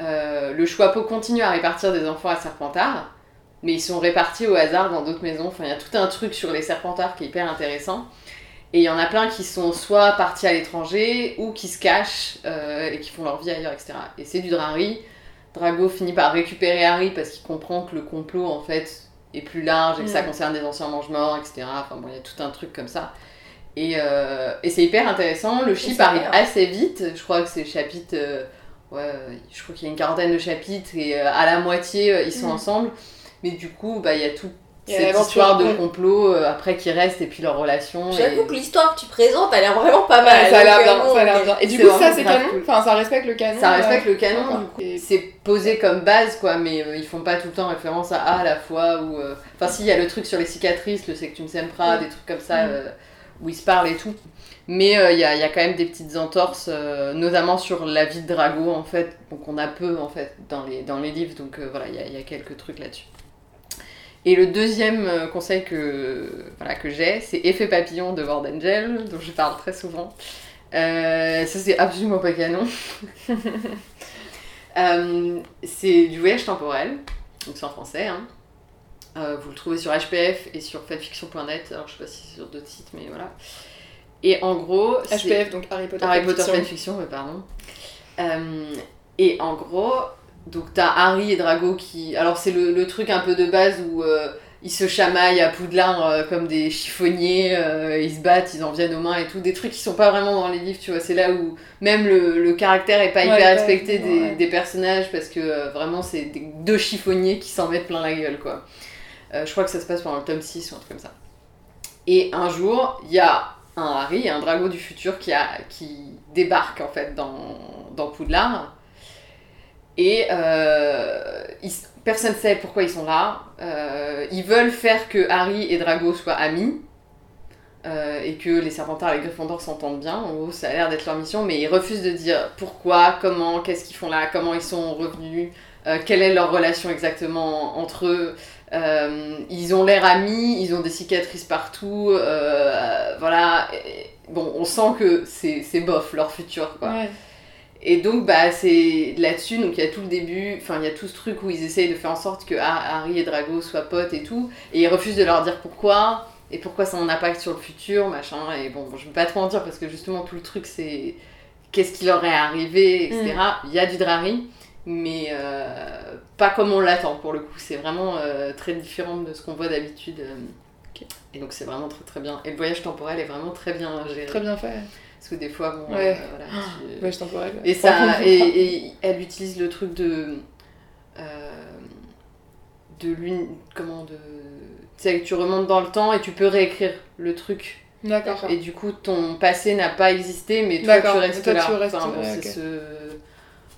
Euh, le Choixpeau continue à répartir des enfants à Serpentard, mais ils sont répartis au hasard dans d'autres maisons. Enfin, il y a tout un truc sur les Serpentards qui est hyper intéressant. Et il y en a plein qui sont soit partis à l'étranger ou qui se cachent euh, et qui font leur vie ailleurs, etc. Et c'est du Drari. Drago finit par récupérer Harry parce qu'il comprend que le complot en fait est plus large et que ça Mm. concerne des anciens mange-morts, etc. Enfin bon, il y a tout un truc comme ça. Et, euh, et c'est hyper intéressant. Le chip arrive assez vite. Je crois que c'est le chapitre. euh, ouais, euh, je crois qu'il y a une quarantaine de chapitres et euh, à la moitié ils sont Mm. ensemble. Mais du coup, bah, il y a a cette histoire de complot euh, après qui reste et puis leur relation. J'avoue et- que l'histoire que tu présentes a l'air vraiment pas mal. Ouais, ça a l'air bien, euh, bon, ça a l'air ok. bien. Et du coup, ça c'est canon? Enfin, ça respecte le canon. Ça euh, respecte le canon, coup. Et- C'est posé comme base, quoi, mais euh, ils font pas tout le temps référence à A à la fois. Ou, euh, Enfin, si, il y a le truc sur les cicatrices, le Sectum Sempra, Mm. des trucs comme ça, Mm. où ils se parlent et tout. Mais il y, a, y a quand même des petites entorses, notamment sur la vie de Drago, en fait. Donc, on a peu, en fait, dans les, dans les livres. Donc, voilà, il y a, il y a quelques trucs là-dessus. Et le deuxième euh, conseil que, voilà, que j'ai, c'est Effet papillon de Ward Angel, dont je parle très souvent. Euh, ça, c'est absolument pas canon. <laughs> Euh, c'est du voyage temporel, donc c'est en français. hein. Euh, vous le trouvez sur HPF et sur fanfiction.net. Alors, je sais pas si c'est sur d'autres sites, mais voilà. Et en gros, HPF, donc Harry Potter. Harry Potter fanfiction. fanfiction, ouais, pardon. Et en gros, donc t'as Harry et Drago qui. Alors, c'est le, le truc un peu de base où euh, ils se chamaillent à Poudlard euh, comme des chiffonniers, euh, ils se battent, ils en viennent aux mains et tout. Des trucs qui sont pas vraiment dans les livres, tu vois. C'est là où même le, le caractère est pas Ouais, hyper respecté des, ouais. des personnages parce que vraiment, c'est deux chiffonniers qui s'en mettent plein la gueule, quoi. Je crois que ça se passe pendant le tome 6 ou un truc comme ça. Et un jour, il y a un Harry, un drago du futur qui, a, qui débarque en fait dans, dans Poudlard. Et euh, personne ne sait pourquoi ils sont là. Euh, ils veulent faire que Harry et Drago soient amis. euh, et que les Serpentards et les Gryffondors s'entendent bien. En gros, ça a l'air d'être leur mission, mais ils refusent de dire pourquoi, comment, qu'est-ce qu'ils font là, comment ils sont revenus, quelle est leur relation exactement entre eux. Ils ont l'air amis, ils ont des cicatrices partout, voilà. Bon, on sent que c'est bof leur futur, quoi. Ouais. Et donc, bah, c'est là-dessus, donc il y a tout le début, enfin, il y a tout ce truc où ils essayent de faire en sorte que Har- Harry et Drago soient potes et tout, et ils refusent de leur dire pourquoi, et pourquoi ça a un impact sur le futur, machin, et bon, je vais pas trop en dire parce que justement, tout le truc, c'est qu'est-ce qui leur est arrivé, etc. Il y a du Drari, mais euh, pas comme on l'attend pour le coup, c'est vraiment euh, très différent de ce qu'on voit d'habitude. euh. Et donc, c'est vraiment très très bien. Et le voyage temporel est vraiment très bien géré. Très bien fait. Parce que des fois, bon, Ouais. euh, voilà, tu- <gasps> Voyage temporel. et, ça, et, et elle utilise le truc de. euh, de l'une. Comment de. Tu sais, que tu remontes dans le temps et tu peux réécrire le truc. D'accord. Et du coup, ton passé n'a pas existé, mais toi, tu restes toi, là. tu restes- Enfin, bon, ouais, ce.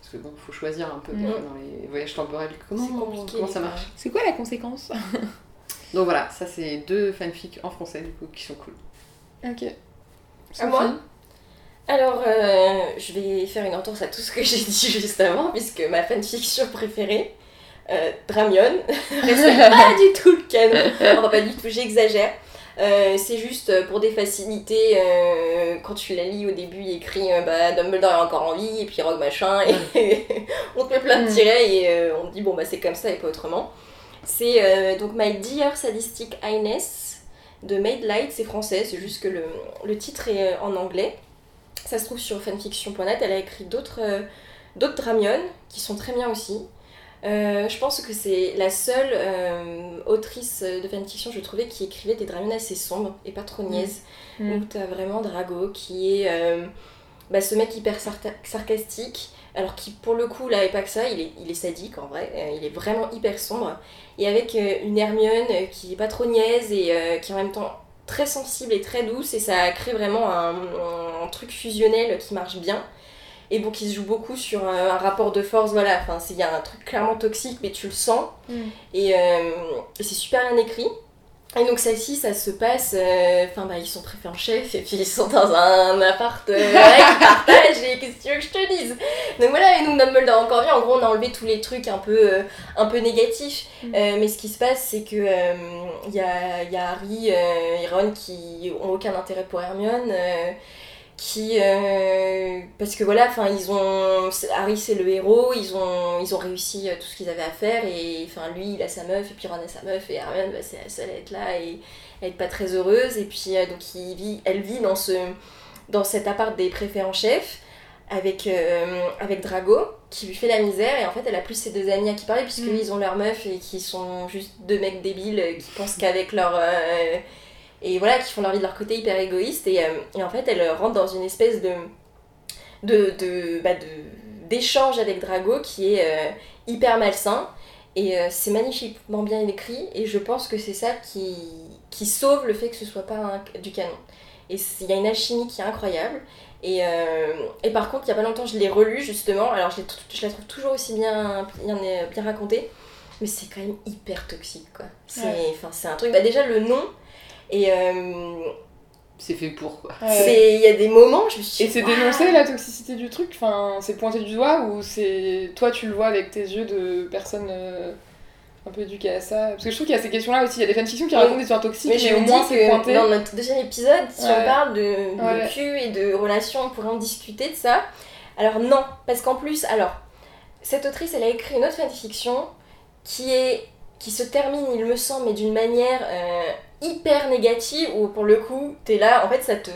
Parce que bon, faut choisir un peu fois, dans les voyages temporels. Comment, comment ça marche C'est quoi la conséquence <laughs> Donc voilà, ça c'est deux fanfics en français du coup qui sont cool. Ok. À moi Alors, euh, je vais faire une entorse à tout ce que <laughs> j'ai dit juste avant, puisque ma fanfiction préférée, euh, Dramion, <laughs> respecte <laughs> pas du tout le canon. Enfin, pas du tout, j'exagère. Euh, c'est juste pour des facilités, euh, quand tu la lis au début, il écrit euh, bah, Dumbledore est encore en vie, et puis Rogue machin, et on te met plein de Mm. tirets, et on te dit bon bah c'est comme ça et pas autrement. C'est donc My Dear Sadistic Highness de Made Light, c'est français, c'est juste que le, le titre est en anglais. Ça se trouve sur fanfiction.net, elle a écrit d'autres euh, d'autres Dramion qui sont très bien aussi. Euh, je pense que c'est la seule euh, autrice de fanfiction, je trouvais, qui écrivait des Dramion assez sombres et pas trop niaises. Mm. Où t'as vraiment Drago qui est euh, bah, ce mec hyper sarcastique, alors qui pour le coup là est pas que ça, il est, il est sadique en vrai, il est vraiment hyper sombre. Et avec une Hermione qui est pas trop niaise et qui en même temps très sensible et très douce, et ça crée vraiment un, un truc fusionnel qui marche bien. Et bon, qui se joue beaucoup sur un, un rapport de force, voilà, enfin, c'est- il y a un truc clairement toxique, mais tu le sens. Mm. Et, euh, et c'est super bien écrit. Et donc celle-ci, ça se passe, euh, enfin bah ils sont préfets en chef et puis ils sont dans un appart euh, <laughs> qui partagent et qu'est-ce que tu veux que je te dise? Donc voilà, et nous Dumbledore encore vu, en gros on a enlevé tous les trucs un peu, euh, un peu négatifs, Mm. Euh, mais ce qui se passe c'est que euh, il y, a, y a Harry et Ron qui ont aucun intérêt pour Hermione, euh, qui... euh, parce que voilà, enfin ils ont... Harry c'est le héros, ils ont, ils ont réussi euh, tout ce qu'ils avaient à faire et enfin lui il a sa meuf et puis Ron a sa meuf et Hermione bah, c'est la seule à être là et à être pas très heureuse et puis euh, donc il vit, elle vit dans, ce, dans cet appart des préfets en chef avec, euh, avec Drago qui lui fait la misère et en fait elle a plus ses deux amis à qui parler puisqu'ils Mm. ils ont leur meuf et qui sont juste deux mecs débiles qui pensent qu'avec leur... et voilà, qui font leur vie de leur côté hyper égoïste et, euh, et en fait elle rentre dans une espèce de de, de, bah, de- d'échange avec Drago qui est euh, hyper malsain et euh, c'est magnifiquement bien écrit et je pense que c'est ça qui, qui sauve le fait que ce soit pas un- du canon et il y a une alchimie qui est incroyable et, euh, et par contre il y a pas longtemps je l'ai relu justement alors je, la trouve toujours aussi bien, bien, bien racontée mais c'est quand même hyper toxique quoi c'est Ouais. un truc bah déjà le nom et euh, C'est fait pour quoi. Ouais. c'est il y a des moments je me suis Et dit, c'est Waouh. dénoncé la toxicité du truc? Enfin, c'est pointé du doigt ou c'est toi tu le vois avec tes yeux de personne euh, un peu éduquée à ça? Parce que je trouve qu'il y a ces questions-là aussi. Il y a des fanfictions qui racontent des histoires toxiques, Mais mais, au moins c'est pointé. dans notre deuxième épisode, si Ouais. on parle de, de Ouais. cul et de relations, on pourrait en discuter de ça. Alors non, parce qu'en plus, alors, cette autrice, elle a écrit une autre fanfiction qui est qui se termine, il me semble, mais d'une manière euh, hyper négative, où pour le coup, t'es là, en fait, ça te...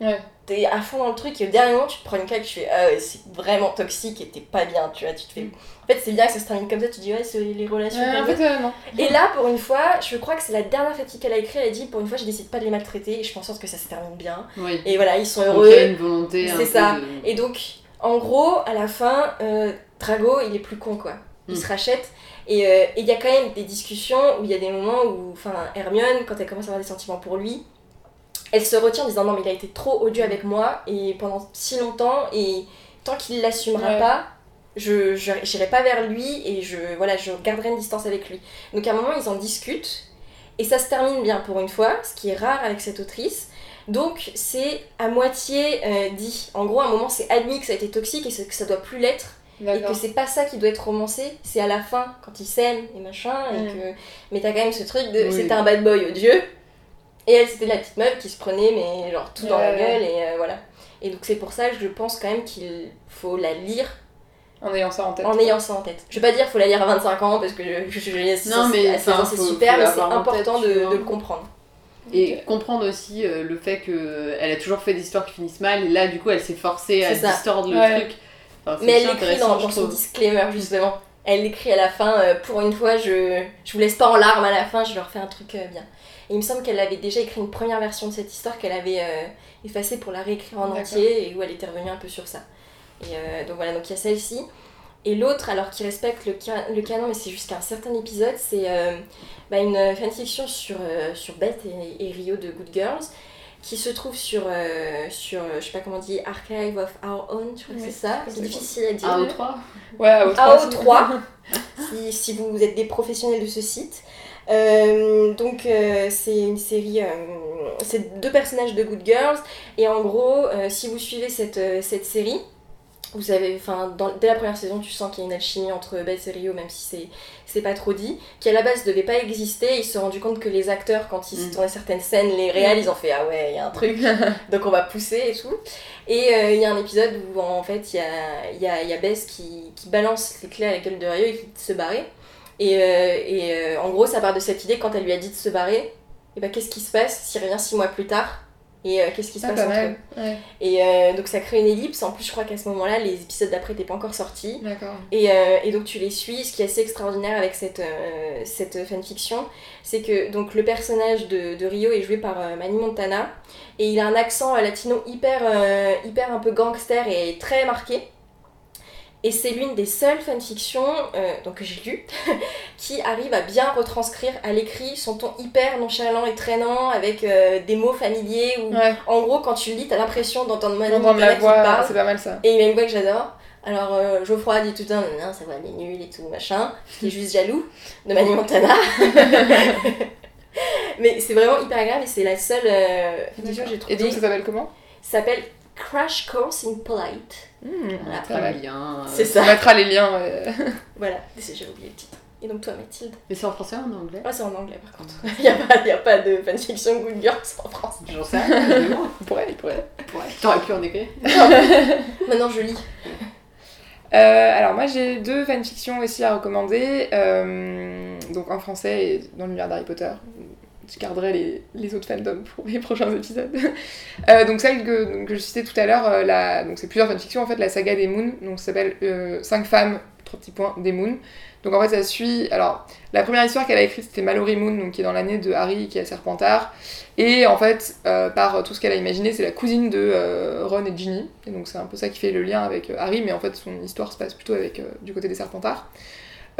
Ouais. T'es à fond dans le truc et au dernier moment, tu te prends une claque, tu fais « Ah ouais, c'est vraiment toxique et t'es pas bien », tu vois, tu te fais... En fait, c'est bien que ça se termine comme ça, tu te dis « Ouais, c'est les relations Ouais, comme en ça. fait, euh, non. Et là, pour une fois, je crois que c'est la dernière fatigue qu'elle a écrite. Elle a dit Pour une fois, je décide pas de les maltraiter et je fais en sorte que ça se termine bien. Oui. Et voilà, ils sont Donc il y a heureux. une volonté C'est ça. de- Et donc, en gros, à la fin, euh, Drago, il est plus con quoi. Il Mm. se rachète. Et euh, et il y a quand même des discussions où il y a des moments où, enfin, Hermione, quand elle commence à avoir des sentiments pour lui, elle se retient en disant Non, mais il a été trop odieux avec moi et pendant si longtemps. Et tant qu'il l'assumera Ouais. pas, je j'irai pas vers lui et je voilà je garderai une distance avec lui donc à un moment ils en discutent et ça se termine bien pour une fois ce qui est rare avec cette autrice donc c'est à moitié euh, dit en gros à un moment c'est admis que ça a été toxique et que ça doit plus l'être et que c'est pas ça qui doit être romancé c'est à la fin quand ils s'aiment et machin et Mm. que mais t'as quand même ce truc de Oui. c'était un bad boy odieux et elle c'était la petite meuf qui se prenait mais genre tout dans la gueule et euh, voilà et donc c'est pour ça que je pense quand même qu'il faut la lire En ayant ça en tête. en ayant ça en tête. Je vais pas dire faut la lire à 25 ans parce que je, je, je- Non, mais, à 16 ans, enfin, c'est faut- super, mais c'est important tête, de, le comprendre. Et comprendre aussi euh, le fait qu'elle a toujours fait des histoires qui finissent mal, et là, du coup, elle s'est forcée à distordre le Ouais. truc. Enfin, Mais elle l'écrit dans, son disclaimer justement. Elle l'écrit à la fin, euh, pour une fois, je, je vous laisse pas en larmes à la fin, je leur fais un truc euh, bien. Et il me semble qu'elle avait déjà écrit une première version de cette histoire qu'elle avait euh, effacée pour la réécrire en entier et où elle était revenue un peu sur ça. Et donc voilà, donc il y a celle-ci. Et l'autre, alors qui respecte le, ca- le canon, mais c'est jusqu'à un certain épisode, c'est bah, une fanfiction sur, sur Beth et, et Rio de Good Girls, qui se trouve sur, euh, sur je sais pas comment on dit, Archive of Our Own, je crois que c'est ça. C'est difficile à dire. AO3 Ouais, à O3. AO3, si, si vous êtes des professionnels de ce site. Euh, donc euh, c'est une série, euh, c'est deux personnages de Good Girls et en gros euh, si vous suivez cette, euh, cette série, vous avez, enfin dès la première saison tu sens qu'il y a une alchimie entre Beth et Rio même si c'est c'est pas trop dit, qui à la base devait pas exister, ils se sont rendu compte que les acteurs quand ils Mm. tournaient certaines scènes, les réels ils ont fait ah ouais il y a un truc <laughs> donc on va pousser et tout. Et euh, il y a un épisode où en fait il y a, il y, a, y a Bess qui, qui balance les clés à la gueule de Rio et qui dit de se barrer. Et, euh, et euh, en gros ça part de cette idée quand elle lui a dit de se barrer, et ben qu'est-ce qui se passe s'il revient six mois plus tard et euh, qu'est-ce qui se Ah, passe pas entre eux. Ouais, Et euh, donc ça crée une ellipse, en plus je crois qu'à ce moment-là les épisodes d'après n'étaient pas encore sortis. d'accord. Et, euh, et donc tu les suis. Ce qui est assez extraordinaire avec cette, cette fanfiction, c'est que donc, le personnage de, de Rio est joué par Manny Montana. Et il a un accent latino hyper, hyper un peu gangster et très marqué. Et c'est l'une des seules fanfictions euh, donc, que j'ai lues <laughs> qui arrive à bien retranscrire à l'écrit son ton hyper nonchalant et traînant avec euh, des mots familiers. Ouais, En gros, quand tu le lis, t'as l'impression d'entendre Montana la qui voix, parle. c'est pas mal ça. Et il a une voix que j'adore. Alors, euh, Geoffroy dit tout le temps, non, sa voix elle est nulle et tout, machin. Il est juste jaloux de Manu Montana. <laughs> <laughs> Mais c'est vraiment hyper agréable et c'est la seule fanfiction que j'ai trouvée. Et donc ça s'appelle comment? Ça s'appelle Crash Course in Polite. Mmh, On mettra mal. le lien. euh. C'est On ça. mettra les liens. euh. <laughs> Voilà, j'ai oublié le titre. Et donc toi Mathilde? Mais c'est en français ou en anglais? Ah c'est en anglais par contre. <laughs> Il n'y a, pas- y a pas de fanfiction Good Girls en France. J'en sais rien. Il <laughs> pourrait, il pourrait. ouais. T'aurais pu en écrire. Maintenant je lis. Euh, alors moi j'ai deux fanfictions aussi à recommander, euh, donc en français et dans l'univers d'Harry Potter. Je garderai les, les autres fandoms pour les <laughs> prochains épisodes. <laughs> Euh, donc celle que, que je citais tout à l'heure, euh, la- donc c'est plusieurs fanfictions en fait, la saga des Moons, donc ça s'appelle 5 femmes, trois petits points, des Moons. Donc en fait ça suit, alors la première histoire qu'elle a écrite c'était Mallory Moon, donc qui est dans l'année de Harry qui est à Serpentard. Et en fait, euh, par tout ce qu'elle a imaginé, c'est la cousine de euh, Ron et Ginny. Et donc c'est un peu ça qui fait le lien avec euh, Harry, mais en fait son histoire se passe plutôt avec, euh, du côté des Serpentards.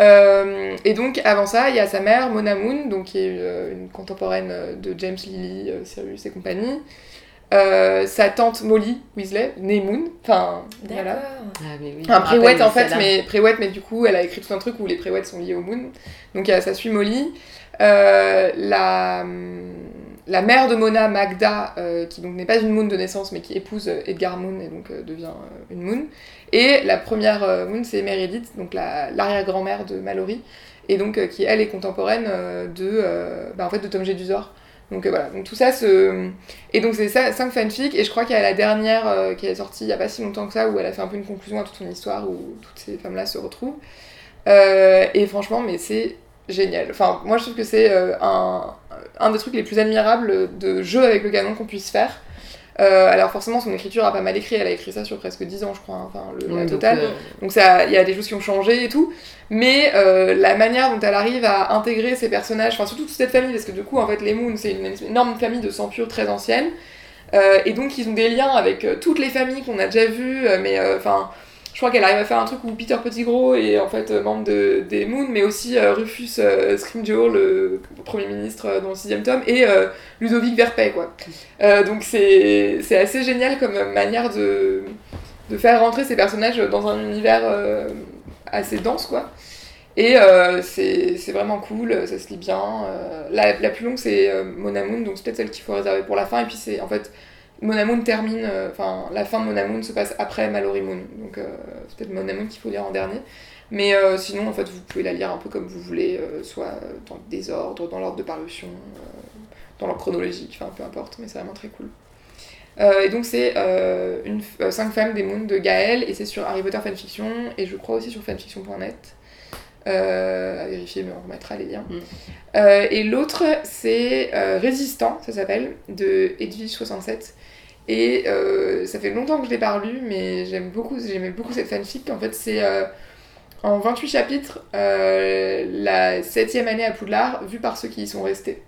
Euh, et donc avant ça, il y a sa mère, Mona Moon, donc, qui est euh, une contemporaine euh, de James Lily, euh, Sirius et compagnie. Euh, sa tante Molly Weasley, née Moon. Enfin, voilà. Ah, mais oui. Un de en fait, mais préwet, mais du coup, elle a écrit tout un truc où les préwets sont liés au Moon. Donc ça suit Molly. Euh, la, la mère de Mona, Magda, euh, qui donc n'est pas une Moon de naissance, mais qui épouse euh, Edgar Moon et donc euh, devient une Moon. Et la première Moon, c'est Meredith, donc la- l'arrière-grand-mère de Mallory, et donc qui elle est contemporaine de, bah, en fait, de Tom Jedusor. Donc euh, voilà, donc tout ça se... Et donc c'est ça, 5 fanfics, et je crois qu'il y a la dernière qui est sortie il y a pas si longtemps que ça, où elle a fait un peu une conclusion à toute son histoire, où toutes ces femmes-là se retrouvent. Et franchement, mais c'est génial. Enfin, moi je trouve que c'est un, un des trucs les plus admirables de jeu avec le canon qu'on puisse faire. Euh, alors forcément, son écriture a pas mal écrit, elle a écrit ça sur presque 10 ans, je crois, hein, enfin le Ouais, la donc, totale. euh, Donc ça, il y a des choses qui ont changé et tout, mais euh, la manière dont elle arrive à intégrer ces personnages, enfin surtout toute cette famille, parce que du coup en fait les Moons c'est une énorme famille de sang pur très ancienne, et donc ils ont des liens avec toutes les familles qu'on a déjà vues, mais enfin je crois qu'elle arrive à faire un truc où Peter Pettigrew est en fait euh, membre de, des Moons, mais aussi euh, Rufus euh, Scrimgeour, le premier ministre euh, dans le sixième tome, et Ludovic Verpey quoi. <laughs> Donc c'est assez génial comme manière de de faire rentrer ces personnages dans un univers assez dense, quoi. Et c'est c'est vraiment cool, ça se lit bien. La, la plus longue, c'est Mona Moon, donc c'est peut-être celle qu'il faut réserver pour la fin. Et puis c'est en fait, Mona Moon termine, euh, enfin, la fin de Mona Moon se passe après Mallory Moon. Donc euh, c'est peut-être Mona Moon qu'il faut lire en dernier. Mais euh, sinon, en fait, vous pouvez la lire un peu comme vous voulez, soit dans le désordre, dans l'ordre de parution, dans l'ordre chronologique, enfin peu importe, mais c'est vraiment très cool. Et donc c'est euh, une f- euh, cinq femmes des Moons de Gaël et c'est sur Harry Potter fanfiction et je crois aussi sur fanfiction.net. Euh, à vérifier, mais on remettra les liens. Mm. Euh, et l'autre c'est euh, Résistant, ça s'appelle, de Edwige67. Et euh, ça fait longtemps que je l'ai pas lu, mais j'aime beaucoup, j'aimais beaucoup cette fanfic. En fait, c'est euh, en 28 chapitres euh, la septième année à Poudlard, vue par ceux qui y sont restés.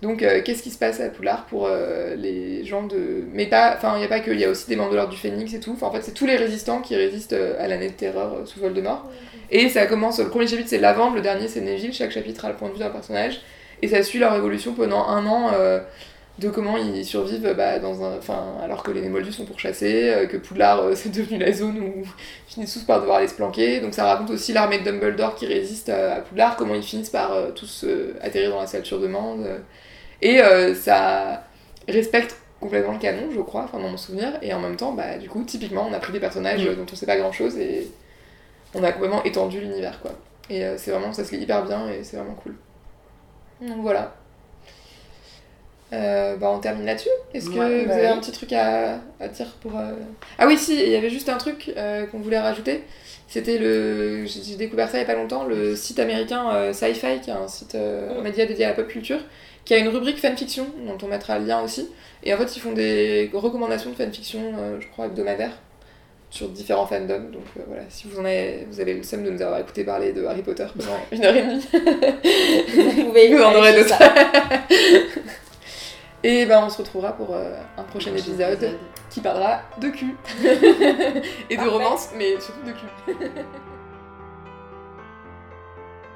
Donc, qu'est-ce qui se passe à Poudlard pour les gens de. Mais pas. Enfin, il n'y a pas que. Il y a aussi des membres de l'ordre du Phénix et tout. Enfin, en fait, c'est tous les résistants qui résistent à l'année de terreur sous Voldemort. Et ça commence. Le premier chapitre, c'est Lavande, le dernier, c'est Neville. Chaque chapitre a le point de vue d'un personnage. Et ça suit leur évolution pendant un an. De comment ils survivent bah, dans un, enfin, alors que les Némoldus sont pourchassés, euh, que Poudlard euh, <laughs> c'est devenu la zone où ils finissent tous par devoir aller se planquer. Donc ça raconte aussi l'armée de Dumbledore qui résiste à, à Poudlard, comment ils finissent par euh, tous euh, atterrir dans la salle sur demande. Et ça respecte complètement le canon, je crois, enfin dans mon souvenir. Et en même temps, bah, du coup, typiquement, on a pris des personnages dont on sait pas grand chose et on a complètement étendu l'univers, quoi. Et c'est vraiment, ça se lit hyper bien et c'est vraiment cool. Donc voilà. Euh, bah on termine là-dessus. Est-ce que Ouais, vous bah avez oui. un petit truc à, à dire pour... euh, Ah oui, si, il y avait juste un truc euh, qu'on voulait rajouter. C'était le... J'ai découvert ça il y a pas longtemps, le site américain Sci-Fi, qui est un site, un média dédié à la pop culture, qui a une rubrique fanfiction, dont on mettra le lien aussi. Et en fait, ils font des recommandations de fanfiction, je crois, hebdomadaires, sur différents fandoms. Donc voilà, si vous en avez, vous avez le seum de nous avoir écouté parler de Harry Potter pendant une heure et demie, Vous pouvez <laughs> vous en aurez d'autres. <laughs> Et ben on se retrouvera pour euh, un prochain épisode qui parlera de cul. <laughs> et de romance, mais surtout de cul. <laughs>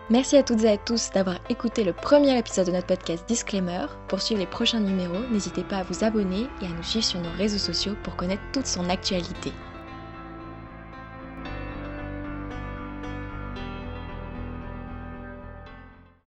Merci à toutes et à tous d'avoir écouté le premier épisode de notre podcast Disclaimer. Pour suivre les prochains numéros, n'hésitez pas à vous abonner et à nous suivre sur nos réseaux sociaux pour connaître toute son actualité.